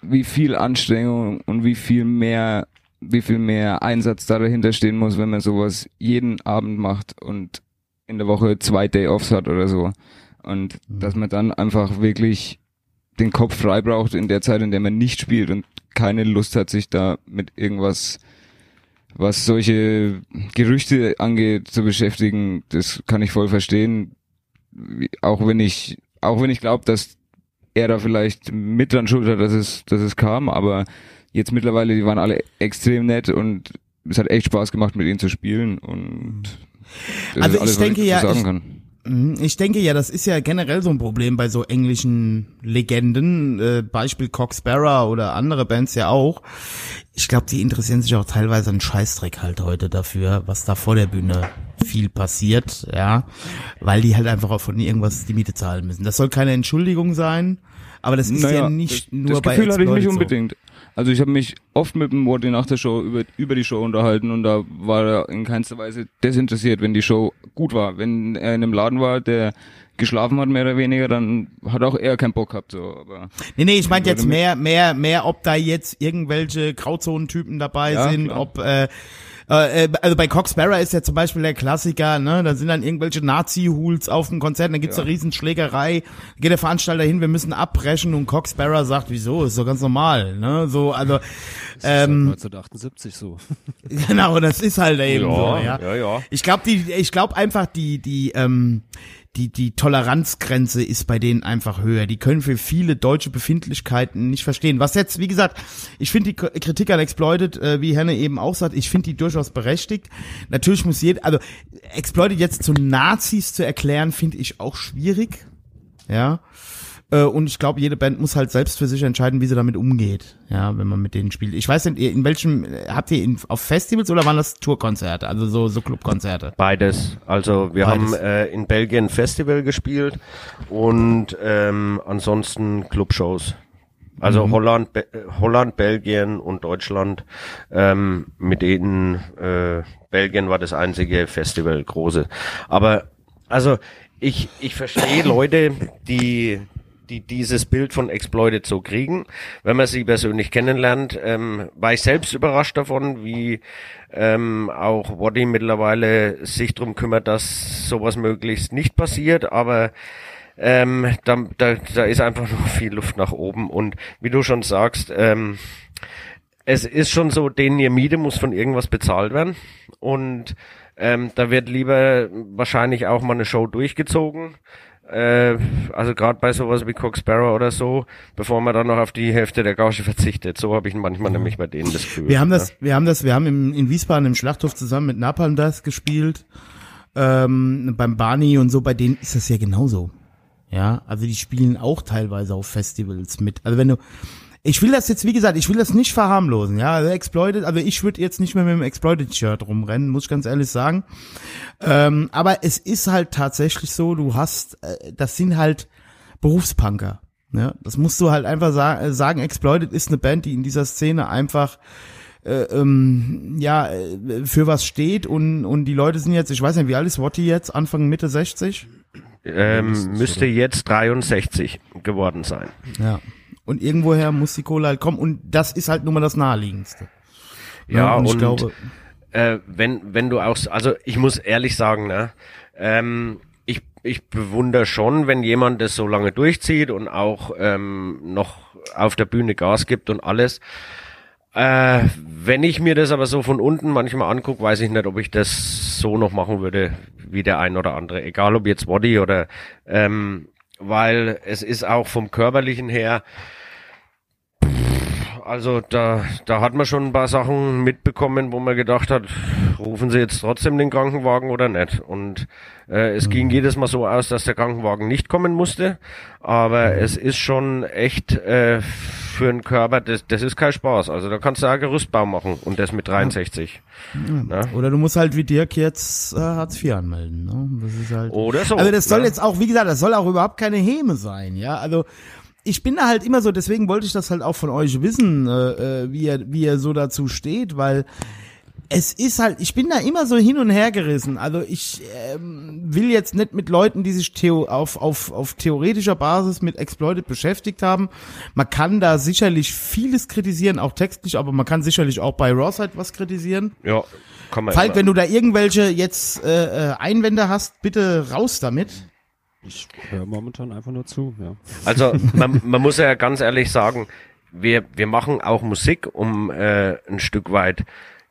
wie viel Anstrengung und wie viel mehr wie viel mehr Einsatz da dahinter stehen muss, wenn man sowas jeden Abend macht und in der Woche zwei Day-Offs hat oder so. Und dass man dann einfach wirklich den Kopf frei braucht in der Zeit, in der man nicht spielt und keine Lust hat, sich da mit irgendwas, was solche Gerüchte angeht, zu beschäftigen, das kann ich voll verstehen. Auch wenn ich, auch wenn ich glaube, dass er da vielleicht mit dran schuld hat, dass es, dass es kam, aber jetzt mittlerweile, die waren alle extrem nett und es hat echt Spaß gemacht, mit ihnen zu spielen und das Also ist alles, ich was denke ja, sagen ich- kann. Mhm, Ich denke ja, das ist ja generell so ein Problem bei so englischen Legenden, äh, Beispiel Cox Sparrow oder andere Bands ja auch. Ich glaube, die interessieren sich auch teilweise einen Scheißdreck halt heute dafür, was da vor der Bühne viel passiert, ja, weil die halt einfach auch von irgendwas die Miete zahlen müssen. Das soll keine Entschuldigung sein, aber das ist ja Naja, nicht das, nur das bei Gefühl hatte ich nicht Exploited so. Also ich habe mich oft mit dem Morty nach der Show über, über die Show unterhalten und da war er in keinster Weise desinteressiert, wenn die Show gut war. Wenn er in einem Laden war, der geschlafen hat mehr oder weniger, dann hat auch er keinen Bock gehabt. So. Aber Nee, nee, ich meinte jetzt mehr, mehr, mehr, ob da jetzt irgendwelche Grauzonentypen dabei Ja, sind, klar. ob, äh, äh, also bei Cox Sparrow ist ja zum Beispiel der Klassiker, ne, da sind dann irgendwelche Nazi-Hools auf dem Konzert, dann gibt's Ja. eine Riesenschlägerei, geht der Veranstalter hin, wir müssen abbrechen und Cox Sparrow sagt, wieso, ist doch ganz normal, ne, so, also, Das ist seit ähm, 1978 so. genau, das ist halt eben Ja, so, ja. ja, ja. Ich glaube, die, ich glaube einfach die, die, ähm, die, die Toleranzgrenze ist bei denen einfach höher. Die können für viele deutsche Befindlichkeiten nicht verstehen. Was jetzt, wie gesagt, ich finde die Kritik an Exploited, äh, wie Henne eben auch sagt, ich finde die durchaus berechtigt. Natürlich muss jeder, also Exploited jetzt zu Nazis zu erklären, finde ich auch schwierig. Ja. Äh, Und ich glaube, jede Band muss halt selbst für sich entscheiden, wie sie damit umgeht, ja, wenn man mit denen spielt. Ich weiß nicht, in welchem, äh, habt ihr in, auf Festivals oder waren das Tourkonzerte, also so, so Clubkonzerte? Beides. Also wir Beides. haben äh, in Belgien Festival gespielt und ähm, ansonsten Clubshows. Also Holland, Be äh, Holland, Belgien und Deutschland. Ähm, mit denen äh, Belgien war das einzige Festival große. Aber also ich ich verstehe Leute, die die dieses Bild von Exploited so kriegen. Wenn man sie persönlich kennenlernt, ähm, war ich selbst überrascht davon, wie ähm, auch Waddy mittlerweile sich drum kümmert, dass sowas möglichst nicht passiert, aber ähm, da, da, da ist einfach noch viel Luft nach oben und wie du schon sagst, ähm, es ist schon so, denen ihr Miete muss von irgendwas bezahlt werden und Ähm, da wird lieber wahrscheinlich auch mal eine Show durchgezogen. Äh, also gerade bei sowas wie Cox Sparrow oder so, bevor man dann noch auf die Hälfte der Gage verzichtet. So habe ich manchmal nämlich bei denen das Gefühl. Wir haben das, ja. wir haben das, wir haben im, in Wiesbaden im Schlachthof zusammen mit Napalm das gespielt. Ähm, beim Barney und so, bei denen ist das ja genauso. Ja, also die spielen auch teilweise auf Festivals mit. Also wenn du, ich will das jetzt, wie gesagt, ich will das nicht verharmlosen, ja, also Exploited, also ich würde jetzt nicht mehr mit dem Exploited-Shirt rumrennen, muss ich ganz ehrlich sagen. Ähm, aber es ist halt tatsächlich so, du hast, äh, das sind halt Berufspunker. Ja, das musst du halt einfach sa äh, sagen. Exploited ist eine Band, die in dieser Szene einfach äh, ähm, ja äh, für was steht und und die Leute sind jetzt, ich weiß nicht, wie alt ist Wotti jetzt, Anfang Mitte 60? Ähm, müsste jetzt 63 geworden sein. Ja. Und irgendwoher muss die Kohle halt kommen und das ist halt nun mal das naheliegendste. Ja, und ich und glaube, äh, wenn, wenn du auch, also ich muss ehrlich sagen, ne, ähm, ich, ich bewundere schon, wenn jemand das so lange durchzieht und auch ähm, noch auf der Bühne Gas gibt und alles. Äh, wenn ich mir das aber so von unten manchmal angucke, weiß ich nicht, ob ich das so noch machen würde wie der ein oder andere. Egal ob jetzt Body oder ähm, weil es ist auch vom körperlichen her also da, da hat man schon ein paar Sachen mitbekommen, wo man gedacht hat, rufen sie jetzt trotzdem den Krankenwagen oder nicht. Und äh, es ging jedes Mal so aus, dass der Krankenwagen nicht kommen musste. Aber es ist schon echt äh, für einen Körper, das, das ist kein Spaß. Also da kannst du auch Gerüstbau machen und das mit 63. Ne? oder du musst halt wie Dirk jetzt äh, Hartz IV anmelden. Ne? Das ist halt. Oder so. Also das soll ne? jetzt auch, wie gesagt, das soll auch überhaupt keine Häme sein, ja. Also ich bin da halt immer so, deswegen wollte ich das halt auch von euch wissen, äh, äh, wie ihr, wie ihr so dazu steht, weil es ist halt, ich bin da immer so hin und her gerissen. Also ich ähm, will jetzt nicht mit Leuten, die sich theo auf, auf, auf theoretischer Basis mit Exploited beschäftigt haben. Man kann da sicherlich vieles kritisieren, auch textlich, aber man kann sicherlich auch bei Rawside was kritisieren. Ja, kann man Falk, immer. wenn du da irgendwelche jetzt äh, äh, Einwände hast, bitte raus damit. Ich höre momentan einfach nur zu, ja. Also man, man muss ja ganz ehrlich sagen, wir, wir machen auch Musik, um äh, ein Stück weit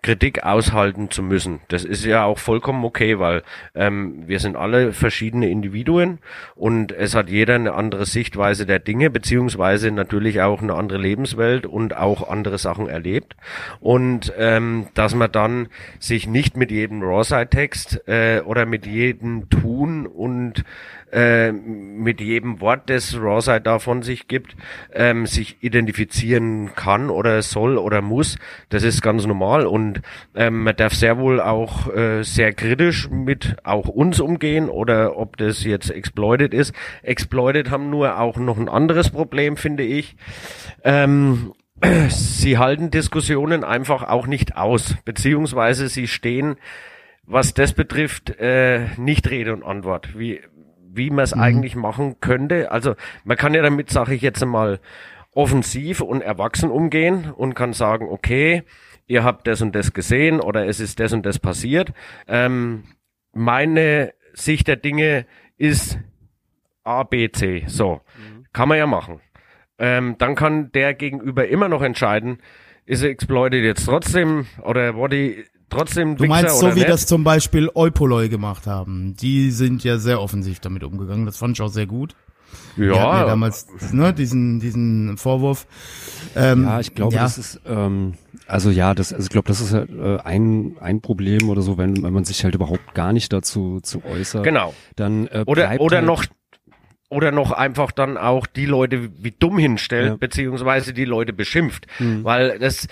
Kritik aushalten zu müssen. Das ist ja auch vollkommen okay, weil ähm, wir sind alle verschiedene Individuen und es hat jeder eine andere Sichtweise der Dinge, beziehungsweise natürlich auch eine andere Lebenswelt und auch andere Sachen erlebt. Und ähm, dass man dann sich nicht mit jedem Rawside-Text äh, oder mit jedem Tun und äh, mit jedem Wort, das Rawside da von sich gibt, ähm, sich identifizieren kann oder soll oder muss. Das ist ganz normal und ähm, man darf sehr wohl auch äh, sehr kritisch mit auch uns umgehen oder ob das jetzt Exploited ist. Exploited haben nur auch noch ein anderes Problem, finde ich. Ähm, sie halten Diskussionen einfach auch nicht aus, beziehungsweise sie stehen was das betrifft, äh, nicht Rede und Antwort, wie, wie man es eigentlich machen könnte. Also man kann ja damit, sage ich jetzt einmal, offensiv und erwachsen umgehen und kann sagen, okay, ihr habt das und das gesehen oder es ist das und das passiert. Ähm, meine Sicht der Dinge ist A, B, C. So, kann man ja machen. Ähm, dann kann der Gegenüber immer noch entscheiden, ist Exploited jetzt trotzdem oder Body trotzdem Du Wichser meinst so, oder wie nicht? das zum Beispiel Eupoloi gemacht haben. Die sind ja sehr offensiv damit umgegangen. Das fand ich auch sehr gut. Ja ja, damals ne, diesen, diesen Vorwurf. Ähm, Ja, ich glaube, ja. das ist, ähm, also ja, das, also ich glaube, das ist halt, äh, ein, ein Problem oder so, wenn, wenn man sich halt überhaupt gar nicht dazu zu äußert. genau. Dann äh, Oder, oder halt, noch, oder noch einfach dann auch die Leute wie dumm hinstellt, Ja. beziehungsweise die Leute beschimpft. Weil das,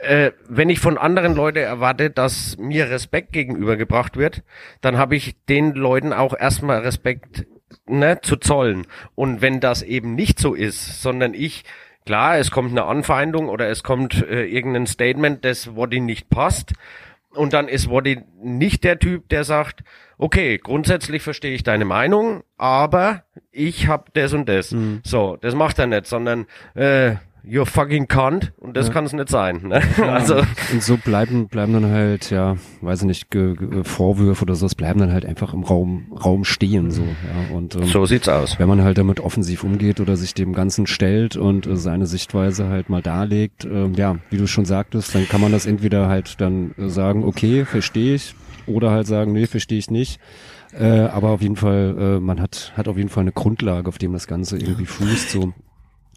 äh, wenn ich von anderen Leuten erwarte, dass mir Respekt gegenübergebracht wird, dann habe ich den Leuten auch erstmal Respekt ne, zu zollen. Und wenn das eben nicht so ist, sondern ich, klar, es kommt eine Anfeindung oder es kommt äh, irgendein Statement, das Woddy nicht passt, und dann ist Woddy nicht der Typ, der sagt, okay, grundsätzlich verstehe ich deine Meinung, aber ich hab das und das. So, das macht er nicht, sondern äh, you're fucking cunt und das Ja. kann es nicht sein. Ne? Also Und so bleiben, bleiben dann halt, ja, weiß ich nicht, Ge Ge Vorwürfe oder so, es bleiben dann halt einfach im Raum, Raum stehen, so, ja. Und, ähm, so sieht's aus. wenn man halt damit offensiv umgeht oder sich dem Ganzen stellt und äh, seine Sichtweise halt mal darlegt, ähm, ja, wie du schon sagtest, dann kann man das entweder halt dann äh, sagen, okay, verstehe ich, oder halt sagen, nee, verstehe ich nicht. Äh, aber auf jeden Fall, äh, man hat, hat auf jeden Fall eine Grundlage, auf dem das Ganze irgendwie fußt, so.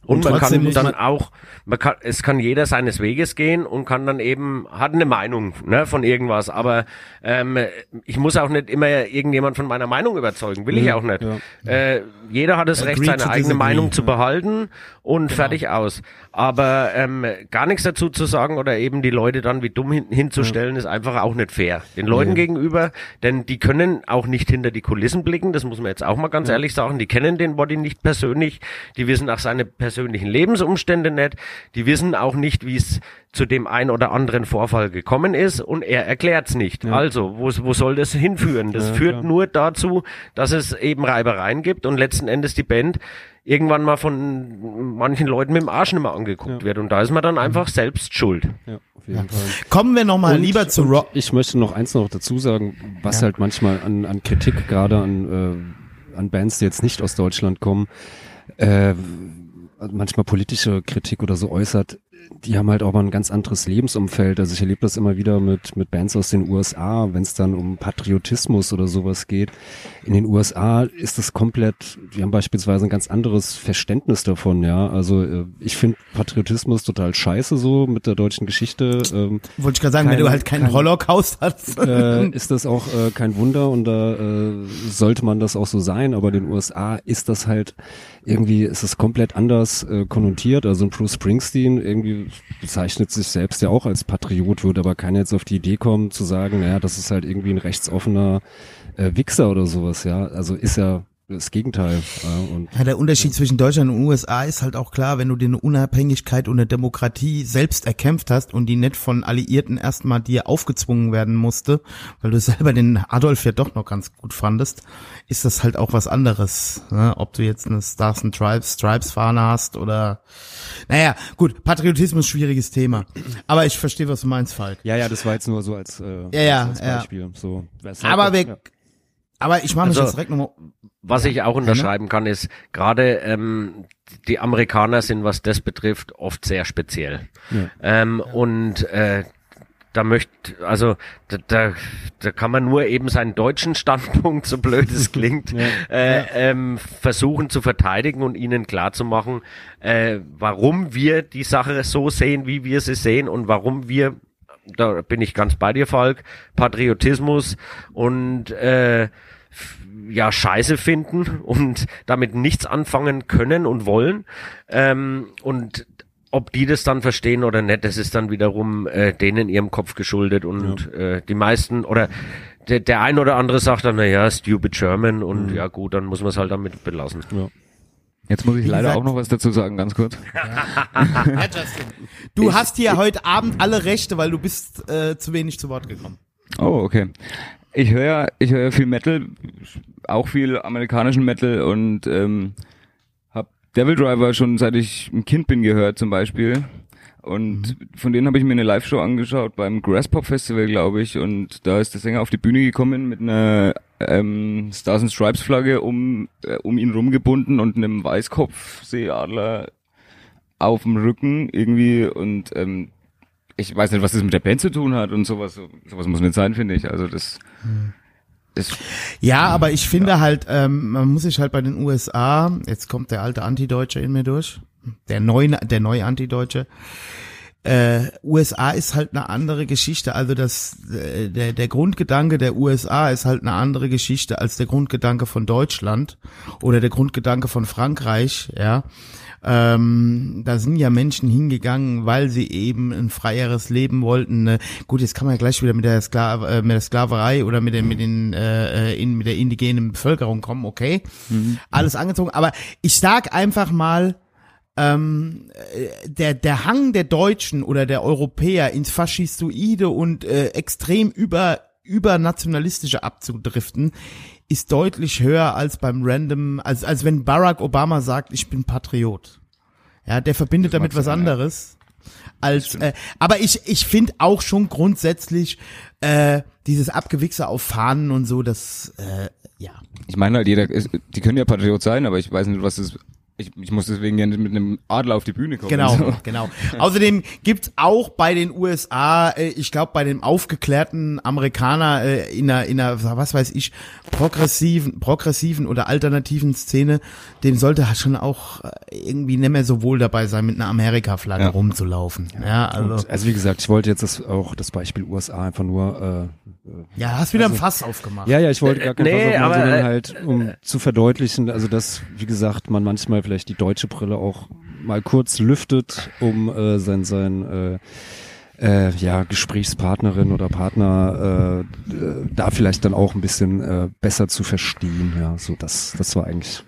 Und, man trotzdem kann dann man- auch, man kann, es kann jeder seines Weges gehen und kann dann eben, hat eine Meinung ne, von irgendwas. Aber ähm, ich muss auch nicht immer irgendjemand von meiner Meinung überzeugen, will ich Ja, auch nicht. ja. Äh, jeder hat das Recht, Agree seine eigene Meinung zu behalten und fertig aus. Aber ähm, gar nichts dazu zu sagen oder eben die Leute dann wie dumm hin, hinzustellen, ist einfach auch nicht fair. Den Leuten Nee. gegenüber, denn die können auch nicht hinter die Kulissen blicken, das muss man jetzt auch mal ganz ehrlich sagen. Die kennen den Body nicht persönlich, die wissen auch seine persönlichen Lebensumstände nicht, die wissen auch nicht, wie es zu dem ein oder anderen Vorfall gekommen ist und er erklärt's nicht. Also, wo, wo soll das hinführen? Das Ja, führt nur dazu, dass es eben Reibereien gibt und letzten Endes die Band irgendwann mal von manchen Leuten mit dem Arsch nicht mehr angeguckt Ja. wird und da ist man dann einfach selbst schuld. Ja, auf jeden Fall. Kommen wir noch mal Und- lieber zu Rock. Ich möchte noch eins noch dazu sagen, was halt manchmal an, an Kritik gerade an, äh, an Bands, die jetzt nicht aus Deutschland kommen, äh, manchmal politische Kritik oder so äußert, die haben halt auch mal ein ganz anderes Lebensumfeld. Also ich erlebe das immer wieder mit, mit Bands aus den USA, wenn es dann um Patriotismus oder sowas geht. In den USA ist das komplett, die haben beispielsweise ein ganz anderes Verständnis davon, ja. Also äh, ich finde Patriotismus total scheiße so mit der deutschen Geschichte. Ähm, Wollte ich gerade sagen, wenn kein- du halt keinen kein- Holocaust hast. äh, ist das auch äh, kein Wunder und da äh, sollte man das auch so sein, aber in den USA ist das halt irgendwie, ist es komplett anders äh, konnotiert. Also ein Bruce Springsteen irgendwie bezeichnet sich selbst ja auch als Patriot, würde aber keiner jetzt auf die Idee kommen zu sagen, naja, das ist halt irgendwie ein rechtsoffener äh, Wichser oder sowas, ja. Also ist ja das Gegenteil. Ja, und Ja, der Unterschied zwischen Deutschland und USA ist halt auch klar, wenn du dir eine Unabhängigkeit und eine Demokratie selbst erkämpft hast und die nicht von Alliierten erstmal dir aufgezwungen werden musste, weil du selber den Adolf ja doch noch ganz gut fandest, ist das halt auch was anderes. Ne? Ob du jetzt eine Stars and Stripes, Stripes Fahne hast oder, naja, gut, Patriotismus schwieriges Thema. Aber ich verstehe, was du meinst, Falk. ja, ja, das war jetzt nur so als, äh, Ja, ja, als, als ja. Beispiel. So, Aber wir, ja. Aber ich mache mich Also- jetzt direkt nochmal, Was ich auch unterschreiben kann, ist gerade ähm, die Amerikaner sind, was das betrifft, oft sehr speziell. Ja. Ähm, Und äh, da möchte, also da, da, da kann man nur eben seinen deutschen Standpunkt, so blöd es klingt, äh, ähm, versuchen zu verteidigen und ihnen klarzumachen, äh, warum wir die Sache so sehen, wie wir sie sehen und warum wir da bin ich ganz bei dir, Falk, Patriotismus und äh, ja Scheiße finden und damit nichts anfangen können und wollen ähm, und ob die das dann verstehen oder nicht, das ist dann wiederum äh, denen ihrem Kopf geschuldet und äh, die meisten oder der, der ein oder andere sagt dann, na ja, stupid German und ja gut, dann muss man es halt damit belassen. Jetzt muss ich Wie leider gesagt- auch noch was dazu sagen, ganz kurz. du hast hier heute Abend alle Rechte, weil du bist äh, zu wenig zu Wort gekommen. Oh, okay. Ich höre ja, ich höre ja viel Metal, auch viel amerikanischen Metal und ähm, hab Devil Driver schon seit ich ein Kind bin gehört zum Beispiel. Und von denen habe ich mir eine Live-Show angeschaut beim Grasspop Festival, glaube ich. Und da ist der Sänger auf die Bühne gekommen mit einer ähm, Stars and Stripes Flagge um, äh, um ihn rumgebunden und einem Weißkopfseeadler auf dem Rücken irgendwie und ähm, ich weiß nicht, was das mit der Band zu tun hat und sowas. So- Sowas muss nicht sein, finde ich. Also das, das Ja, aber ich finde halt, ähm, man muss sich halt bei den USA, jetzt kommt der alte Antideutsche in mir durch, der neue, der neue Antideutsche, äh, USA ist halt eine andere Geschichte. Also das, äh, der, der Grundgedanke der USA ist halt eine andere Geschichte als der Grundgedanke von Deutschland oder der Grundgedanke von Frankreich, ja. Ähm, da sind ja Menschen hingegangen, weil sie eben ein freieres Leben wollten. Äh, gut, jetzt kann man ja gleich wieder mit der, Skla äh, mit der Sklaverei oder mit, den, mit, den, äh, in, mit der indigenen Bevölkerung kommen, okay. Alles angezogen. Aber ich sag einfach mal, ähm, äh, der, der Hang der Deutschen oder der Europäer ins Faschistoide und äh, extrem über, übernationalistische abzudriften, ist deutlich höher als beim Random, als, als wenn Barack Obama sagt, ich bin Patriot. Ja, der verbindet damit was sein, ja. anderes. Als, äh, aber ich, ich finde auch schon grundsätzlich äh, dieses Abgewichse auf Fahnen und so, das, äh, ja. Ich meine halt, jeder, ist, die können ja Patriot sein, aber ich weiß nicht, was das, ich, ich muss deswegen ja nicht mit einem Adler auf die Bühne kommen. Genau, So. genau. Außerdem gibt's auch bei den USA, äh, ich glaube bei dem aufgeklärten Amerikaner äh, in einer, in einer, was weiß ich, progressiven, progressiven oder alternativen Szene, dem sollte halt schon auch äh, irgendwie nicht mehr so wohl dabei sein, mit einer Amerika-Flagge Ja. rumzulaufen. Ja, also, Und, also wie gesagt, ich wollte jetzt das, auch das Beispiel USA einfach nur äh, ja, hast wieder ein Fass aufgemacht. Ja, ja, ich wollte gar kein Nee, nee, aber, sondern äh, halt, um zu verdeutlichen, also dass, wie gesagt, man manchmal vielleicht die deutsche Brille auch mal kurz lüftet, um äh, sein, sein äh, äh, ja, Gesprächspartnerin oder Partner äh, äh, da vielleicht dann auch ein bisschen äh, besser zu verstehen. Ja, so das, das war eigentlich.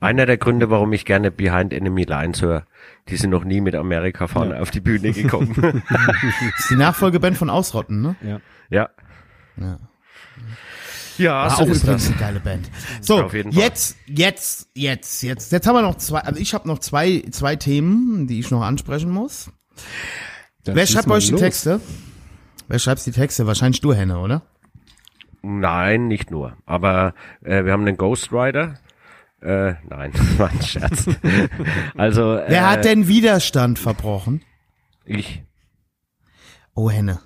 Einer der Gründe, warum ich gerne Behind Enemy Lines höre. Die sind noch nie mit Amerika fahren auf die Bühne gekommen. Das ist die Nachfolgeband von Ausrotten, ne? Ja. ja. Ja. Ja, War so auch ist übrigens das. eine geile Band. So, jetzt, jetzt, jetzt, jetzt. Jetzt haben wir noch zwei, also ich habe noch zwei, zwei Themen, die ich noch ansprechen muss. Dann Wer schreibt euch die los. Texte? Wer schreibt die Texte? Wahrscheinlich du, Henne, oder? Nein, nicht nur. Aber äh, wir haben einen Ghost Rider. Äh, nein, war ein Scherz. also Wer äh, hat denn Widerstand verbrochen? ich. Oh, Henne.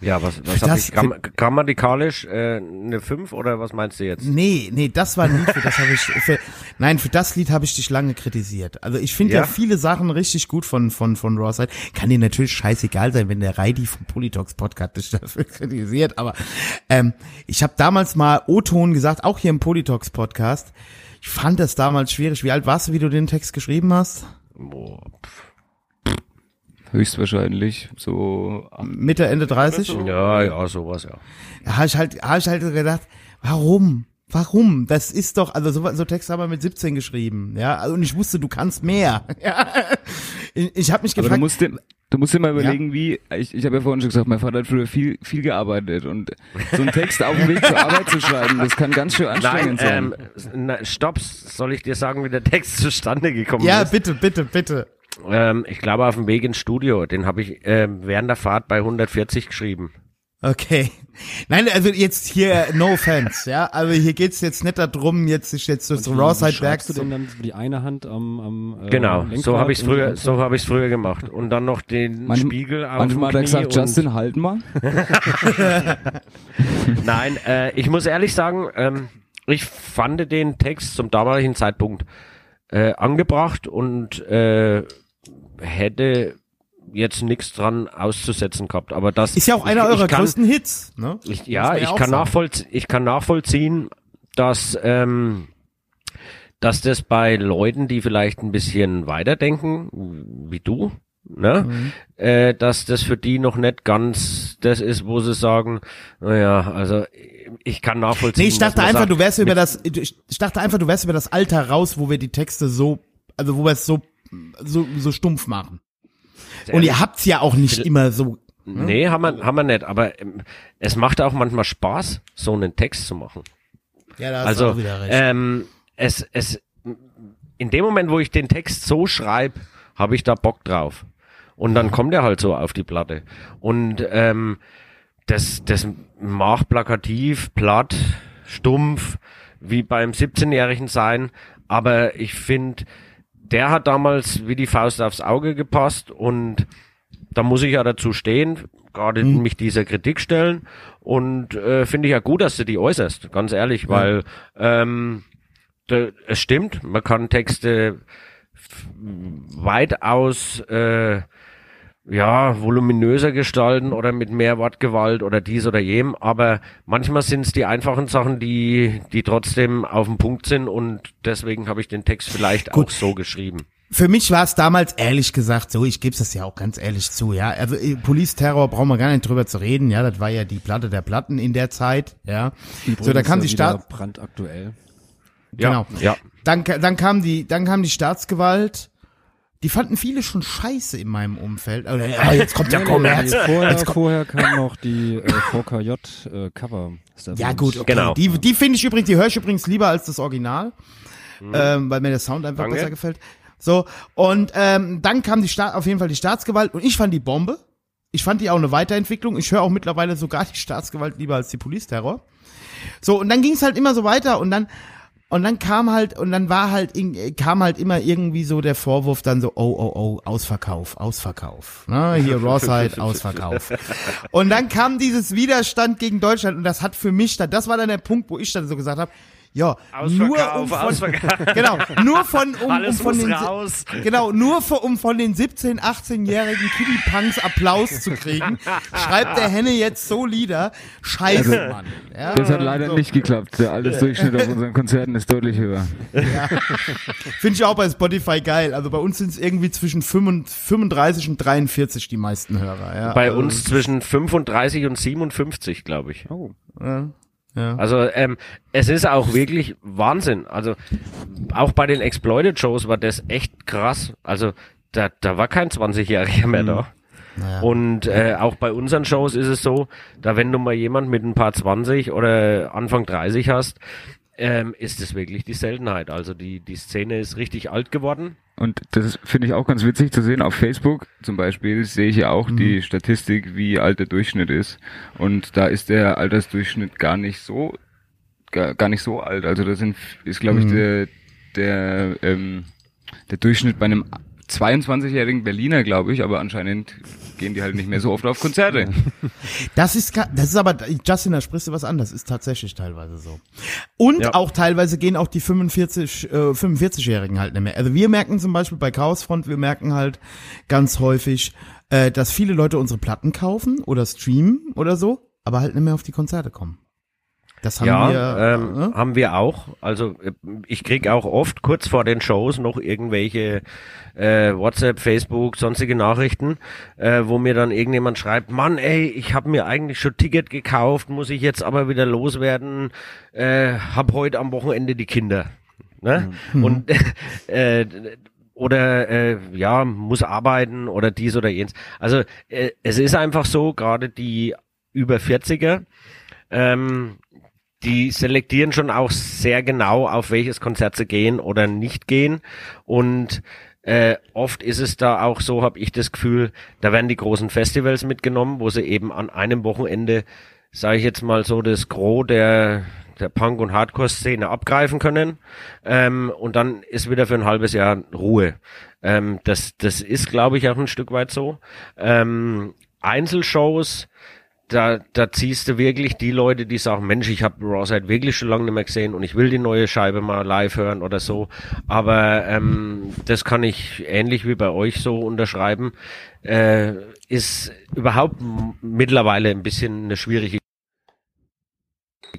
Ja, was, was habe das- ich Gramm grammatikalisch äh, eine 5 oder was meinst du jetzt? Nee, nee, das war ein Lied, für das habe ich, für, nein, für das Lied habe ich dich lange kritisiert. Also ich finde ja? Ja? viele Sachen richtig gut von, von, von Rawside. Kann dir natürlich scheißegal sein, wenn der Reidi vom Politox Podcast dich dafür kritisiert, aber ähm, ich habe damals mal O-Ton gesagt, auch hier im Politox Podcast. Ich fand das damals schwierig. Wie alt warst du, wie du den Text geschrieben hast? Boah, pff. Höchstwahrscheinlich so am Mitte, Ende 30? ja, ja, sowas, ja. Da habe ich halt, habe ich halt gedacht, warum? Warum? Das ist doch, also so, so Texte haben wir mit 17 geschrieben, ja. Also, und ich wusste, du kannst mehr. Ja. Ich, ich habe mich Aber du gefragt, musst dir, du musst dir mal überlegen, wie, ich, ich habe ja vorhin schon gesagt, mein Vater hat früher viel, viel gearbeitet und so einen Text auf dem Weg zur Arbeit zu schreiben, das kann ganz schön Nein, anstrengend ähm, sein. na, stopp, soll ich dir sagen, wie der Text zustande gekommen ja, ist? bitte, bitte, bitte. Ähm, ich glaube auf dem Weg ins Studio, den habe ich ähm, während der Fahrt bei 140 geschrieben. Okay. Nein, also jetzt hier, no offense, ja. Also hier geht's jetzt nicht darum, jetzt sich jetzt Wie- wie Rawside-Werk du denn dann die eine Hand am, am äh, Genau, Lenkrad so habe ich die früher, so habe ich früher gemacht und dann noch den Manch- Spiegel auf Manchmal hat er gesagt, Justin, halt mal. Nein, äh, ich muss ehrlich sagen, ähm, ich fand den Text zum damaligen Zeitpunkt äh, angebracht und äh, hätte jetzt nichts dran auszusetzen gehabt. Aber das Ist ja auch ich- einer ich eurer kann, größten Hits, ne? Ich, ja, ich kann, sagen. nachvollzie ich kann nachvollziehen, dass, ähm, dass das bei Leuten, die vielleicht ein bisschen weiterdenken, wie du, ne, Mhm. äh, dass das für die noch nicht ganz das ist, wo sie sagen, naja, also ich kann nachvollziehen. Nee, ich dachte einfach, sagt, du wärst über das, ich dachte einfach, du wärst über das Alter raus, wo wir die Texte so, also wo wir es so, so, so stumpf machen. Und ihr habt's ja auch nicht immer so, Nee, haben wir, haben wir nicht, aber ähm, es macht auch manchmal Spaß, so einen Text zu machen. ja, da hast Also, du auch wieder recht. ähm, es, es, in dem Moment, wo ich den Text so schreibe, habe ich da Bock drauf. Und dann kommt er halt so auf die Platte. Und ähm, das, das mag plakativ, platt, stumpf, wie beim 17-Jährigen sein. Aber ich finde, der hat damals wie die Faust aufs Auge gepasst und da muss ich ja dazu stehen, gerade mich dieser Kritik stellen und äh, finde ich ja gut, dass du die äußerst, ganz ehrlich, weil ähm, de, es stimmt, man kann Texte weitaus äh, ja, voluminöser gestalten oder mit mehr Wortgewalt oder dies oder jem, aber manchmal sind es die einfachen Sachen, die, die trotzdem auf dem Punkt sind und deswegen habe ich den Text vielleicht Gut. auch so geschrieben. Für mich war es damals ehrlich gesagt so, ich gebe es ja auch ganz ehrlich zu, ja. Also äh, Police Terror brauchen wir gar nicht drüber zu reden, ja. Das war ja die Platte der Platten in der Zeit, ja. so, da kam die Staat, brandaktuell. genau. Ja. Dann, dann kam die, dann kam die Staatsgewalt. Die fanden viele schon scheiße in meinem Umfeld. Oder, ja, jetzt kommt der Kommerz. Vorher, vorher kam noch die äh, VKJ äh, Cover. Ja gut, okay. Genau. Die, die finde ich übrigens, die höre ich übrigens lieber als das Original, ähm, weil mir der Sound einfach Danke. besser gefällt. So, und ähm, dann kam die Staat, auf jeden Fall die Staatsgewalt und ich fand die Bombe. Ich fand die auch eine Weiterentwicklung. Ich höre auch mittlerweile sogar die Staatsgewalt lieber als die Police-Terror. So, und dann ging es halt immer so weiter und dann und dann kam halt, und dann war halt, kam halt immer irgendwie so der Vorwurf dann so, oh, oh, oh, Ausverkauf, Ausverkauf. Ne? Hier Rawside, Ausverkauf. Und dann kam dieses Widerstand gegen Deutschland und das hat für mich dann, das war dann der Punkt, wo ich dann so gesagt habe, ja, nur um von, genau, nur von, um, um von den, raus. Genau, nur für, um von den 17-, 18-jährigen Kiddie-Punks Applaus zu kriegen, schreibt der Henne jetzt so Lieder. Scheiße, Mann. Ja, Das hat leider so. nicht geklappt. Der Altersdurchschnitt auf unseren Konzerten ist deutlich höher. Finde ich auch bei Spotify geil. Also bei uns sind es irgendwie zwischen 35 und 43 die meisten Hörer. Ja, Bei also, uns zwischen 35 und 57, glaube ich. Oh. Ja, ja. Also ähm, es ist auch wirklich Wahnsinn. Also auch bei den Exploited Shows war das echt krass. Also da, da war kein 20-Jähriger mehr da. Naja. Und äh, auch bei unseren Shows ist es so, da wenn du mal jemand mit ein paar 20 oder Anfang 30 hast, ähm, ist es wirklich die Seltenheit. Also die, die Szene ist richtig alt geworden. Und das finde ich auch ganz witzig zu sehen. Auf Facebook zum Beispiel sehe ich ja auch die Statistik, wie alt der Durchschnitt ist. Und da ist der Altersdurchschnitt gar nicht so, gar, gar nicht so alt. Also das sind, ist glaube ich der, der, ähm, der Durchschnitt bei einem 22-jährigen Berliner, glaube ich, aber anscheinend gehen die halt nicht mehr so oft auf Konzerte. Das ist, das ist aber, Justin, da sprichst du was an, das ist tatsächlich teilweise so. Und Ja. auch teilweise gehen auch die 45, äh, 45-Jährigen halt nicht mehr. Also wir merken zum Beispiel bei Chaosfront, wir merken halt ganz häufig, äh, dass viele Leute unsere Platten kaufen oder streamen oder so, aber halt nicht mehr auf die Konzerte kommen. Das haben ja, wir, ähm, äh, haben wir auch. Also äh, ich krieg auch oft kurz vor den Shows noch irgendwelche äh, WhatsApp, Facebook, sonstige Nachrichten, äh, wo mir dann irgendjemand schreibt, Mann, ey, ich habe mir eigentlich schon Ticket gekauft, muss ich jetzt aber wieder loswerden, äh, hab heute am Wochenende die Kinder. Ne? Und äh, oder äh, ja, muss arbeiten oder dies oder jenes. Also äh, es ist einfach so, gerade die über 40er, ähm, die selektieren schon auch sehr genau, auf welches Konzert sie gehen oder nicht gehen. Und äh, oft ist es da auch so, habe ich das Gefühl, da werden die großen Festivals mitgenommen, wo sie eben an einem Wochenende, sage ich jetzt mal so, das Gros der der Punk- und Hardcore-Szene abgreifen können. Ähm, und dann ist wieder für ein halbes Jahr Ruhe. Ähm, das, das ist, glaube ich, auch ein Stück weit so. Ähm, Einzelshows, da, da ziehst du wirklich die Leute, die sagen, Mensch, ich habe Rawside wirklich schon lange nicht mehr gesehen und ich will die neue Scheibe mal live hören oder so. Aber ähm, das kann ich ähnlich wie bei euch so unterschreiben. Äh, ist überhaupt mittlerweile ein bisschen eine schwierige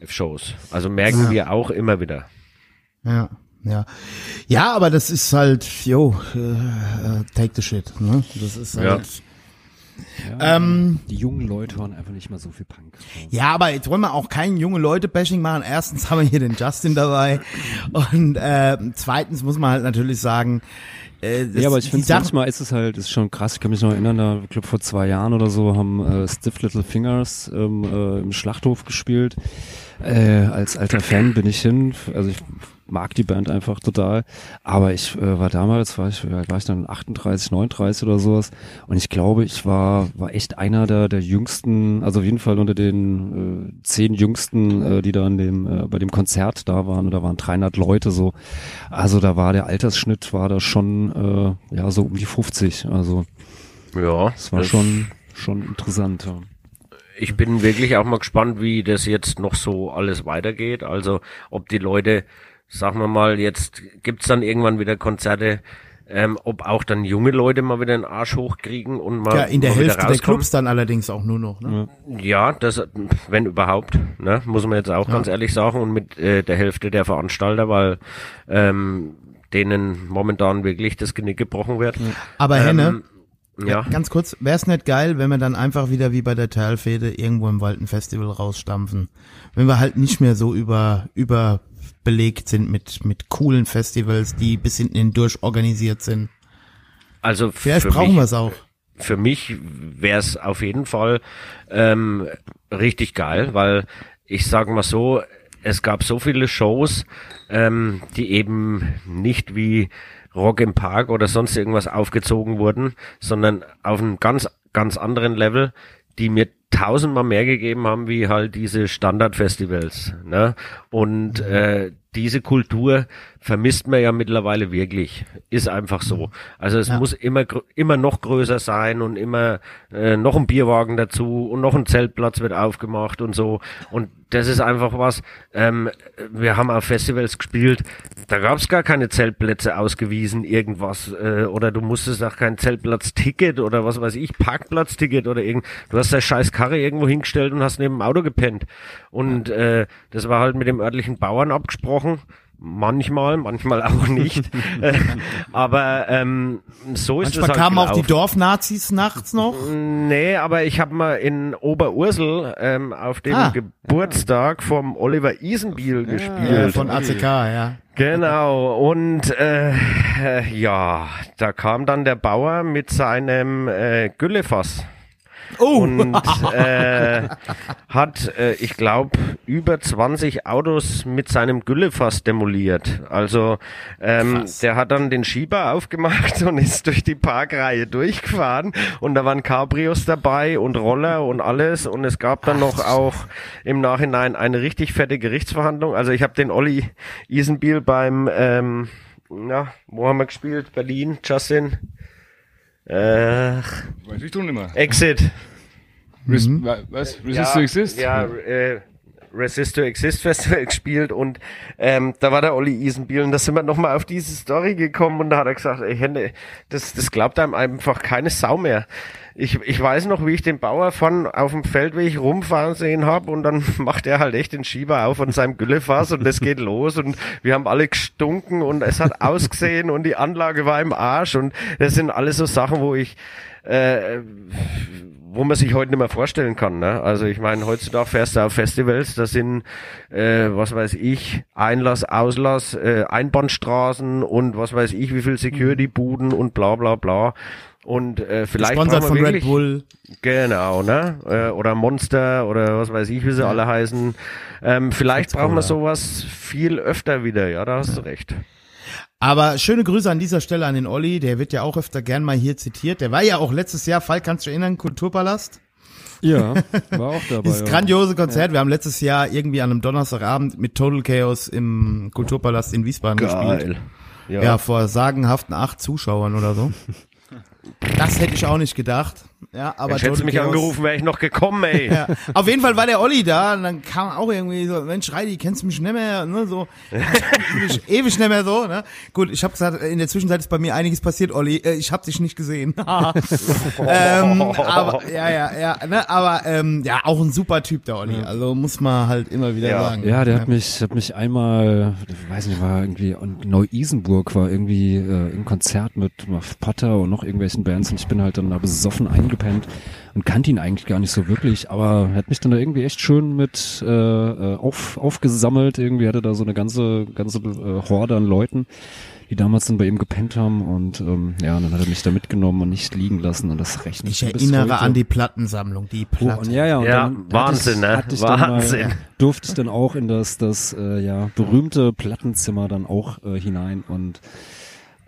Shows. Also merken Ja. wir auch immer wieder. Ja, ja. Ja, aber das ist halt, yo, äh, äh, take the shit, ne? Das ist Ja. Ähm, Die jungen Leute hören einfach nicht mehr so viel Punk. Ja, aber jetzt wollen wir auch kein junge Leute-Bashing machen. Erstens haben wir hier den Justin dabei und äh, zweitens muss man halt natürlich sagen, äh, das, Ja, aber ich finde, manchmal ist es halt, ist schon krass. Ich kann mich noch erinnern, da, ich glaube vor zwei Jahren oder so haben äh, Stiff Little Fingers ähm, äh, im Schlachthof gespielt. Äh, als alter Fan bin ich hin. Also ich mag die Band einfach total. Aber ich äh, war damals, war ich, war ich dann 38, 39 oder sowas. Und ich glaube, ich war, war echt einer der, der jüngsten, also auf jeden Fall unter den äh, zehn jüngsten, äh, die da an dem, äh, bei dem Konzert da waren. Und da waren 300 Leute so. Also da war der Altersschnitt, war da schon, äh, ja, so um die 50. Also Ja, das war das- schon, schon interessant. Ja. ich bin wirklich auch mal gespannt, wie das jetzt noch so alles weitergeht. Also ob die Leute, sagen wir mal, jetzt gibt's dann irgendwann wieder Konzerte, ähm, ob auch dann junge Leute mal wieder den Arsch hochkriegen und mal, ja, in der Hälfte der. Clubs dann allerdings auch nur noch, ne? Ja, das, wenn überhaupt, ne, muss man jetzt auch ganz ehrlich sagen und mit äh, der Hälfte der Veranstalter, weil ähm, denen momentan wirklich das Genick gebrochen wird. Aber Henne, Ähm, ja. ganz kurz, wär's nicht geil, wenn wir dann einfach wieder wie bei der Teilfäde irgendwo im Wald ein Festival rausstampfen? Wenn wir halt nicht mehr so über, überbelegt sind mit, mit coolen Festivals, die bis hinten hindurch organisiert sind. Also Vielleicht brauchen wir es auch. für mich wäre es auf jeden Fall ähm, richtig geil, weil ich sage mal so, es gab so viele Shows, ähm, die eben nicht wie Rock im Park oder sonst irgendwas aufgezogen wurden, sondern auf einem ganz, ganz anderen Level, die mir tausendmal mehr gegeben haben, wie halt diese Standardfestivals. Ne? Und äh, diese Kultur vermisst man ja mittlerweile wirklich. Ist einfach so. Also es Ja. muss immer immer noch größer sein und immer äh, noch ein Bierwagen dazu und noch ein Zeltplatz wird aufgemacht und so. Und das ist einfach was. Ähm, wir haben auf Festivals gespielt, da gab es gar keine Zeltplätze ausgewiesen, irgendwas. Äh, oder du musstest auch kein Zeltplatzticket oder was weiß ich, Parkplatzticket oder irgend. Du hast deine scheiß Karre irgendwo hingestellt und hast neben dem Auto gepennt. Und äh, das war halt mit dem örtlichen Bauern abgesprochen. Manchmal, manchmal auch nicht. Äh, Aber ähm, so ist Manchmal es halt kamen auch die. Dorfnazis nachts noch. Nee, aber ich habe mal in Oberursel ähm, auf dem Ah. Geburtstag vom Oliver Isenbiel gespielt. Äh, von ACK, ja. Genau, und äh, äh, ja, da kam dann der Bauer mit seinem äh, Güllefass Oh, und äh, hat, äh, ich glaube, über 20 Autos mit seinem Güllefass demoliert. Also ähm, der hat dann den Schieber aufgemacht und ist durch die Parkreihe durchgefahren und da waren Cabrios dabei und Roller und alles und es gab dann noch auch im Nachhinein eine richtig fette Gerichtsverhandlung. Also ich habe den Olli Isenbiel beim, ähm, na, wo haben wir gespielt? Berlin, Justin. Äh, Weiß ich doch nicht mehr. Exit. Res wa- Was? Resist to Exist? Ja, äh, Resist to Exist Festival gespielt und ähm, da war der Olli Isenbiel und da sind wir nochmal auf diese Story gekommen und da hat er gesagt, ey Hände, das, das glaubt einem einfach keine Sau mehr. Ich, ich weiß noch, wie ich den Bauer von auf dem Feldweg rumfahren sehen habe und dann macht er halt echt den Schieber auf von seinem Güllefass und das geht los und wir haben alle gestunken und es hat ausgesehen und die Anlage war im Arsch und das sind alles so Sachen, wo ich äh, wo man sich heute nicht mehr vorstellen kann. Ne? Also ich meine, heutzutage fährst du auf Festivals, da sind, äh, was weiß ich, Einlass, Auslass, äh, Einbahnstraßen und was weiß ich, wie viel Security-Buden und bla bla bla. Und äh, vielleicht brauchen von wir Red wirklich, Bull. Genau, ne? Äh, oder Monster oder was weiß ich, wie sie alle heißen. Ähm, vielleicht brauchen wir sowas viel öfter wieder, ja, da hast du recht. Aber schöne Grüße an dieser Stelle an den Olli, der wird ja auch öfter gern mal hier zitiert. Der war ja auch letztes Jahr, Fall, kannst du erinnern, Kulturpalast? Ja, war auch dabei. Dieses ja. grandiose Konzert. Wir haben letztes Jahr irgendwie an einem Donnerstagabend mit Total Chaos im Kulturpalast in Wiesbaden gespielt. Ja. Ja, vor sagenhaften acht Zuschauern oder so. Das hätte ich auch nicht gedacht. Ja, aber Jetzt hättest mich Chaos- angerufen, wäre ich noch gekommen, ey. Ja. Auf jeden Fall war der Olli da und dann kam auch irgendwie so, Mensch, Reidi, kennst du mich nicht mehr? Ne, so, ewig, ewig nicht mehr so, ne? Gut, ich habe gesagt, in der Zwischenzeit ist bei mir einiges passiert, Olli. Äh, ich habe dich nicht gesehen. ähm, aber, ja, ja, ja, ne, aber ähm, ja, auch ein super Typ, der Olli. Also muss man halt immer wieder Ja. sagen. Ja, der hat mich, hat mich einmal, ich weiß nicht, war irgendwie in Neu-Isenburg, war irgendwie äh, im Konzert mit Potter und noch irgendwelchen Bands und ich bin halt dann da besoffen eingepennt und kannte ihn eigentlich gar nicht so wirklich, aber er hat mich dann da irgendwie echt schön mit äh, äh, auf, aufgesammelt. Irgendwie hatte da so eine ganze, ganze äh, Horde an Leuten, die damals dann bei ihm gepennt haben und ähm, ja, dann hat er mich da mitgenommen und nicht liegen lassen und das rechne Ich erinnere an die Plattensammlung, die Oh, Platte. und ja, ja, und Ja, dann Wahnsinn, hatte ich, ne? hatte ich dann Wahnsinn. Mal, durfte ich dann auch in das, das äh, ja, berühmte Plattenzimmer dann auch äh, hinein und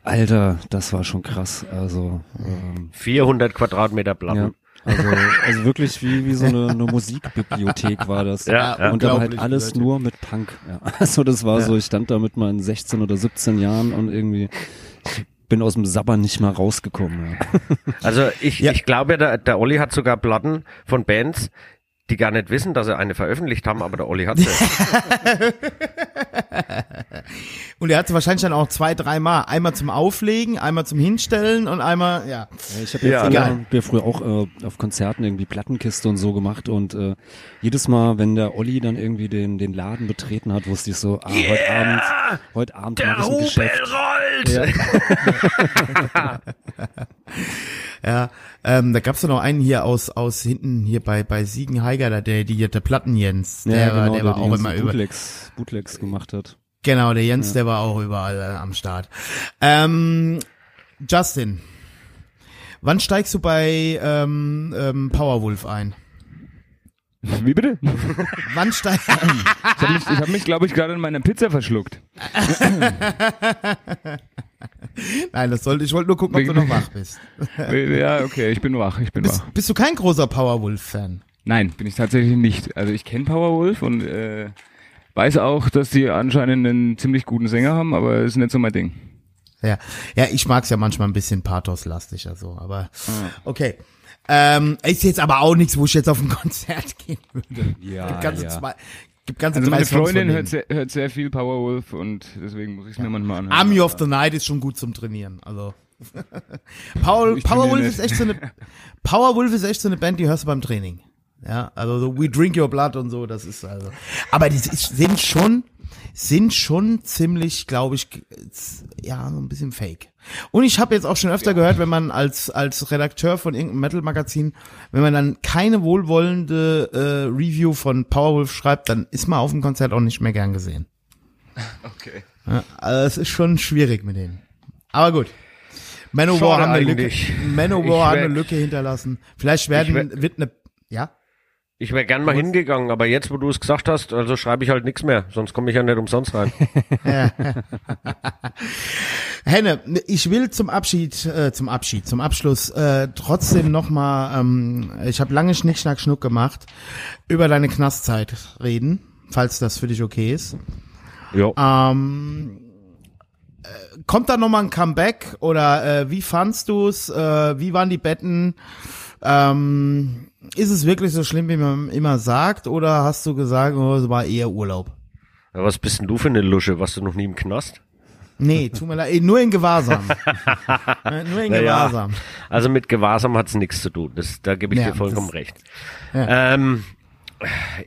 Alter, das war schon krass. Also, ähm, 400 Quadratmeter ja, Platten. also, also wirklich wie, wie so eine, eine Musikbibliothek war das. Ja, ja. Und aber halt alles Leute. nur mit Punk. Ja. Also das war so, ich stand da mit meinen 16 oder 17 Jahren und irgendwie ich bin aus dem Sabber nicht mal rausgekommen. Ja. Also ich, Ja. ich glaube, der, der Olli hat sogar Platten von Bands, die gar nicht wissen, dass sie eine veröffentlicht haben, aber der Olli hat sie. Und er hatte wahrscheinlich dann auch zwei, dreimal. Einmal zum Auflegen, einmal zum Hinstellen und einmal, ja. Ja, ich habe ja, Ja, früher, geil. wir früher auch äh, auf Konzerten irgendwie Plattenkiste und so gemacht und äh, jedes Mal, wenn der Olli dann irgendwie den den Laden betreten hat, wusste ich so, ah, heute Abend, heute Abend Der mache ich ein Rubel Geschäft. rollt! Ja, ähm, da gab's doch noch einen hier aus aus hinten hier bei bei Siegenheiger, da der die der Platten Jens, der, Ja, war, genau, der war auch immer über Bootlegs, Bootlegs gemacht hat. genau der Jens, der war auch überall äh, am Start. Ähm, Justin, wann steigst du bei ähm, ähm, Powerwolf ein? Wie bitte? Wann steigst Ich habe mich, ich hab mich glaube ich, gerade in meiner Pizza verschluckt. Nein, das sollte, ich wollte nur gucken, ob du noch wach bist. ja, okay, ich bin wach, ich bin Bist, wach. bist du kein großer Powerwolf-Fan? Nein, bin ich tatsächlich nicht. Also ich kenne Powerwolf und äh, weiß auch, dass die anscheinend einen ziemlich guten Sänger haben, aber ist nicht so mein Ding. Ja, ja, ich mag's ja manchmal ein bisschen pathoslastig, also, aber okay. Ähm, ist jetzt aber auch nichts, wo ich jetzt auf ein Konzert gehen würde. Ja, ganze ja. zwei, gibt ganze Also meine Freundin hört sehr, hört sehr viel Powerwolf und deswegen muss ich es mir manchmal anhören. Army of the Night ist schon gut zum Trainieren, also. Power, Powerwolf ist echt so eine, Powerwolf ist echt so eine Band, die hörst du beim Training. Ja, also so We Drink Your Blood und so, das ist also. Aber die sind schon, sind schon ziemlich, glaube ich, ja, so ein bisschen fake. Und ich habe jetzt auch schon öfter gehört, wenn man als als Redakteur von irgendeinem Metal-Magazin, wenn man dann keine wohlwollende äh, Review von Powerwolf schreibt, dann ist man auf dem Konzert auch nicht mehr gern gesehen. Okay. Ja, also es ist schon schwierig mit denen. Aber gut. Manowar Schade haben eine Lücke, eigentlich. Manowar Ich hat wär- eine Lücke hinterlassen. Vielleicht werden, wird eine, ja? Ich wäre gern mal hingegangen, aber jetzt, wo du es gesagt hast, also schreibe ich halt nichts mehr, sonst komme ich ja nicht umsonst rein. Henne, ich will zum Abschied, äh, zum Abschied, zum Abschluss äh, trotzdem nochmal, ähm, ich habe lange Schnick, Schnack, Schnuck gemacht, über deine Knastzeit reden, falls das für dich okay ist. Jo. Ähm, äh, kommt da nochmal ein Comeback oder äh, wie fandst du's? Äh, wie waren die Betten? Ähm, ist es wirklich so schlimm, wie man immer sagt, oder hast du gesagt, oh, es war eher Urlaub? Ja, was bist denn du für eine Lusche? Warst du noch nie im Knast? Nee, tut mir leid, eh, nur in Gewahrsam. Äh, nur in Naja, Gewahrsam. Also mit Gewahrsam hat's nichts zu tun. Das, da gebe ich Ja, dir vollkommen das- recht. Ja. Ähm,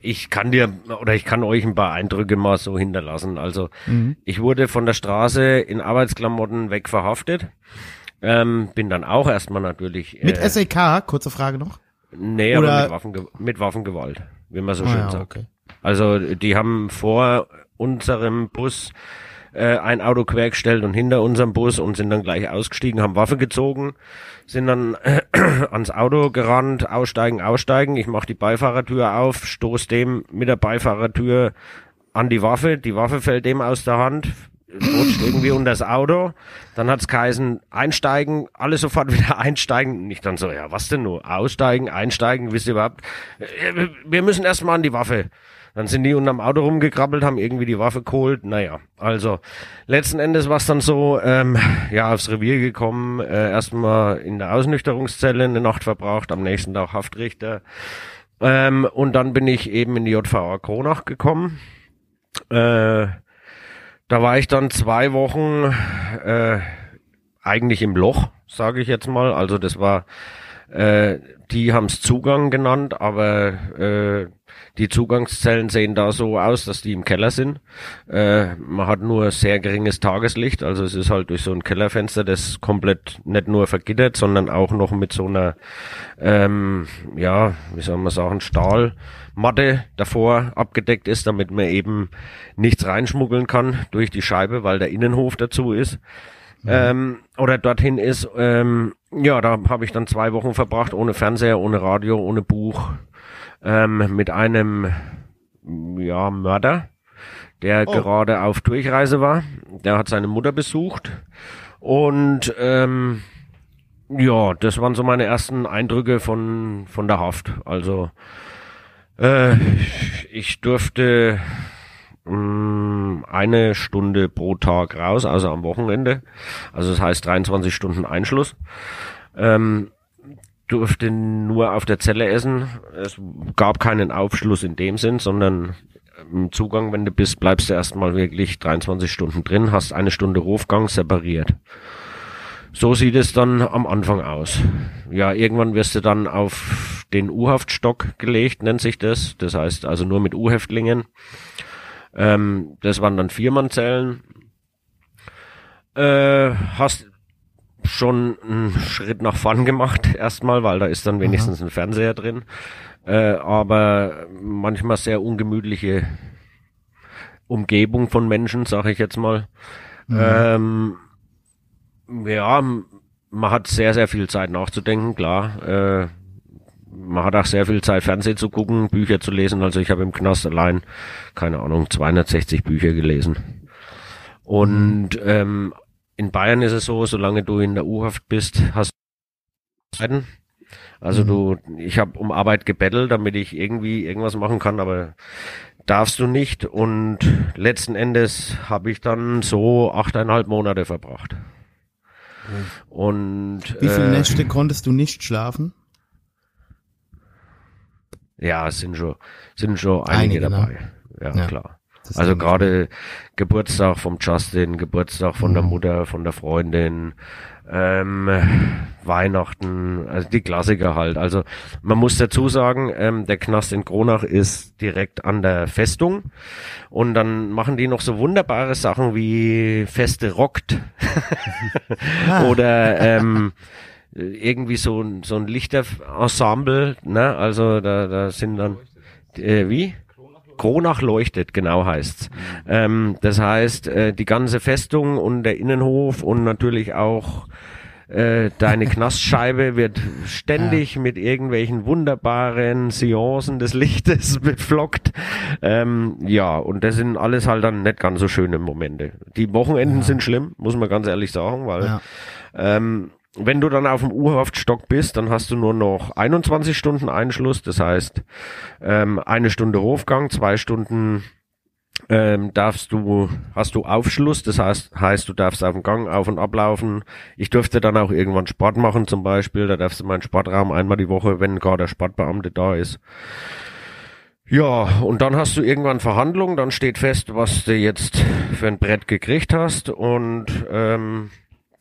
ich kann dir oder ich kann euch ein paar Eindrücke mal so hinterlassen. Also Mhm. ich wurde von der Straße in Arbeitsklamotten weg verhaftet. Ähm, bin dann auch erstmal natürlich Mit äh, SEK, kurze Frage noch. Nee, oder- aber mit, Waffenge mit Waffengewalt, wie man so Ah, schön ja, sagt. okay. Also die haben vor unserem Bus äh, ein Auto quergestellt und hinter unserem Bus und sind dann gleich ausgestiegen, haben Waffe gezogen, sind dann äh, ans Auto gerannt, aussteigen, aussteigen. Ich mache die Beifahrertür auf, stoß dem mit der Beifahrertür an die Waffe. Die Waffe fällt dem aus der Hand, rutscht irgendwie unter das Auto. Dann hat's geheißen, einsteigen, alle sofort wieder einsteigen. Und ich dann so, ja, was denn nur? Aussteigen, einsteigen, wisst ihr überhaupt? Äh, Wir müssen erstmal an die Waffe. Dann sind die unterm Auto rumgekrabbelt, haben irgendwie die Waffe geholt. Naja, also letzten Endes war es dann so, ähm, ja, aufs Revier gekommen, äh, erstmal in der Ausnüchterungszelle eine Nacht verbraucht, am nächsten Tag Haftrichter. Ähm, und dann bin ich eben in die JVA Kronach gekommen. Äh, da war ich dann zwei Wochen äh, eigentlich im Loch, sage ich jetzt mal. Also das war, äh, die haben's Zugang genannt, aber äh, die Zugangszellen sehen da so aus, dass die im Keller sind. Äh, man hat nur sehr geringes Tageslicht, also es ist halt durch so ein Kellerfenster, das komplett nicht nur vergittert, sondern auch noch mit so einer, ähm, ja, wie soll man sagen, Stahlmatte davor abgedeckt ist, damit man eben nichts reinschmuggeln kann durch die Scheibe, weil der Innenhof dazu ist. Ähm, oder dorthin ist, ähm, ja, da habe ich dann zwei Wochen verbracht, ohne Fernseher, ohne Radio, ohne Buch, ähm, mit einem ja, Mörder, der Oh. gerade auf Durchreise war. Der hat seine Mutter besucht. Und ähm, ja, das waren so meine ersten Eindrücke von, von der Haft. Also äh, ich durfte mh, eine Stunde pro Tag raus, also am Wochenende. Also das heißt 23 Stunden Einschluss. Ähm, durfte nur auf der Zelle essen. Es gab keinen Aufschluss in dem Sinn, sondern im Zugang, wenn du bist, bleibst du erstmal wirklich 23 Stunden drin, hast eine Stunde Rufgang separiert. So sieht es dann am Anfang aus. Ja, irgendwann wirst du dann auf den U-Haftstock gelegt, nennt sich das. Das heißt also nur mit U-Häftlingen. Ähm, das waren dann Viermannzellen. Äh, hast schon einen Schritt nach vorn gemacht, erstmal, weil da ist dann wenigstens ein Fernseher drin. Äh, aber manchmal sehr ungemütliche Umgebung von Menschen, sag ich jetzt mal. Ähm, ja, man hat sehr, sehr viel Zeit nachzudenken, klar. Äh, man hat auch sehr viel Zeit, Fernsehen zu gucken, Bücher zu lesen. Also ich habe im Knast allein, keine Ahnung, 260 Bücher gelesen. Und ähm, in Bayern ist es so, solange du in der U-Haft bist, hast du Zeiten. Also Mhm. du, ich habe um Arbeit gebettelt, damit ich irgendwie irgendwas machen kann, aber darfst du nicht. Und letzten Endes habe ich dann so achteinhalb Monate verbracht. Und Wie viele äh, Nächte konntest du nicht schlafen? ja, es sind schon, sind schon einige, Einige, ne? dabei. Ja, Ja. klar. Also gerade Geburtstag vom Justin, Geburtstag von der Mhm. Mutter, von der Freundin, ähm, Weihnachten, also die Klassiker halt. Also man muss dazu sagen, ähm, der Knast in Kronach ist direkt an der Festung und dann machen die noch so wunderbare Sachen wie Feste rockt Ah. oder ähm, irgendwie so ein so ein Lichterensemble, ne? Also da da sind dann äh, wie Kronach leuchtet, genau heißt's. Ähm, das heißt, äh, die ganze Festung und der Innenhof und natürlich auch äh, deine Knastscheibe wird ständig mit irgendwelchen wunderbaren Seancen des Lichtes beflockt. Ähm, ja, und das sind alles halt dann nicht ganz so schöne Momente. Die Wochenenden sind schlimm, muss man ganz ehrlich sagen, weil Ja. ähm, wenn du dann auf dem U-Haftstock bist, dann hast du nur noch 21 Stunden Einschluss. Das heißt, ähm, eine Stunde Hofgang, zwei Stunden ähm, darfst du, hast du Aufschluss. Das heißt, heißt, du darfst auf dem Gang auf und ablaufen. Ich durfte dann auch irgendwann Sport machen zum Beispiel. Da darfst du meinen Sportraum einmal die Woche, wenn gar der Sportbeamte da ist. Ja, und dann hast du irgendwann Verhandlungen, dann steht fest, was du jetzt für ein Brett gekriegt hast und ähm,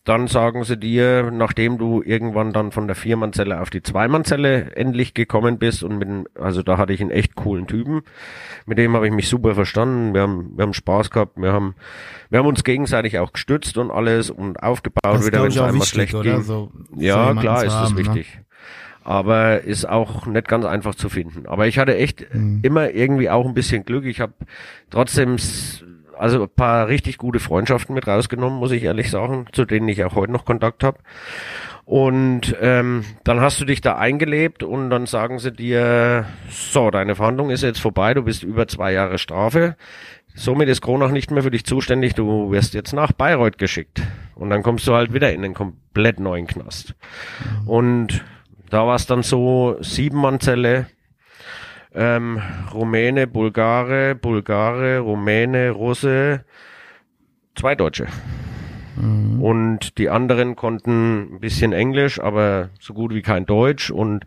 dann sagen sie dir, nachdem du irgendwann dann von der Viermannzelle auf die Zweimannzelle endlich gekommen bist und mit, dem- also da hatte ich einen echt coolen Typen, mit dem habe ich mich super verstanden, wir haben, wir haben Spaß gehabt, wir haben, wir haben uns gegenseitig auch gestützt und alles und aufgebaut, Das wieder wenn es einmal wichtig, schlecht ging. So, so Ja, jemanden klar ist das haben, ne? wichtig. Aber ist auch nicht ganz einfach zu finden. Aber ich hatte echt Mhm. immer irgendwie auch ein bisschen Glück. Ich habe trotzdem also ein paar richtig gute Freundschaften mit rausgenommen, muss ich ehrlich sagen, zu denen ich auch heute noch Kontakt habe. Und ähm, dann hast du dich da eingelebt und dann sagen sie dir, so, deine Verhandlung ist jetzt vorbei, du bist über zwei Jahre Strafe. Somit ist Kronach nicht mehr für dich zuständig, du wirst jetzt nach Bayreuth geschickt. Und dann kommst du halt wieder in den komplett neuen Knast. Und da war es dann so, Siebenmannzelle, ähm, Rumäne, Bulgare, Bulgare, Rumäne, Russe, zwei Deutsche. Und die anderen konnten ein bisschen Englisch, aber so gut wie kein Deutsch. Und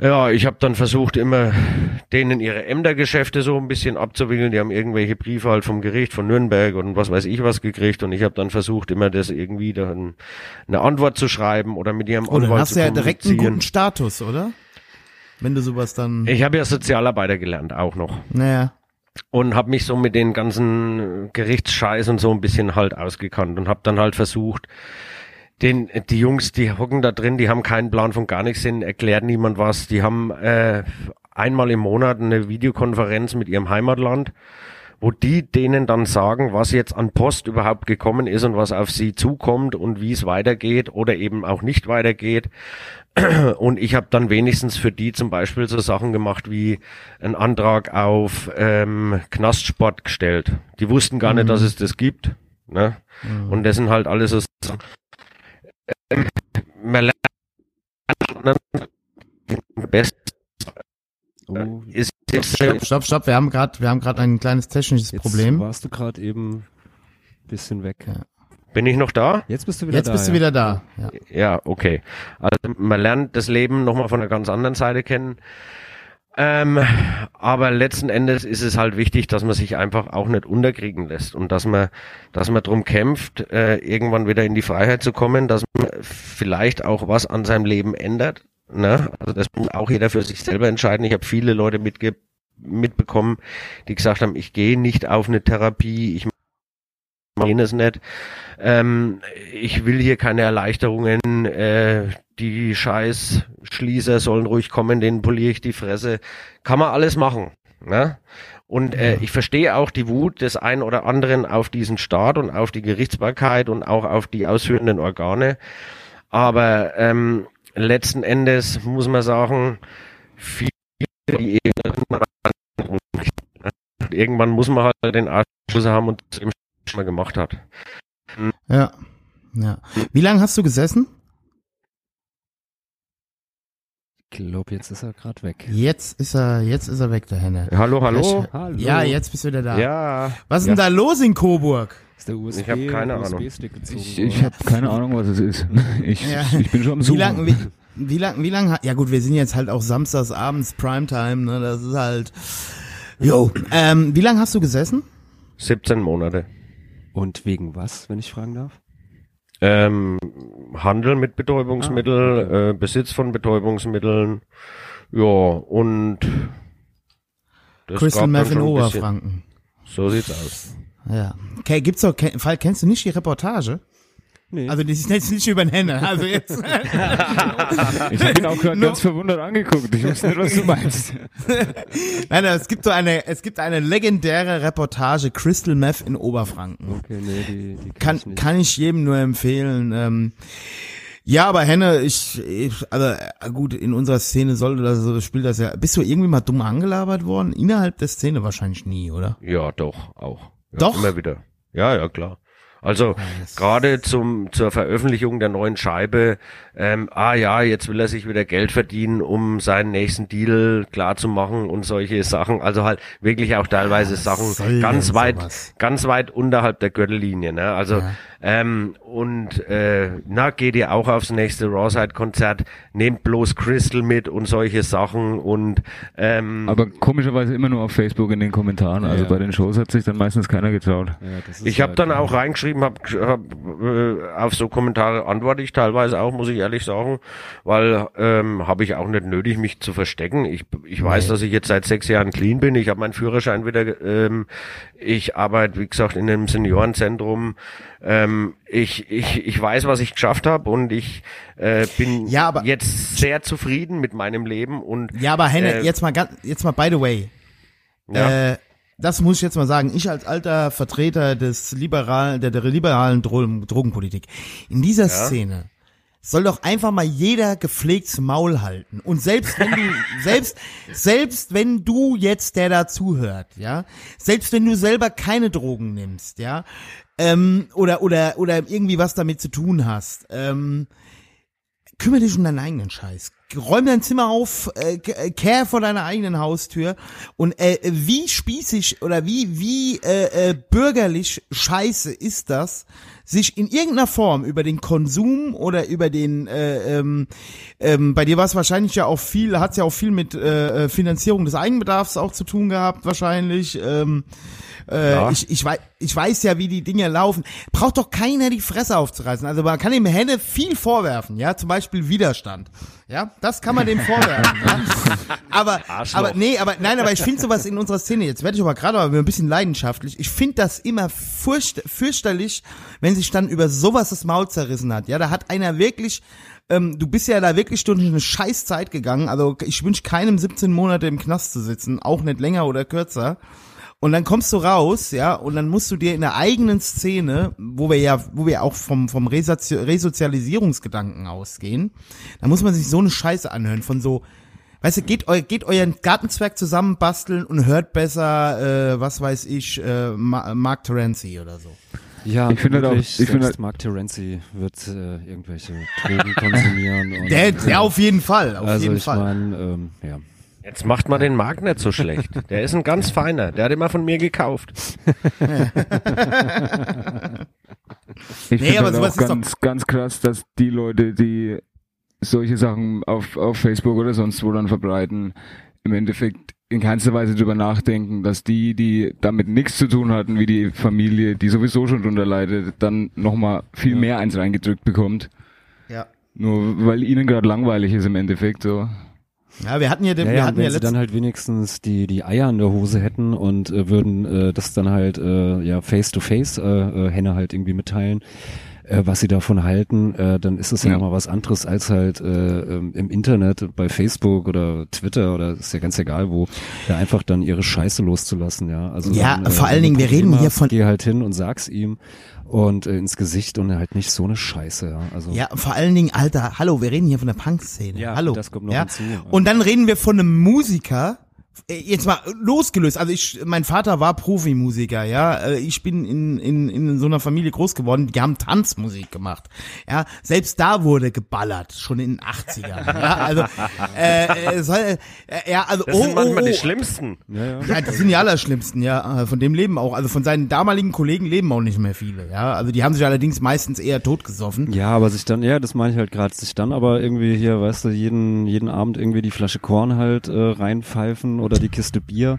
ja, ich habe dann versucht, immer denen ihre Ämtergeschäfte so ein bisschen abzuwickeln. Die haben irgendwelche Briefe halt vom Gericht von Nürnberg und was weiß ich was gekriegt. Und ich habe dann versucht, immer das irgendwie dann eine Antwort zu schreiben oder mit ihrem Oh, dann Anwalt hast zu du ja direkt einen guten Status, oder? Wenn du sowas dann, Ich habe ja Sozialarbeiter gelernt, auch noch. naja, und habe mich so mit den ganzen Gerichtsscheiß und so ein bisschen halt ausgekannt und habe dann halt versucht, den die Jungs, die hocken da drin, die haben keinen Plan von gar nichts, denen erklärt niemand was, die haben äh, einmal im Monat eine Videokonferenz mit ihrem Heimatland, wo die denen dann sagen, was jetzt an Post überhaupt gekommen ist und was auf sie zukommt und wie es weitergeht oder eben auch nicht weitergeht. Und ich habe dann wenigstens für die zum Beispiel so Sachen gemacht wie einen Antrag auf ähm, Knastsport gestellt. Die wussten gar nicht, dass es das gibt. Ne? Und das sind halt alles so Sachen. Ähm, man lernt best Oh, ist jetzt stopp, stopp, stopp, wir haben gerade, wir haben gerade ein kleines technisches jetzt Problem. warst du gerade eben bisschen weg. Ja. bin ich noch da? Jetzt bist du wieder Jetzt da. bist du ja. wieder da. Ja. Ja, okay. Also man lernt das Leben nochmal von einer ganz anderen Seite kennen. Ähm, aber letzten Endes ist es halt wichtig, dass man sich einfach auch nicht unterkriegen lässt und dass man, dass man drum kämpft, äh, irgendwann wieder in die Freiheit zu kommen, dass man vielleicht auch was an seinem Leben ändert. Ne? Also das muss auch jeder für sich selber entscheiden. Ich habe viele Leute mitge mitbekommen, die gesagt haben, ich gehe nicht auf eine Therapie, ich mache jenes nicht. Ähm, ich will hier keine Erleichterungen, äh, die scheiß Schließer sollen ruhig kommen, denen poliere ich die Fresse. Kann man alles machen. Ne? Und äh, ich verstehe auch die Wut des einen oder anderen auf diesen Staat und auf die Gerichtsbarkeit und auch auf die ausführenden Organe. Aber ähm, letzten Endes muss man sagen, viele die eben irgendwann muss man halt den Arsch haben und das eben schon mal gemacht hat. Ja. Ja. Wie lange hast du gesessen? Ich glaube, jetzt ist er gerade weg. Jetzt ist er, jetzt ist er weg, der Henne. Hallo, hallo. Hallo. Ja, jetzt bist du wieder da. Ja. Was ist denn da los in Coburg? Ist der USB, Ich hab keine Ahnung. USB-Stick gezogen Ich, ich habe keine Ahnung, was es ist. Ich, Ja. ich bin schon am Wie Suchen. lang, wie, wie lang, wie lang, ja gut, wir sind jetzt halt auch samstags abends Primetime, ne, das ist halt, jo, ähm, wie lang hast du gesessen? 17 Monate. Und wegen was, wenn ich fragen darf? Ähm, Handel mit Betäubungsmitteln, äh, Besitz von Betäubungsmitteln, ja, und das Crystal Meth in Oberfranken. So sieht's aus. Ja. Okay, gibt's doch, Fall, kennst du nicht die Reportage? Nee. Also, das ist jetzt nicht über den Henne, also jetzt. Ich habe ihn auch gerade ganz verwundert angeguckt. Ich wusste nicht, was du meinst. Nein, es gibt so eine, es gibt eine legendäre Reportage Crystal Meth in Oberfranken. Okay, nee, die, die Kann, ich nicht. kann ich jedem nur empfehlen. Ähm, ja, aber Henne, ich, ich, also äh, gut, in unserer Szene sollte das, so spielt das ja. Bist du irgendwie mal dumm angelabert worden? Innerhalb der Szene wahrscheinlich nie, oder? Ja, doch, auch. Ja, Doch? Immer wieder. Ja, ja, klar. Also gerade zum zur Veröffentlichung der neuen Scheibe, ähm, ah ja, jetzt will er sich wieder Geld verdienen, um seinen nächsten Deal klar zu machen und solche Sachen. Also halt wirklich auch teilweise Sachen soll ganz denn weit, sowas? ganz weit unterhalb der Gürtellinie. Ne? Also Ja. Ähm, und äh, na geht ihr auch aufs nächste Rawside-Konzert, nehmt bloß Crystal mit und solche Sachen und ähm, Aber komischerweise immer nur auf Facebook in den Kommentaren. Also Ja. bei den Shows hat sich dann meistens keiner getraut. Ja, Ich habe halt- dann auch reingeschrieben, hab, hab, äh, auf so Kommentare antworte ich teilweise auch, muss ich ehrlich sagen, weil ähm, habe ich auch nicht nötig, mich zu verstecken. Ich, ich weiß, dass ich jetzt seit sechs Jahren clean bin. Ich habe meinen Führerschein wieder. Ähm, ich arbeite, wie gesagt, in einem Seniorenzentrum. Ähm, ich, ich, ich weiß, was ich geschafft habe und ich äh, bin Ja, aber- jetzt sehr zufrieden mit meinem Leben und Ja, aber Henne, Äh, jetzt mal ganz, jetzt mal by the way. ja, Äh, das muss ich jetzt mal sagen. Ich als alter Vertreter des liberalen, der, der liberalen Drogen, Drogenpolitik. In dieser Szene soll doch einfach mal jeder gepflegtes Maul halten. Und selbst wenn du, selbst, selbst wenn du jetzt, der da zuhört, ja, selbst wenn du selber keine Drogen nimmst, ja, ähm, oder, oder, oder irgendwie was damit zu tun hast, ähm, kümmere dich um deinen eigenen Scheiß. Räum dein Zimmer auf, äh, äh, kehr vor deiner eigenen Haustür und äh, wie spießig oder wie wie äh, äh, bürgerlich scheiße ist das, sich in irgendeiner Form über den Konsum oder über den äh, ähm, ähm, bei dir war es wahrscheinlich ja auch viel, hat ja auch viel mit äh, äh, Finanzierung des Eigenbedarfs auch zu tun gehabt wahrscheinlich. Ähm, äh, Ja. ich, ich, weiß, ich weiß ja, wie die Dinge laufen. Braucht doch keiner die Fresse aufzureißen. Also man kann dem Henne viel vorwerfen, ja, zum Beispiel Widerstand. Ja, das kann man dem vorwerfen. ja. Aber, Arschloch. aber nee, aber nein, aber ich finde sowas in unserer Szene. Jetzt werde ich aber gerade aber ein bisschen leidenschaftlich. Ich finde das immer furcht, fürchterlich, wenn sich dann über sowas das Maul zerrissen hat. Ja, da hat einer wirklich ähm, du bist ja da wirklich durch eine scheiß Zeit gegangen. Also ich wünsche keinem 17 Monate im Knast zu sitzen, auch nicht länger oder kürzer. Und dann kommst du raus, ja, und dann musst du dir in der eigenen Szene, wo wir ja, wo wir auch vom, vom Resozi Resozialisierungsgedanken ausgehen, da muss man sich so eine Scheiße anhören von so, weißt du, geht, eu, geht euren Gartenzwerg zusammenbasteln und hört besser, äh, was weiß ich, äh, Ma Mark Terenzi oder so. Ja, Ich finde auch- ich selbst finde Mark Terenzi wird äh, irgendwelche Drogen konsumieren. Und, Der, der auf jeden Fall, auf also jeden ich Fall. meine, ähm, ja. Jetzt macht man den Markt nicht so schlecht. Der ist ein ganz feiner. Der hat immer von mir gekauft. Ich Nee, finde aber halt sowas auch ist doch- ganz, ganz krass, dass die Leute, die solche Sachen auf, auf Facebook oder sonst wo dann verbreiten, im Endeffekt in keinster Weise drüber nachdenken, dass die, die damit nichts zu tun hatten, wie die Familie, die sowieso schon drunter leidet, dann nochmal viel mehr eins reingedrückt bekommt. Ja. Nur weil ihnen gerade langweilig ist im Endeffekt so. Ja, wir hatten ja, den, Ja, wir hatten wenn ja sie dann halt wenigstens die die Eier in der Hose hätten und äh, würden äh, das dann halt äh, ja face to face äh, äh, Henne halt irgendwie mitteilen, äh, was sie davon halten, äh, dann ist es ja, Ja. mal was anderes als halt äh, ähm, im Internet bei Facebook oder Twitter oder ist ja ganz egal wo, da einfach dann ihre Scheiße loszulassen, ja. Also Ja, dann, äh, vor wenn allen Dingen, wir reden hier von- Geh halt hin und sag's ihm und äh, ins Gesicht und halt nicht so eine Scheiße, ja. Also ja, vor allen Dingen, Alter, hallo, wir reden hier von der Punk-Szene. Ja, hallo. das kommt noch ja? hinzu. Und dann reden wir von einem Musiker, jetzt mal losgelöst, also ich, mein Vater war Profimusiker, ja, Äh, ich bin in, in, in so einer Familie groß geworden, die haben Tanzmusik gemacht, ja, selbst da wurde geballert, schon in den 80ern, ja, also, äh, äh, soll, äh, ja, also, Das oh, sind manchmal oh, die oh, schlimmsten. Ja, ja. ja, die sind die allerschlimmsten, ja, äh, von dem leben auch, also von seinen damaligen Kollegen leben auch nicht mehr viele, ja, also die haben sich allerdings meistens eher totgesoffen. Ja, aber sich dann, ja, das meine ich halt gerade, sich dann aber irgendwie hier, weißt du, jeden, jeden Abend irgendwie die Flasche Korn halt äh, reinpfeifen oder die Kiste Bier,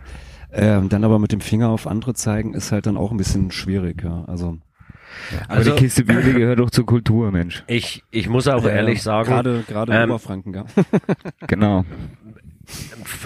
ähm, dann aber mit dem Finger auf andere zeigen, ist halt dann auch ein bisschen schwierig, ja. Also, Aber Also- die Kiste Bier die gehört doch zur Kultur, Mensch. Ich, ich muss auch ehrlich sagen, Gerade, gerade in ähm, Oberfranken, ja. Genau.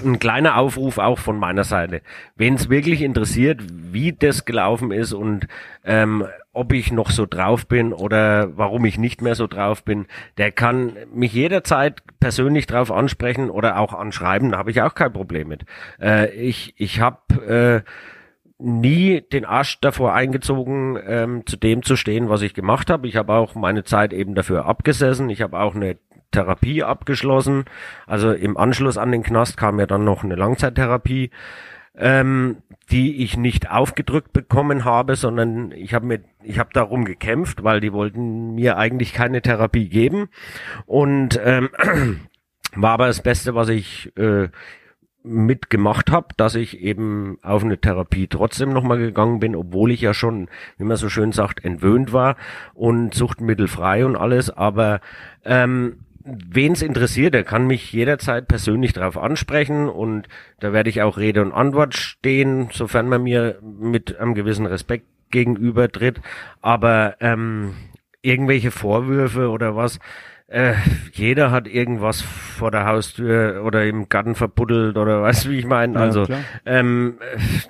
Ein kleiner Aufruf auch von meiner Seite. Wen es wirklich interessiert, wie das gelaufen ist und ähm, ob ich noch so drauf bin oder warum ich nicht mehr so drauf bin, der kann mich jederzeit persönlich drauf ansprechen oder auch anschreiben, da habe ich auch kein Problem mit. Äh, ich ich habe äh, nie den Arsch davor eingezogen, ähm, zu dem zu stehen, was ich gemacht habe. Ich habe auch meine Zeit eben dafür abgesessen. Ich habe auch eine Therapie abgeschlossen. Also im Anschluss an den Knast kam ja dann noch eine Langzeittherapie, ähm, die ich nicht aufgedrückt bekommen habe, sondern ich habe mir, ich habe darum gekämpft, weil die wollten mir eigentlich keine Therapie geben und ähm, war aber das Beste, was ich äh, mitgemacht habe, dass ich eben auf eine Therapie trotzdem nochmal gegangen bin, obwohl ich ja schon, wie man so schön sagt, entwöhnt war und suchtmittelfrei und alles. Aber ähm, wen es interessiert, der kann mich jederzeit persönlich darauf ansprechen und da werde ich auch Rede und Antwort stehen, sofern man mir mit einem gewissen Respekt gegenüber tritt. Aber ähm, irgendwelche Vorwürfe oder was, äh, jeder hat irgendwas vor der Haustür oder im Garten verbuddelt oder weißt du, wie ich meine? Also ähm,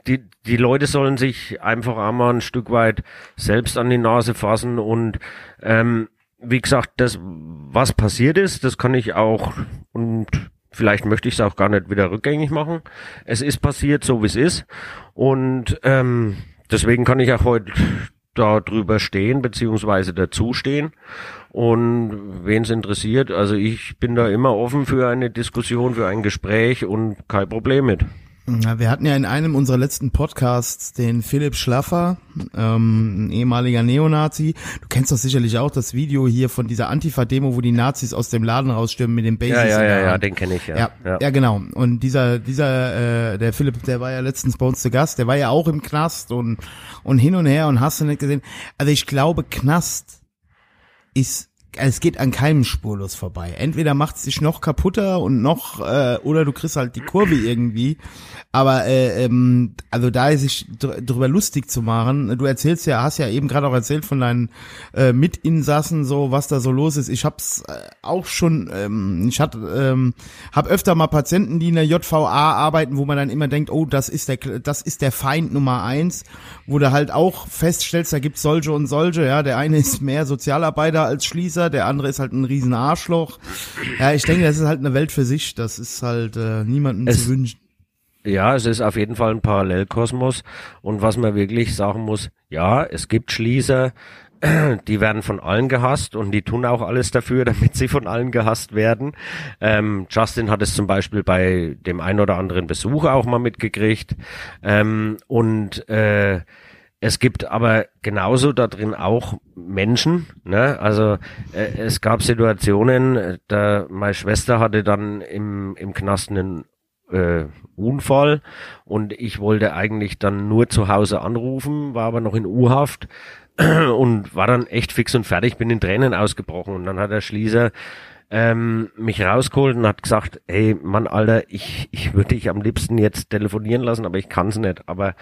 die, die Leute sollen sich einfach einmal ein Stück weit selbst an die Nase fassen und ähm, wie gesagt, das, was passiert ist, das kann ich auch und vielleicht möchte ich es auch gar nicht wieder rückgängig machen. Es ist passiert, so wie es ist und ähm, deswegen kann ich auch heute da drüber stehen, beziehungsweise dazustehen. Und wen es interessiert, also ich bin da immer offen für eine Diskussion, für ein Gespräch und kein Problem mit. Ja, wir hatten ja in einem unserer letzten Podcasts den Philipp Schlaffer, ähm, ein ehemaliger Neonazi. Du kennst doch sicherlich auch das Video hier von dieser Antifa-Demo, wo die Nazis aus dem Laden rausstürmen mit dem Basics. Ja, ja, ja, ja, den kenne ich ja. Ja, ja, genau. Und dieser, dieser, äh, der Philipp, der war ja letztens bei uns zu Gast, der war ja auch im Knast und, und hin und her und hast du nicht gesehen. Also ich glaube, Knast ist, es geht an keinem spurlos vorbei. Entweder macht es dich noch kaputter und noch, äh, oder du kriegst halt die Kurve irgendwie. Aber äh, ähm, also da ist sich dr drüber lustig zu machen. Du erzählst ja, hast ja eben gerade auch erzählt von deinen äh, Mitinsassen, so was da so los ist. Ich hab's äh, auch schon, ähm, ich hatte, ähm, hab öfter mal Patienten, die in der JVA arbeiten, wo man dann immer denkt, oh, das ist der, das ist der Feind Nummer eins, wo du halt auch feststellst, da gibt's solche und solche. Ja, der eine ist mehr Sozialarbeiter als Schließer, der andere ist halt ein riesen Arschloch. Ja, ich denke, das ist halt eine Welt für sich. Das ist halt äh, niemandem Es- zu wünschen. Ja, es ist auf jeden Fall ein Parallelkosmos. Und was man wirklich sagen muss, ja, es gibt Schließer, die werden von allen gehasst und die tun auch alles dafür, damit sie von allen gehasst werden. Ähm, Justin hat es zum Beispiel bei dem ein oder anderen Besuch auch mal mitgekriegt. Ähm, und äh, es gibt aber genauso da drin auch Menschen. Ne? Also äh, es gab Situationen, äh, da meine Schwester hatte dann im, im Knast einen äh, Unfall und ich wollte eigentlich dann nur zu Hause anrufen, war aber noch in U-Haft und war dann echt fix und fertig, bin in Tränen ausgebrochen und dann hat der Schließer ähm, mich rausgeholt und hat gesagt, ey Mann, Alter, ich, ich würde dich am liebsten jetzt telefonieren lassen, aber ich kann's nicht. Aber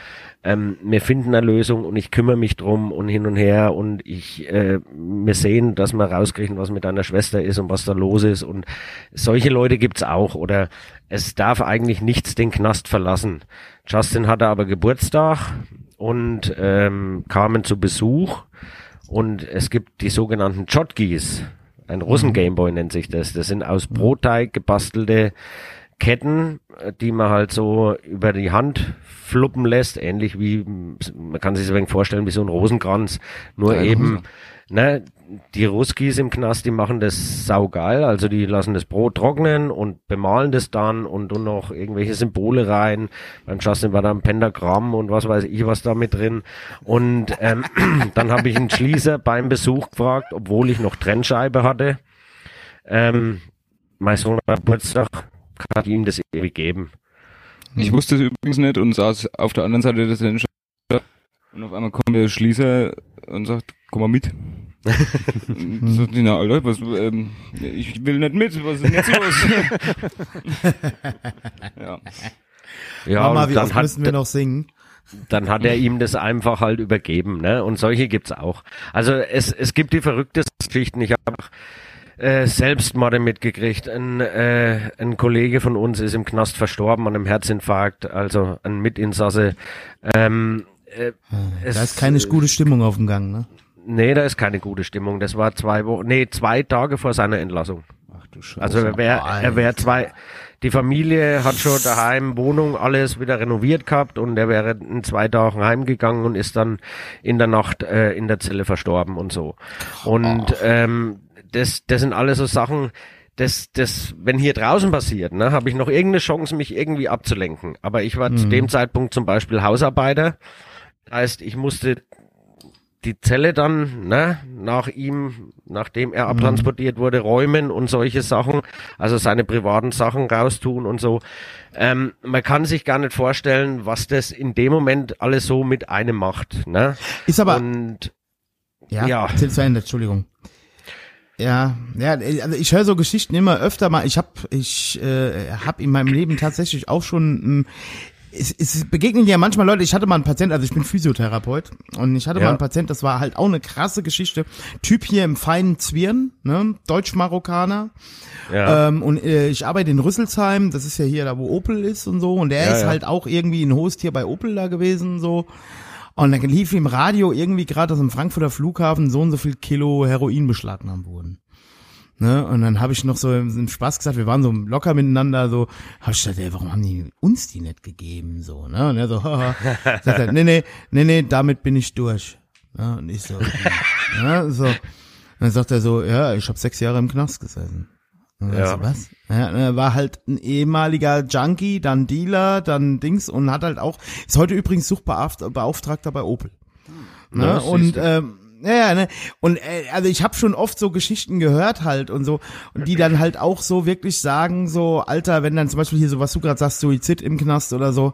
ähm, wir finden eine Lösung und ich kümmere mich drum und hin und her und ich äh, wir sehen, dass wir rauskriegen, was mit deiner Schwester ist und was da los ist. Und solche Leute gibt's auch. Oder es darf eigentlich nichts den Knast verlassen. Justin hatte aber Geburtstag und ähm, kamen zu Besuch und es gibt die sogenannten Jotgis. Ein Russen-Gameboy nennt sich das. Das sind aus Brotteig gebastelte Ketten, die man halt so über die Hand fluppen lässt, ähnlich wie, man kann sich das ein wenig vorstellen, wie so ein Rosenkranz, nur Geile eben, Hose. Ne, die Ruskis im Knast, die machen das saugeil, also die lassen das Brot trocknen und bemalen das dann und tun noch irgendwelche Symbole rein. Beim Justin war da ein Pentagramm und was weiß ich was da mit drin. Und ähm, dann habe ich einen Schließer beim Besuch gefragt, obwohl ich noch Trennscheibe hatte. Ähm, mein Sohn hat Geburtstag, hat ihm das irgendwie gegeben. Ich wusste es übrigens nicht und saß auf der anderen Seite des Rennstrecks und auf einmal kommt der Schließer und sagt, komm mal mit. Die, na Alter, was, ähm, ich will nicht mit, was ist denn jetzt los? ja. Ja, Mama, und wie dann oft hat, müssen wir noch singen? dann hat er ihm das einfach halt übergeben, ne? Und solche gibt's auch. Also es, es gibt die verrücktesten Geschichten. Ich habe äh, selbst mal mitgekriegt. Ein, äh, ein Kollege von uns ist im Knast verstorben an einem Herzinfarkt, also ein Mitinsasse. Ähm, äh, es- Da ist keine gute Stimmung auf dem Gang, ne? Nee, da ist keine gute Stimmung. Das war zwei Wochen, nee, zwei Tage vor seiner Entlassung. Ach du Scheiße. Also er wäre, er wäre zwei, die Familie hat schon daheim Wohnung, alles wieder renoviert gehabt und er wäre in zwei Tagen heimgegangen und ist dann in der Nacht äh, in der Zelle verstorben und so. Und ähm, das, das sind alles so Sachen, das, das, wenn hier draußen passiert, ne, habe ich noch irgendeine Chance, mich irgendwie abzulenken. Aber ich war zu dem Zeitpunkt zum Beispiel Hausarbeiter. Heißt, ich musste die Zelle dann, ne, nach ihm, nachdem er abtransportiert wurde, räumen und solche Sachen, also seine privaten Sachen raustun und so. Ähm, man kann sich gar nicht vorstellen, was das in dem Moment alles so mit einem macht, ne? Ist aber, und ja, ja. zu Ende, Entschuldigung. Ja, ja, also ich höre so Geschichten immer öfter mal. Ich habe ich äh, hab in meinem Leben tatsächlich auch schon ähm, es, es begegnen ja manchmal Leute, ich hatte mal einen Patient, also ich bin Physiotherapeut und ich hatte Ja. mal einen Patient, das war halt auch eine krasse Geschichte. Typ hier im feinen Zwirn, ne, Deutsch-Marokkaner. ja, Ähm, und äh, ich arbeite in Rüsselsheim, das ist ja hier da, wo Opel ist und so. Und der Ja, ist halt auch irgendwie ein Host hier bei Opel da gewesen so. Und dann lief im Radio irgendwie gerade, dass am Frankfurter Flughafen so und so viel Kilo Heroin beschlagnahmt wurden. Ne? Und dann habe ich noch so im Spaß gesagt, wir waren so locker miteinander, so, hab ich gesagt, ey, warum haben die uns die nicht gegeben? So, ne? Und er so, haha. Sagt er, nee, nee, nee, nee, damit bin ich durch. Ne? Und ich so, ja, so. Und dann sagt er so, ja, ich habe sechs Jahre im Knast gesessen. Und Ja. So, was? Ja, er war halt ein ehemaliger Junkie, dann Dealer, dann Dings und hat halt auch, ist heute übrigens Suchbeauftragter bei Opel. Ne? Ja, und ähm, ja, ne? Und äh, also ich habe schon oft so Geschichten gehört halt und so, und die dann halt auch so wirklich sagen, so, Alter, wenn dann zum Beispiel hier so, was du gerade sagst, Suizid im Knast oder so,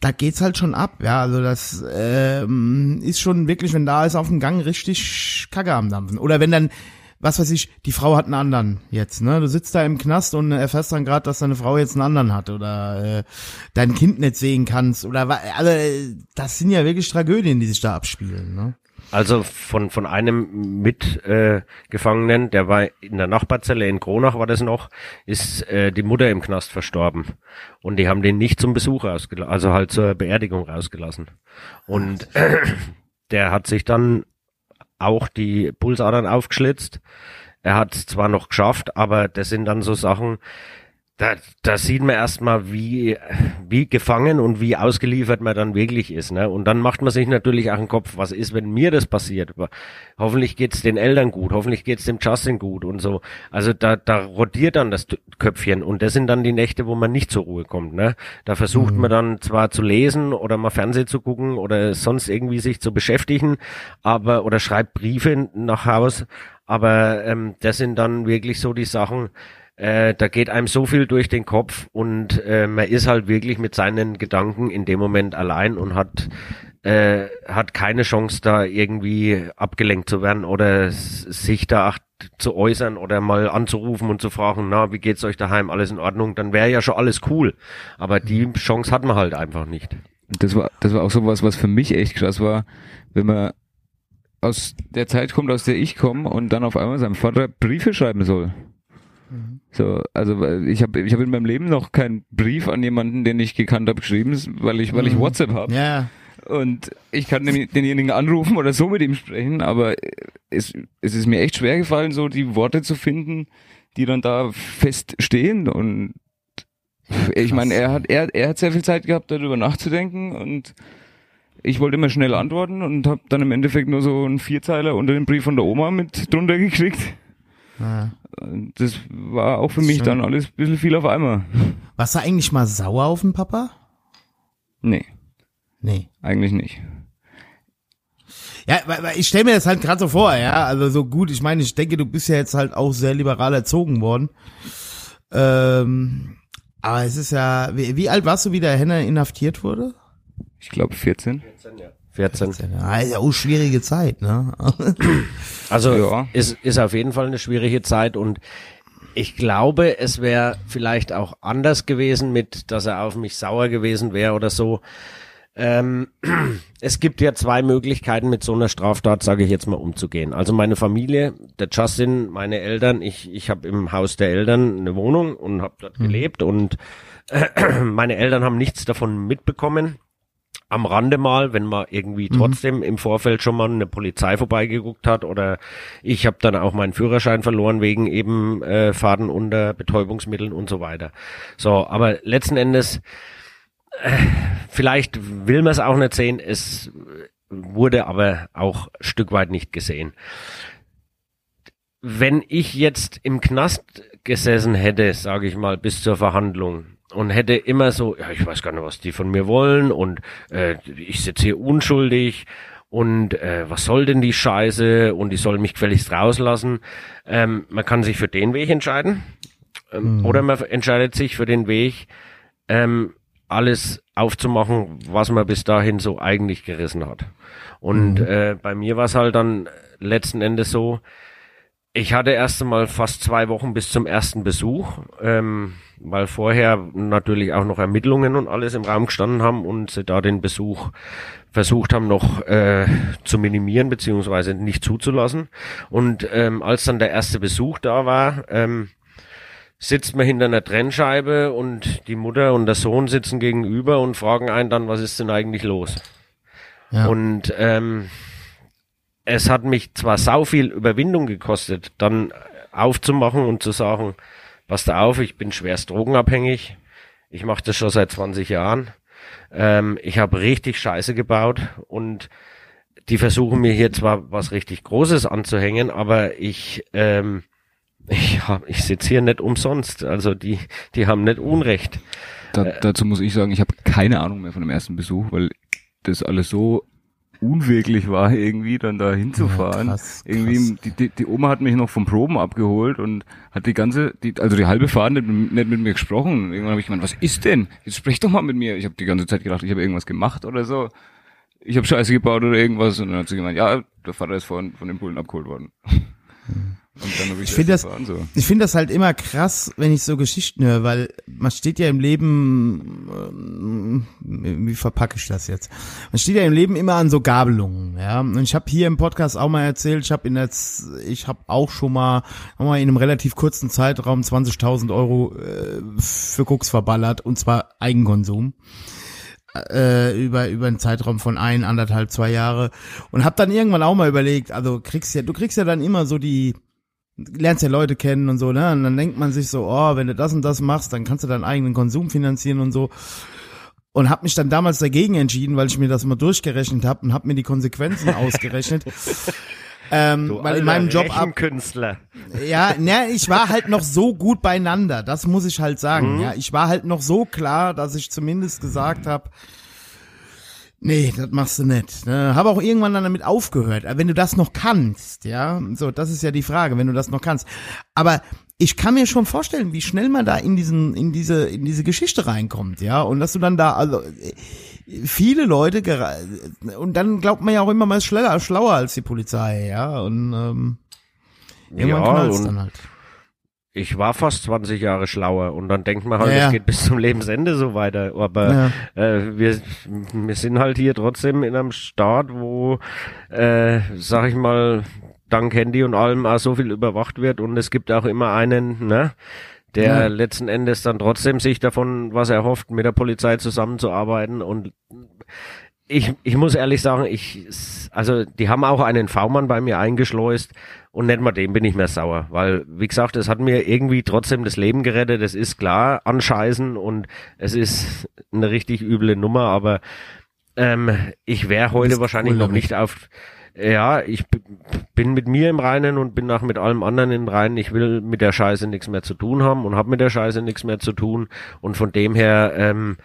da geht's halt schon ab, ja. Also das ähm, ist schon wirklich, wenn da ist auf dem Gang richtig Kacke am Dampfen. Oder wenn dann, was weiß ich, die Frau hat einen anderen jetzt, ne? Du sitzt da im Knast und erfährst dann gerade, dass deine Frau jetzt einen anderen hat oder äh, dein Kind nicht sehen kannst oder also äh, das sind ja wirklich Tragödien, die sich da abspielen, ne? Also von, von einem Mitgefangenen, äh, der war in der Nachbarzelle in Kronach war das noch, ist äh, die Mutter im Knast verstorben. Und die haben den nicht zum Besuch rausgelassen, also halt zur Beerdigung rausgelassen. Und der hat sich dann auch die Pulsadern aufgeschlitzt. Er hat zwar noch geschafft, aber das sind dann so Sachen, da, da sieht man erstmal, wie, wie gefangen und wie ausgeliefert man dann wirklich ist. Ne? Und dann macht man sich natürlich auch einen Kopf, was ist, wenn mir das passiert? Hoffentlich geht's den Eltern gut, hoffentlich geht's dem Justin gut und so. Also da, da rotiert dann das Köpfchen und das sind dann die Nächte, wo man nicht zur Ruhe kommt. Ne? Da versucht man dann zwar zu lesen oder mal Fernsehen zu gucken oder sonst irgendwie sich zu beschäftigen, aber oder schreibt Briefe nach Haus. Aber ähm, das sind dann wirklich so die Sachen, äh, da geht einem so viel durch den Kopf und äh, man ist halt wirklich mit seinen Gedanken in dem Moment allein und hat äh, hat keine Chance da irgendwie abgelenkt zu werden oder sich da zu äußern oder mal anzurufen und zu fragen, na, wie geht's euch daheim, alles in Ordnung, dann wäre ja schon alles cool. Aber die Chance hat man halt einfach nicht. Das war, das war auch so was, was für mich echt krass war, wenn man aus der Zeit kommt, aus der ich komme und dann auf einmal seinem Vater Briefe schreiben soll. So, also ich habe ich hab in meinem Leben noch keinen Brief an jemanden, den ich gekannt habe, geschrieben, weil ich, weil ich WhatsApp habe. Ja, Und ich kann den- denjenigen anrufen oder so mit ihm sprechen, aber es, es ist mir echt schwer gefallen, so die Worte zu finden, die dann da feststehen und Ich meine, er hat er, er hat sehr viel Zeit gehabt, darüber nachzudenken und ich wollte immer schnell antworten und habe dann im Endeffekt nur so einen Vierzeiler unter dem Brief von der Oma mit drunter gekriegt. Ja. Das war auch für mich Schön. dann alles ein bisschen viel auf einmal. Warst du eigentlich mal sauer auf den Papa? Nee, Nee. eigentlich nicht. Ja, weil, weil ich stelle mir das halt gerade so vor, ja, also so gut, ich meine, ich denke, du bist ja jetzt halt auch sehr liberal erzogen worden. Ähm, aber es ist ja, wie, wie alt warst du, wie der Henner inhaftiert wurde? Ich glaube 14. 14. Ja, ist ja auch schwierige Zeit, ne? Also Ja. ist, ist auf jeden Fall eine schwierige Zeit und ich glaube, es wäre vielleicht auch anders gewesen mit, dass er auf mich sauer gewesen wäre oder so. Ähm, es gibt ja zwei Möglichkeiten, mit so einer Straftat, sage ich jetzt mal, umzugehen. Also meine Familie, der Justin, meine Eltern, ich, ich habe im Haus der Eltern eine Wohnung und habe dort gelebt und meine Eltern haben nichts davon mitbekommen. Am Rande mal, wenn man irgendwie trotzdem im Vorfeld schon mal eine Polizei vorbeigeguckt hat oder ich habe dann auch meinen Führerschein verloren wegen eben äh, Faden unter Betäubungsmitteln und so weiter. So, aber letzten Endes vielleicht will man es auch nicht sehen, es wurde aber auch Stück weit nicht gesehen. Wenn ich jetzt im Knast gesessen hätte, sage ich mal, bis zur Verhandlung und hätte immer so, ja, ich weiß gar nicht, was die von mir wollen und äh, ich sitze hier unschuldig und äh, was soll denn die Scheiße und die sollen mich gefälligst rauslassen. Ähm, man kann sich für den Weg entscheiden ähm, oder man entscheidet sich für den Weg, ähm, alles aufzumachen, was man bis dahin so eigentlich gerissen hat. Und äh, bei mir war es halt dann letzten Endes so, ich hatte erst einmal fast zwei Wochen bis zum ersten Besuch, ähm, weil vorher natürlich auch noch Ermittlungen und alles im Raum gestanden haben und sie da den Besuch versucht haben noch äh, zu minimieren beziehungsweise nicht zuzulassen. Und ähm, als dann der erste Besuch da war, ähm, sitzt man hinter einer Trennscheibe und die Mutter und der Sohn sitzen gegenüber und fragen einen dann, was ist denn eigentlich los? Ja. Und ähm, es hat mich zwar sau viel Überwindung gekostet, dann aufzumachen und zu sagen, passt auf, ich bin schwerst drogenabhängig, ich mache das schon seit 20 Jahren, ähm, ich habe richtig Scheiße gebaut und die versuchen mir hier zwar was richtig Großes anzuhängen, aber ich ähm, ich, hab, ich sitze hier nicht umsonst. Also die, die haben nicht Unrecht. Da, Äh. dazu muss ich sagen, ich habe keine Ahnung mehr von dem ersten Besuch, weil das alles so unwirklich war, irgendwie dann da hinzufahren. Ja, krass, irgendwie, krass. Die, die, die Oma hat mich noch vom Proben abgeholt und hat die ganze, die, also die halbe Fahrt nicht, mit- nicht mit mir gesprochen. Irgendwann habe ich gemeint, was ist denn? Jetzt sprech doch mal mit mir. Ich habe die ganze Zeit gedacht, ich habe irgendwas gemacht oder so. Ich habe Scheiße gebaut oder irgendwas. Und dann hat sie gemeint, ja, der Vater ist von, von den Bullen abgeholt worden. Habe ich, Ich finde das, so. ich finde das halt immer krass, wenn ich so Geschichten höre, weil man steht ja im Leben, ähm, wie verpacke ich das jetzt? Man steht ja im Leben immer an so Gabelungen, ja. Und ich habe hier im Podcast auch mal erzählt, ich habe in der, ich habe auch schon mal, auch mal in einem relativ kurzen Zeitraum 20.000 Euro äh, für Koks verballert und zwar Eigenkonsum äh, über über einen Zeitraum von ein anderthalb zwei Jahre und hab dann irgendwann auch mal überlegt also kriegst ja du kriegst ja dann immer so die lernst ja Leute kennen und so, ne? Und dann denkt man sich so, oh, wenn du das und das machst, dann kannst du deinen eigenen Konsum finanzieren und so. Und hab mich dann damals dagegen entschieden, weil ich mir das mal durchgerechnet habe und hab mir die Konsequenzen ausgerechnet. Ähm, Du weil in meinem Job ab, Rechenkünstler. ja, ne, ich war halt noch so gut beieinander, das muss ich halt sagen. Ja, ich war halt noch so klar, dass ich zumindest gesagt habe, nee, das machst du nicht. Ne? Habe auch irgendwann dann damit aufgehört. Wenn du das noch kannst, ja, so, das ist ja die Frage, wenn du das noch kannst. Aber ich kann mir schon vorstellen, wie schnell man da in diesen, in diese, in diese Geschichte reinkommt, ja, und dass du dann da, also viele Leute und dann glaubt man ja auch immer mal schneller, schlauer als die Polizei, ja, und ähm, irgendwann Ja, knallt's und dann halt. Ich war fast 20 Jahre schlauer und dann denkt man halt, Ja, es ja. geht bis zum Lebensende so weiter. Aber äh, wir, wir sind halt hier trotzdem in einem Staat, wo, äh, sag ich mal, dank Handy und allem auch so viel überwacht wird und es gibt auch immer einen, ne? Der Ja. letzten Endes dann trotzdem sich davon was erhofft, mit der Polizei zusammenzuarbeiten und ich, ich muss ehrlich sagen, ich, also die haben auch einen V-Mann bei mir eingeschleust und nicht mal dem bin ich mehr sauer, weil, wie gesagt, es hat mir irgendwie trotzdem das Leben gerettet, das ist klar, anscheißen und es ist eine richtig üble Nummer, aber ähm, ich wäre heute wahrscheinlich cool noch nicht auf, ja, ich bin mit mir im Reinen und bin auch mit allem anderen im Reinen. Ich will mit der Scheiße nichts mehr zu tun haben und habe mit der Scheiße nichts mehr zu tun. Und von dem her, ähm,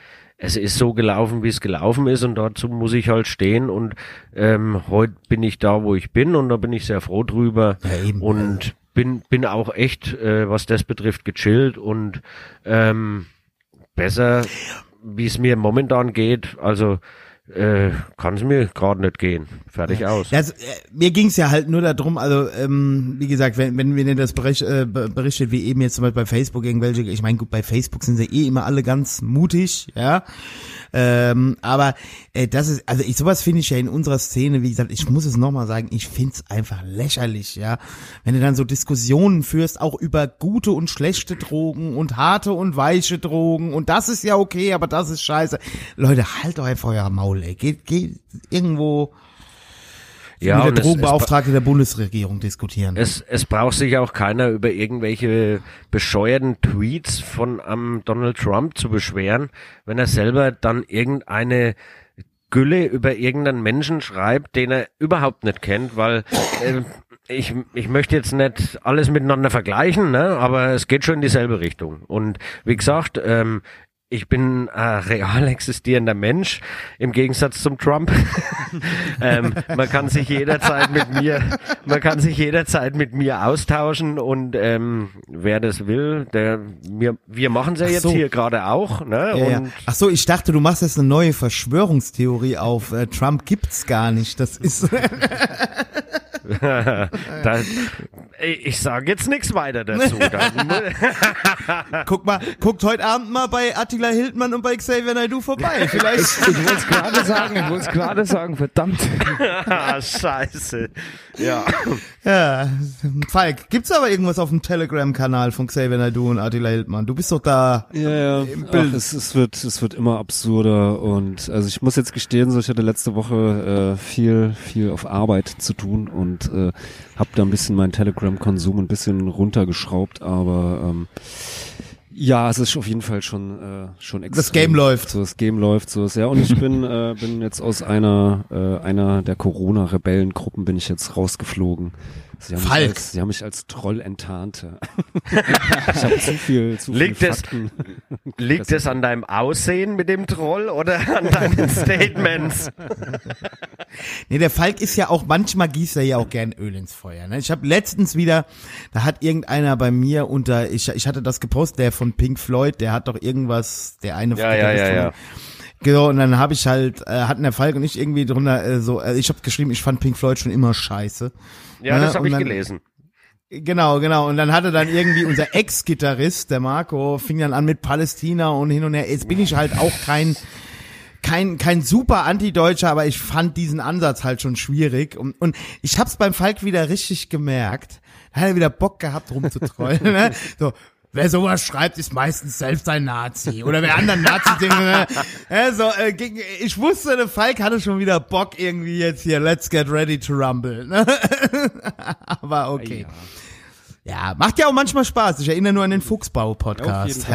es ist so gelaufen, wie es gelaufen ist und dazu muss ich halt stehen und ähm, heute bin ich da, wo ich bin und da bin ich sehr froh drüber Ja, und bin bin auch echt, äh, was das betrifft, gechillt und ähm, besser, wie es mir momentan geht. Also äh, kann es mir gerade nicht gehen. Fertig aus. Ja, also, äh, mir ging's ja halt nur darum, also ähm, wie gesagt, wenn, wenn ihr das bericht, äh, be- berichtet, wie eben jetzt zum Beispiel bei Facebook irgendwelche, ich meine, gut, bei Facebook sind sie eh immer alle ganz mutig, ja. Ähm, aber äh, das ist, also ich sowas finde ich ja in unserer Szene, wie gesagt, ich muss es nochmal sagen, ich find's einfach lächerlich, ja. Wenn du dann so Diskussionen führst, auch über gute und schlechte Drogen und harte und weiche Drogen und das ist ja okay, aber das ist scheiße. Leute, halt euer Maul, ey. Geht, geht irgendwo Ja, mit der Drogenbeauftragte der Bundesregierung diskutieren. Es, es braucht sich auch keiner über irgendwelche bescheuerten Tweets von am Donald Trump zu beschweren, wenn er selber dann irgendeine Gülle über irgendeinen Menschen schreibt, den er überhaupt nicht kennt, weil äh, ich, ich möchte jetzt nicht alles miteinander vergleichen, ne, aber es geht schon in dieselbe Richtung. Und wie gesagt, ähm, ich bin ein real existierender Mensch im Gegensatz zum Trump. ähm, man kann sich jederzeit mit mir, man kann sich jederzeit mit mir austauschen und ähm, wer das will, der wir, wir machen ja Ach jetzt so. hier gerade auch, ne? ja, ja. Ach so, ich dachte, du machst jetzt eine neue Verschwörungstheorie auf. Äh, Trump gibt's gar nicht. Das ist da, ich, ich sage jetzt nichts weiter dazu. Dann, guck mal, guckt heute Abend mal bei Attila Hildmann und bei Xavier Naidoo vorbei. Vielleicht. Ich wollte es gerade sagen, ich wollte es gerade sagen, verdammt. scheiße. Ja. ja, Falk, gibt's aber irgendwas auf dem Telegram-Kanal von Xavier Naidoo und Attila Hildmann? Du bist doch da. Ja, ja. Im Ach, Bild. es, es wird, es wird immer absurder und also ich muss jetzt gestehen, so ich hatte letzte Woche äh, viel, viel auf Arbeit zu tun und äh, habe da ein bisschen meinen Telegram-Konsum ein bisschen runtergeschraubt, aber ähm, ja, es ist auf jeden Fall schon äh, schon extrem. Das Game läuft. So, das Game läuft so. Ja, und ich bin äh, bin jetzt aus einer äh, einer der Corona-Rebellengruppen bin ich jetzt rausgeflogen. Sie haben, mich Falk. als, sie haben mich als Troll enttarnt. ich habe zu viel, zu Liegt viel es- Fakten. Liegt es an deinem Aussehen mit dem Troll oder an deinen Statements? Nee, der Falk ist ja auch, manchmal gießt er ja auch gern Öl ins Feuer. Ne? Ich habe letztens wieder, da hat irgendeiner bei mir unter, ich, ich hatte das gepostet, der von Pink Floyd, der hat doch irgendwas, der eine Ja, ja, ja, von- ja. Genau, und dann habe ich halt, äh, hatten der Falk und ich irgendwie drunter äh, so, äh, ich habe geschrieben, ich fand Pink Floyd schon immer scheiße. Ja, Ne? das habe Und ich dann- gelesen. Genau, genau. Und dann hatte dann irgendwie unser Ex-Gitarrist, der Marco, fing dann an mit Palästina und hin und her. Jetzt bin ich halt auch kein, kein, kein super Anti-Deutscher, aber ich fand diesen Ansatz halt schon schwierig. Und, und ich hab's beim Falk wieder richtig gemerkt. Da hat er wieder Bock gehabt, rumzutrollen. Ne? So, wer sowas schreibt, ist meistens selbst ein Nazi. Oder wer anderen Nazi denkt, ne? ja, so, äh, gegen- ich wusste, der Falk hatte schon wieder Bock irgendwie jetzt hier, let's get ready to rumble. Ne? aber okay. Ja, macht ja auch manchmal Spaß. Ich erinnere nur an den Fuchsbau-Podcast.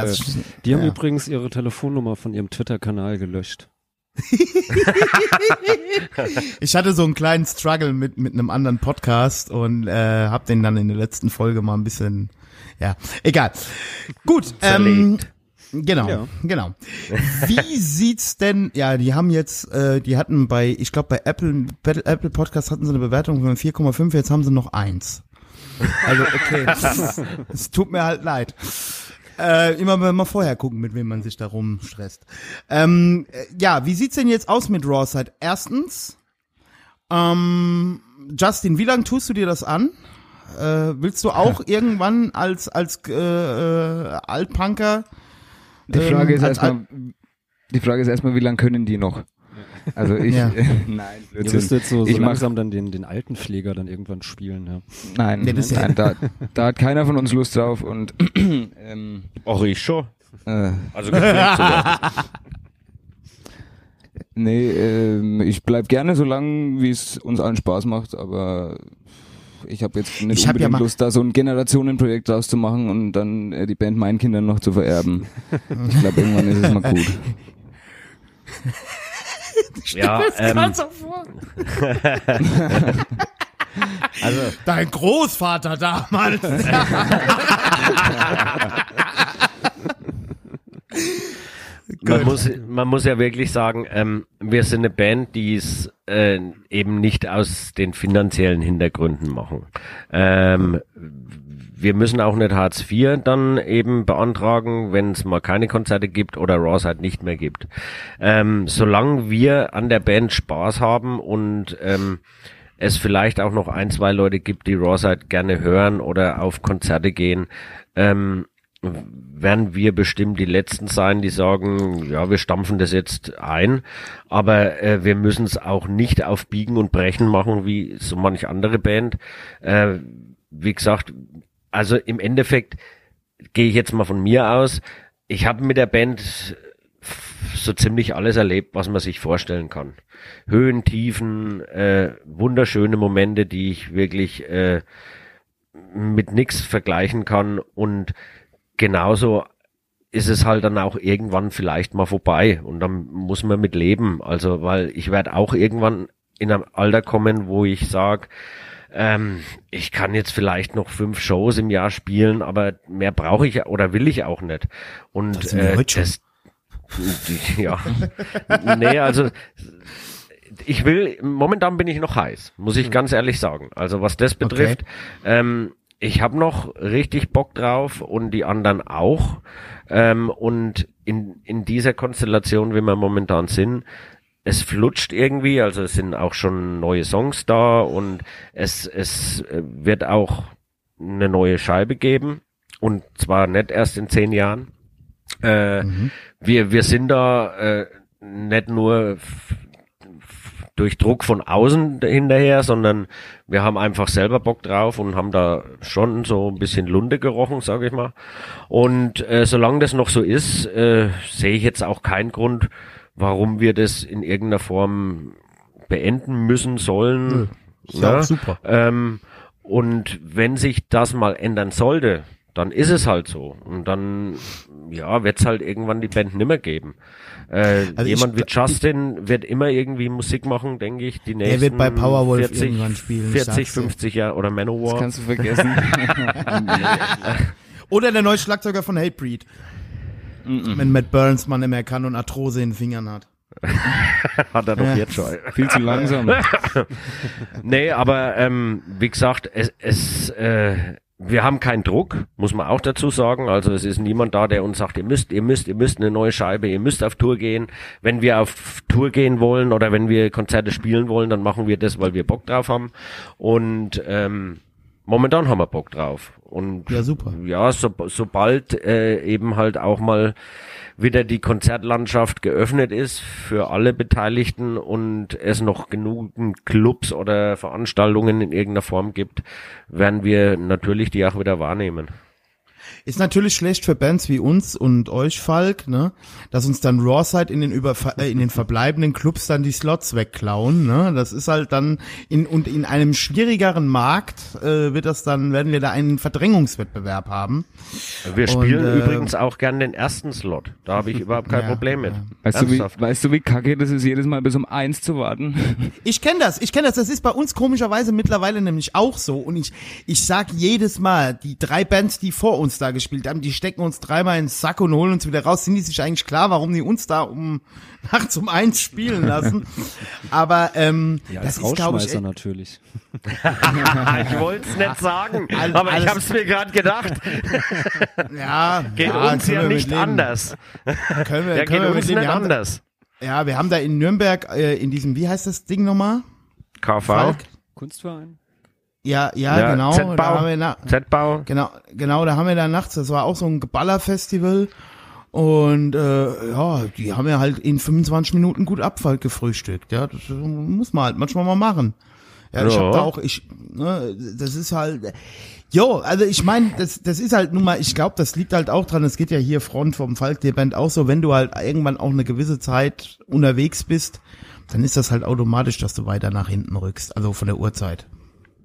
Die haben ja. übrigens ihre Telefonnummer von ihrem Twitter-Kanal gelöscht. Ich hatte so einen kleinen Struggle mit, mit einem anderen Podcast und äh, hab den dann in der letzten Folge mal ein bisschen, ja, egal. Gut, ähm, genau, Ja. genau. Wie sieht's denn, ja, die haben jetzt, äh, die hatten bei, ich glaube bei Apple, Apple Podcast hatten sie eine Bewertung von 4,5, jetzt haben sie noch eins. Also okay, es tut mir halt leid. Äh, immer mal vorher gucken, mit wem man sich da rumstresst. Ähm, äh, ja, wie sieht's denn jetzt aus mit Raw Side? Erstens, ähm, Justin, wie lange tust du dir das an? Äh, willst du auch irgendwann als als äh, äh, Altpunker? Die ähm, Frage ist als erstmal, die Frage ist erstmal, wie lange können die noch? Also ich, Ja. nein, Blödsinn. müsst jetzt so, so ich mach, langsam dann den, den alten Pfleger dann irgendwann spielen, ja. nein, Ja, das ist ja- nein, da, da hat keiner von uns Lust drauf und ähm, Auch ich schon. äh, Also. Nee, ähm, ich bleib gerne so lang, wie es uns allen Spaß macht, aber ich habe jetzt nicht Ich hab ja unbedingt mal- Lust, da so ein Generationenprojekt draus zu machen und dann äh, die Band meinen Kindern noch zu vererben. ich glaube, irgendwann ist es mal gut. Ja, ähm, also Dein Großvater damals. man muss, man muss ja wirklich sagen, ähm, wir sind eine Band, die es äh, eben nicht aus den finanziellen Hintergründen machen. Ähm, wir müssen auch nicht Hartz IV dann eben beantragen, wenn es mal keine Konzerte gibt oder Raws halt nicht mehr gibt. Ähm, solange wir an der Band Spaß haben und ähm, es vielleicht auch noch ein, zwei Leute gibt, die Rawside gerne hören oder auf Konzerte gehen, ähm, werden wir bestimmt die Letzten sein, die sagen, ja, wir stampfen das jetzt ein, aber äh, wir müssen es auch nicht auf Biegen und Brechen machen, wie so manch andere Band. Äh, wie gesagt, also im Endeffekt gehe ich jetzt mal von mir aus. Ich habe mit der Band so ziemlich alles erlebt, was man sich vorstellen kann. Höhen, Tiefen, äh, wunderschöne Momente, die ich wirklich äh, mit nix vergleichen kann und genauso ist es halt dann auch irgendwann vielleicht mal vorbei und dann muss man mit leben. Also, weil ich werde auch irgendwann in einem Alter kommen, wo ich sag, ähm, ich kann jetzt vielleicht noch fünf Shows im Jahr spielen, aber mehr brauche ich oder will ich auch nicht. Und Das äh, das, ja, nee, also ich will, momentan bin ich noch heiß, muss ich ganz ehrlich sagen. Also was das betrifft, ähm, ich habe noch richtig Bock drauf und die anderen auch. Ähm, und in, in dieser Konstellation, wie wir momentan sind, es flutscht irgendwie, also es sind auch schon neue Songs da und es, es äh, wird auch eine neue Scheibe geben und zwar nicht erst in zehn Jahren. Äh, wir, wir sind da äh, nicht nur durch Druck von außen hinterher, sondern wir haben einfach selber Bock drauf und haben da schon so ein bisschen Lunde gerochen, sage ich mal. Und äh, solange das noch so ist, äh, sehe ich jetzt auch keinen Grund, warum wir das in irgendeiner Form beenden müssen sollen. Ist ja auch super. Ähm, und wenn sich das mal ändern sollte, dann ist es halt so. Und dann, ja, wird es halt irgendwann die Band nimmer geben. Äh, Also ich- jemand wie Justin wird immer irgendwie Musik machen, denke ich, die nächsten wird bei Powerwolf 40, irgendwann spielen, ich 40, sag's dir. 50 Jahre oder Manowar. Das kannst du vergessen. Oder der neue Schlagzeuger von Hatebreed. Wenn Matt Burns man mehr kann und Arthrose in den Fingern hat. hat er doch Ja. jetzt schon. Viel zu langsam. Nee, aber ähm, wie gesagt, es, es äh, wir haben keinen Druck, muss man auch dazu sagen. Also es ist niemand da, der uns sagt, ihr müsst, ihr müsst, ihr müsst eine neue Scheibe, ihr müsst auf Tour gehen. Wenn wir auf Tour gehen wollen oder wenn wir Konzerte spielen wollen, dann machen wir das, weil wir Bock drauf haben. Und ähm, momentan haben wir Bock drauf. Und Ja, super. ja, so, sobald äh, eben halt auch mal wieder die Konzertlandschaft geöffnet ist für alle Beteiligten und es noch genügend Clubs oder Veranstaltungen in irgendeiner Form gibt, werden wir natürlich die auch wieder wahrnehmen. Ist natürlich schlecht für Bands wie uns und euch, Falk, ne? Dass uns dann Rawside in den über äh, in den verbleibenden Clubs dann die Slots wegklauen, ne? Das ist halt dann in und in einem schwierigeren Markt äh, wird das dann werden wir da einen Verdrängungswettbewerb haben. Wir spielen äh, übrigens auch gern den ersten Slot. Da habe ich überhaupt kein Ja, Problem mit. Weißt du, wie, weißt du, wie kacke das ist, jedes Mal bis um eins zu warten? Ich kenne das, ich kenne das. Das ist bei uns komischerweise mittlerweile nämlich auch so. Und ich, ich sag jedes Mal, die drei Bands, die vor uns da gespielt haben, die stecken uns dreimal ins Sack und holen uns wieder raus. Sind die sich eigentlich klar, warum die uns da um nachts um eins spielen lassen? Aber ähm, Ja, das ist, glaube ich, natürlich. ich wollte es nicht sagen, All- aber ich habe es mir gerade gedacht. ja, Geht ja, uns ja wir nicht anders. Können wir, Ja, können geht wir uns nicht Wir haben, anders. ja, wir haben da in Nürnberg äh, in diesem, wie heißt das Ding nochmal? KV, Falk? Kunstverein? Ja, ja, Ja, genau. Z-Bau. Da haben wir na, Z-Bau. Genau, genau, da haben wir da nachts, das war auch so ein Geballerfestival und äh, ja, die haben ja halt in 25 Minuten gut Abfall gefrühstückt, ja, das muss man halt manchmal mal machen. Ja, ich Ja. hab da auch, ich, ne, das ist halt, jo, also ich meine, das, das ist halt nun mal, ich glaube, das liegt halt auch dran, es geht ja hier Front vom Falk, der Band auch so, wenn du halt irgendwann auch eine gewisse Zeit unterwegs bist, dann ist das halt automatisch, dass du weiter nach hinten rückst, also von der Uhrzeit.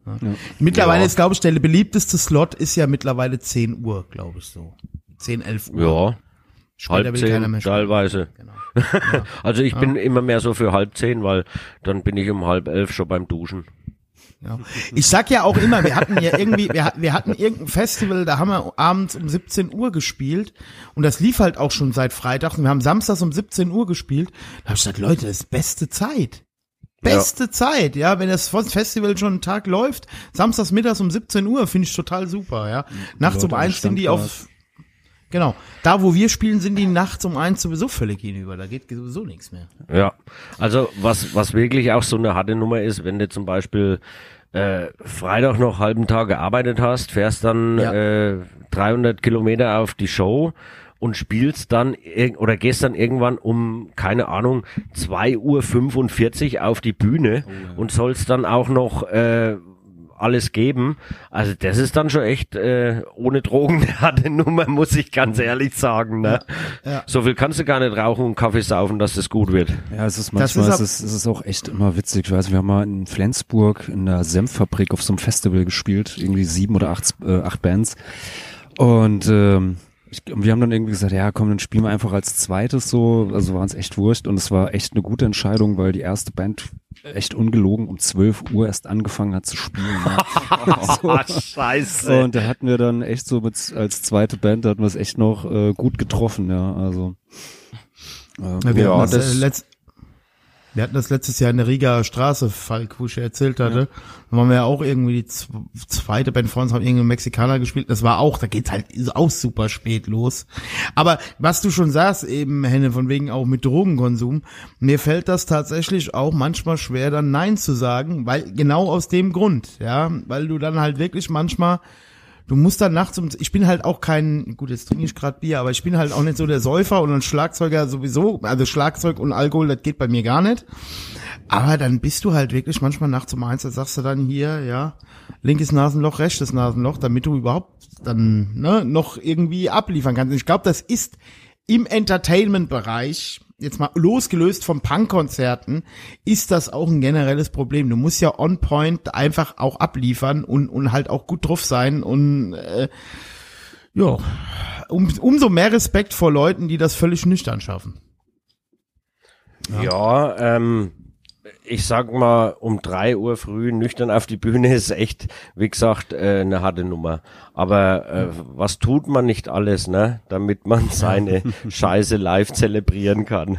Ja. Mittlerweile Ja. ist, glaube ich, der beliebteste Slot ist ja mittlerweile 10 Uhr, glaube ich so. 10, 11 Uhr. Ja, Später halb zehn teilweise. Genau. Also ich bin immer mehr so für halb zehn, weil dann bin ich um halb elf schon beim Duschen. Ja. Ich sag ja auch immer, wir hatten ja irgendwie, wir, wir hatten irgendein Festival, da haben wir abends um 17 Uhr gespielt und das lief halt auch schon seit Freitag und wir haben samstags um 17 Uhr gespielt. Da habe ich gesagt, Leute, das ist beste Zeit. Beste Zeit, ja, wenn das Festival schon einen Tag läuft, samstags mittags um 17 Uhr, finde ich total super, ja. Nachts um eins sind die auf, genau, da wo wir spielen, sind die nachts um eins sowieso völlig hinüber, da geht sowieso nichts mehr. Ja, also was, was wirklich auch so eine harte Nummer ist, wenn du zum Beispiel äh, Freitag noch halben Tag gearbeitet hast, fährst dann Ja. äh, 300 Kilometer auf die Show und spielst dann oder gehst dann irgendwann um, keine Ahnung, 2.45 Uhr auf die Bühne und sollst dann auch noch äh, alles geben. Also das ist dann schon echt äh, ohne Drogen eine harte Nummer, muss ich ganz ehrlich sagen. Ne? ja. So viel kannst du gar nicht rauchen und Kaffee saufen, dass das gut wird. Ja, es ist Das manchmal, ist es, ist, es ist auch echt immer witzig. Ich weiß, wir haben mal in Flensburg in der Senffabrik auf so einem Festival gespielt, irgendwie sieben oder acht, äh, acht Bands. Und ähm, ich, und wir haben dann irgendwie gesagt, ja komm, dann spielen wir einfach als zweites so, also war uns echt wurscht und es war echt eine gute Entscheidung, weil die erste Band echt ungelogen um 12 Uhr erst angefangen hat zu spielen. Ne? so. Scheiße. Und da hatten wir dann echt so mit, als zweite Band, da hatten wir es echt noch äh, gut getroffen, ja, also. Äh, Ja, wir, Ja, das- äh, letzt, wir hatten das letztes Jahr in der Riga Straße, Falk, wo ich ja erzählt hatte. Da waren wir ja auch irgendwie die zweite Band vor uns, haben irgendeinen Mexikaner gespielt. Das war auch, da geht's halt auch super spät los. Aber was du schon sagst, eben, Henne, von wegen auch mit Drogenkonsum, mir fällt das tatsächlich auch manchmal schwer, dann Nein zu sagen, weil genau aus dem Grund, ja, weil du dann halt wirklich manchmal du musst dann nachts um, ich bin halt auch kein, gut, jetzt trinke ich gerade Bier, aber ich bin halt auch nicht so der Säufer und ein Schlagzeuger sowieso, also Schlagzeug und Alkohol, das geht bei mir gar nicht. Aber dann bist du halt wirklich manchmal nachts um eins, da sagst du dann hier, ja, linkes Nasenloch, rechtes Nasenloch, damit du überhaupt dann ne, noch irgendwie abliefern kannst. Ich glaube, das ist im Entertainment-Bereich, jetzt mal losgelöst von Punkkonzerten, ist das auch ein generelles Problem. Du musst ja on point einfach auch abliefern und, und halt auch gut drauf sein und äh, ja, um, umso mehr Respekt vor Leuten, die das völlig nüchtern schaffen. Ja, ähm, ich sag mal, um drei Uhr früh nüchtern auf die Bühne ist echt, wie gesagt, äh, eine harte Nummer. Aber äh, was tut man nicht alles, ne, damit man seine Scheiße live zelebrieren kann?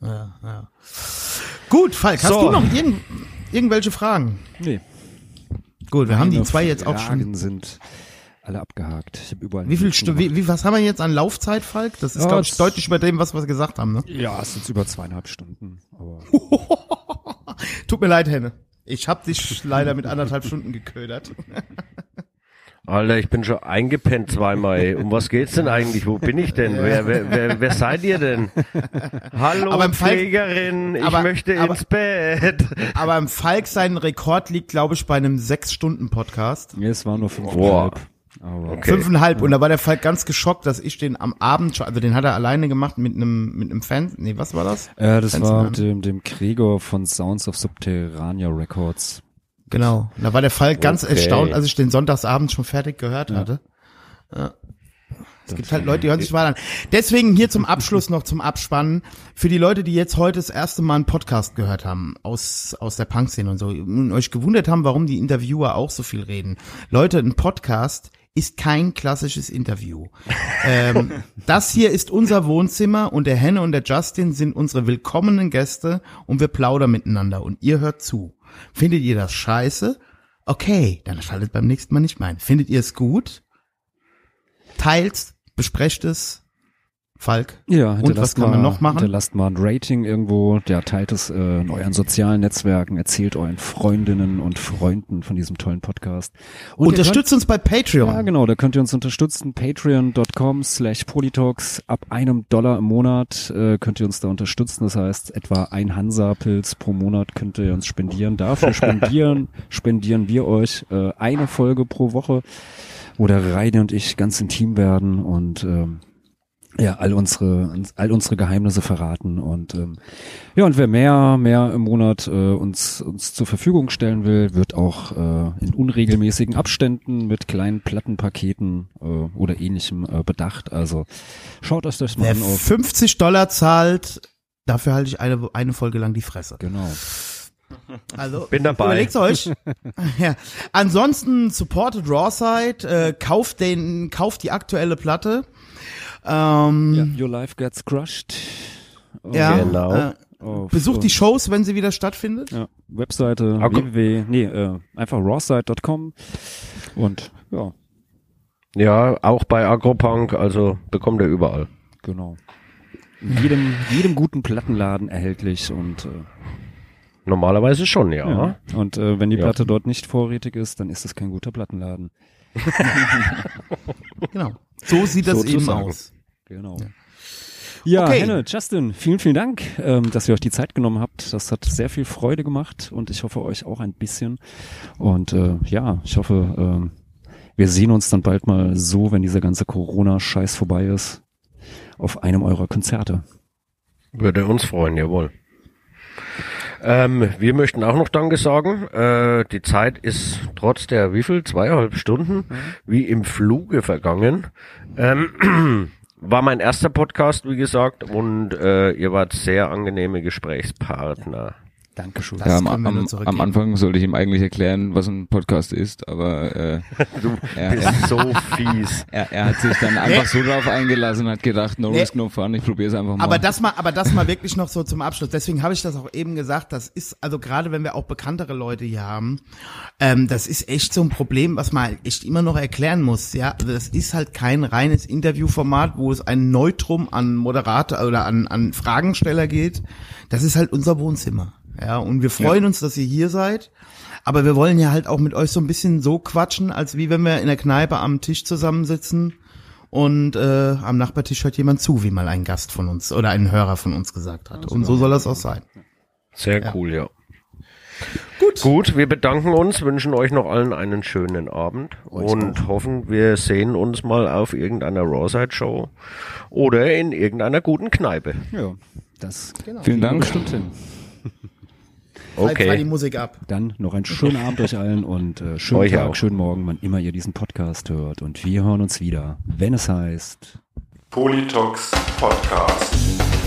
Ja, ja. Gut, Falk, hast So. du noch irgend, irgendwelche Fragen? nee. Gut, wir haben die zwei jetzt auch schon. Fragen sind alle abgehakt. Ich habe überall Wie viel Stu wie, wie, was haben wir jetzt an Laufzeit, Falk? Das ist, Ja, glaube ich, deutlich über dem, was wir gesagt haben, ne? Ja, es sind über zweieinhalb Stunden. Aber Tut mir leid, Henne. Ich hab dich leider mit anderthalb Stunden geködert. Alter, ich bin schon eingepennt zweimal. ey. Um was geht's denn eigentlich? Wo bin ich denn? Wer, wer, wer, wer seid ihr denn? Hallo, Aber Pflegerin, ich aber- möchte aber- ins Bett. Aber im Falk sein Rekord liegt, glaube ich, bei einem Sechs-Stunden-Podcast. nee, es war nur fünfeinhalb. Boah. Aber Okay. Fünfeinhalb. Und da war der Falk ganz geschockt, dass ich den am Abend schon, also den hat er alleine gemacht mit einem, mit einem Fan. Nee, was war das? äh, das Fenster war mit dem, dem Gregor von Sounds of Subterranea Records. Genau. Und da war der Falk ganz Okay. erstaunt, als ich den Sonntagsabend schon fertig gehört hatte. Ja. Es gibt halt Leute, die hören sich mal an. Deswegen hier zum Abschluss noch zum Abspannen. Für die Leute, die jetzt heute das erste Mal einen Podcast gehört haben, aus, aus der Punk-Szene und so, und euch gewundert haben, warum die Interviewer auch so viel reden. Leute, ein Podcast ist kein klassisches Interview. ähm, das hier ist unser Wohnzimmer und der Henne und der Justin sind unsere willkommenen Gäste und wir plaudern miteinander und ihr hört zu. Findet ihr das scheiße? Okay, dann schaltet beim nächsten Mal nicht mehr ein. Findet ihr es gut? Teilt, besprecht es, Falk? Ja, Und was kann man mal, noch machen? Hinterlasst mal ein Rating irgendwo, der teilt es äh, in euren sozialen Netzwerken, erzählt euren Freundinnen und Freunden von diesem tollen Podcast. Und Unterstützt uns bei Patreon. Ja, genau, da könnt ihr uns unterstützen. Patreon.com slash Polytalks. Ab einem Dollar im Monat äh, könnt ihr uns da unterstützen. Das heißt, etwa ein Hansa-Pilz pro Monat könnt ihr uns spendieren. Dafür spendieren, spendieren wir euch äh, eine Folge pro Woche, wo der Reine und ich ganz intim werden und ähm, ja, all unsere, all unsere Geheimnisse verraten und ähm, ja, und wer mehr, mehr im Monat äh, uns, uns zur Verfügung stellen will, wird auch äh, in unregelmäßigen Abständen mit kleinen Plattenpaketen äh, oder ähnlichem äh, bedacht. Also schaut euch das mal Wer an auf. 50 Dollar zahlt, dafür halte ich eine, eine Folge lang die Fresse. Genau. Also Bin dabei. Überlegt euch. ja. Ansonsten supportet Rawside, äh, kauft den, kauft die aktuelle Platte. Ähm, Your Life Gets Crushed. ja. Genau. Äh, Auf, besucht die Shows, wenn sie wieder stattfindet. Ja, Webseite Ah, www, nee, äh, einfach rawside.com und ja, Ja, auch bei Agropunk, also bekommt er überall. genau. In jedem, jedem guten Plattenladen erhältlich und äh, Normalerweise schon, ja. Ja. Und äh, wenn die Ja. Platte dort nicht vorrätig ist, dann ist es kein guter Plattenladen. Genau. So sieht das eben Sozusagen. aus. Genau. Ja, Okay. Henne, Justin, vielen, vielen Dank, ähm, dass ihr euch die Zeit genommen habt. Das hat sehr viel Freude gemacht und ich hoffe euch auch ein bisschen. Und äh, ja, ich hoffe, ähm, wir sehen uns dann bald mal so, wenn dieser ganze Corona-Scheiß vorbei ist, auf einem eurer Konzerte. Würde uns freuen, jawohl. Ähm, wir möchten auch noch Danke sagen. Äh, die Zeit ist trotz der wie viel? Zweieinhalb Stunden wie im Fluge vergangen. Ähm, war mein erster Podcast, wie gesagt, und äh, ihr wart sehr angenehme Gesprächspartner. Dankeschön. Ja, am, am, am Anfang sollte ich ihm eigentlich erklären, was ein Podcast ist, aber äh, Du er, bist er, so fies. er, er hat sich dann einfach so drauf eingelassen und hat gedacht, no risk, no fun, ich probiere es einfach mal. Aber das mal, aber das mal wirklich noch so zum Abschluss. Deswegen habe ich das auch eben gesagt. Das ist also gerade, wenn wir auch bekanntere Leute hier haben, ähm, das ist echt so ein Problem, was man echt immer noch erklären muss. Ja, also das ist halt kein reines Interviewformat, wo es ein Neutrum an Moderator oder an an Fragensteller geht. Das ist halt unser Wohnzimmer. Ja, und wir freuen uns, dass ihr hier seid. Aber wir wollen ja halt auch mit euch so ein bisschen so quatschen, als wie wenn wir in der Kneipe am Tisch zusammensitzen und äh, am Nachbartisch hört jemand zu, wie mal ein Gast von uns oder ein Hörer von uns gesagt hat. Und so soll das auch sein. Sehr cool, ja. Gut. Gut, wir bedanken uns, wünschen euch noch allen einen schönen Abend und hoffen, wir sehen uns mal auf irgendeiner Rawside-Show oder in irgendeiner guten Kneipe. Ja, das Vielen Dank. bestimmt hin. Halt mal die Okay. Musik ab. Dann noch einen schönen Abend euch allen und äh, schönen Euch Tag, auch. schönen Morgen, wann immer ihr diesen Podcast hört. Und wir hören uns wieder, wenn es heißt. Politox Podcast.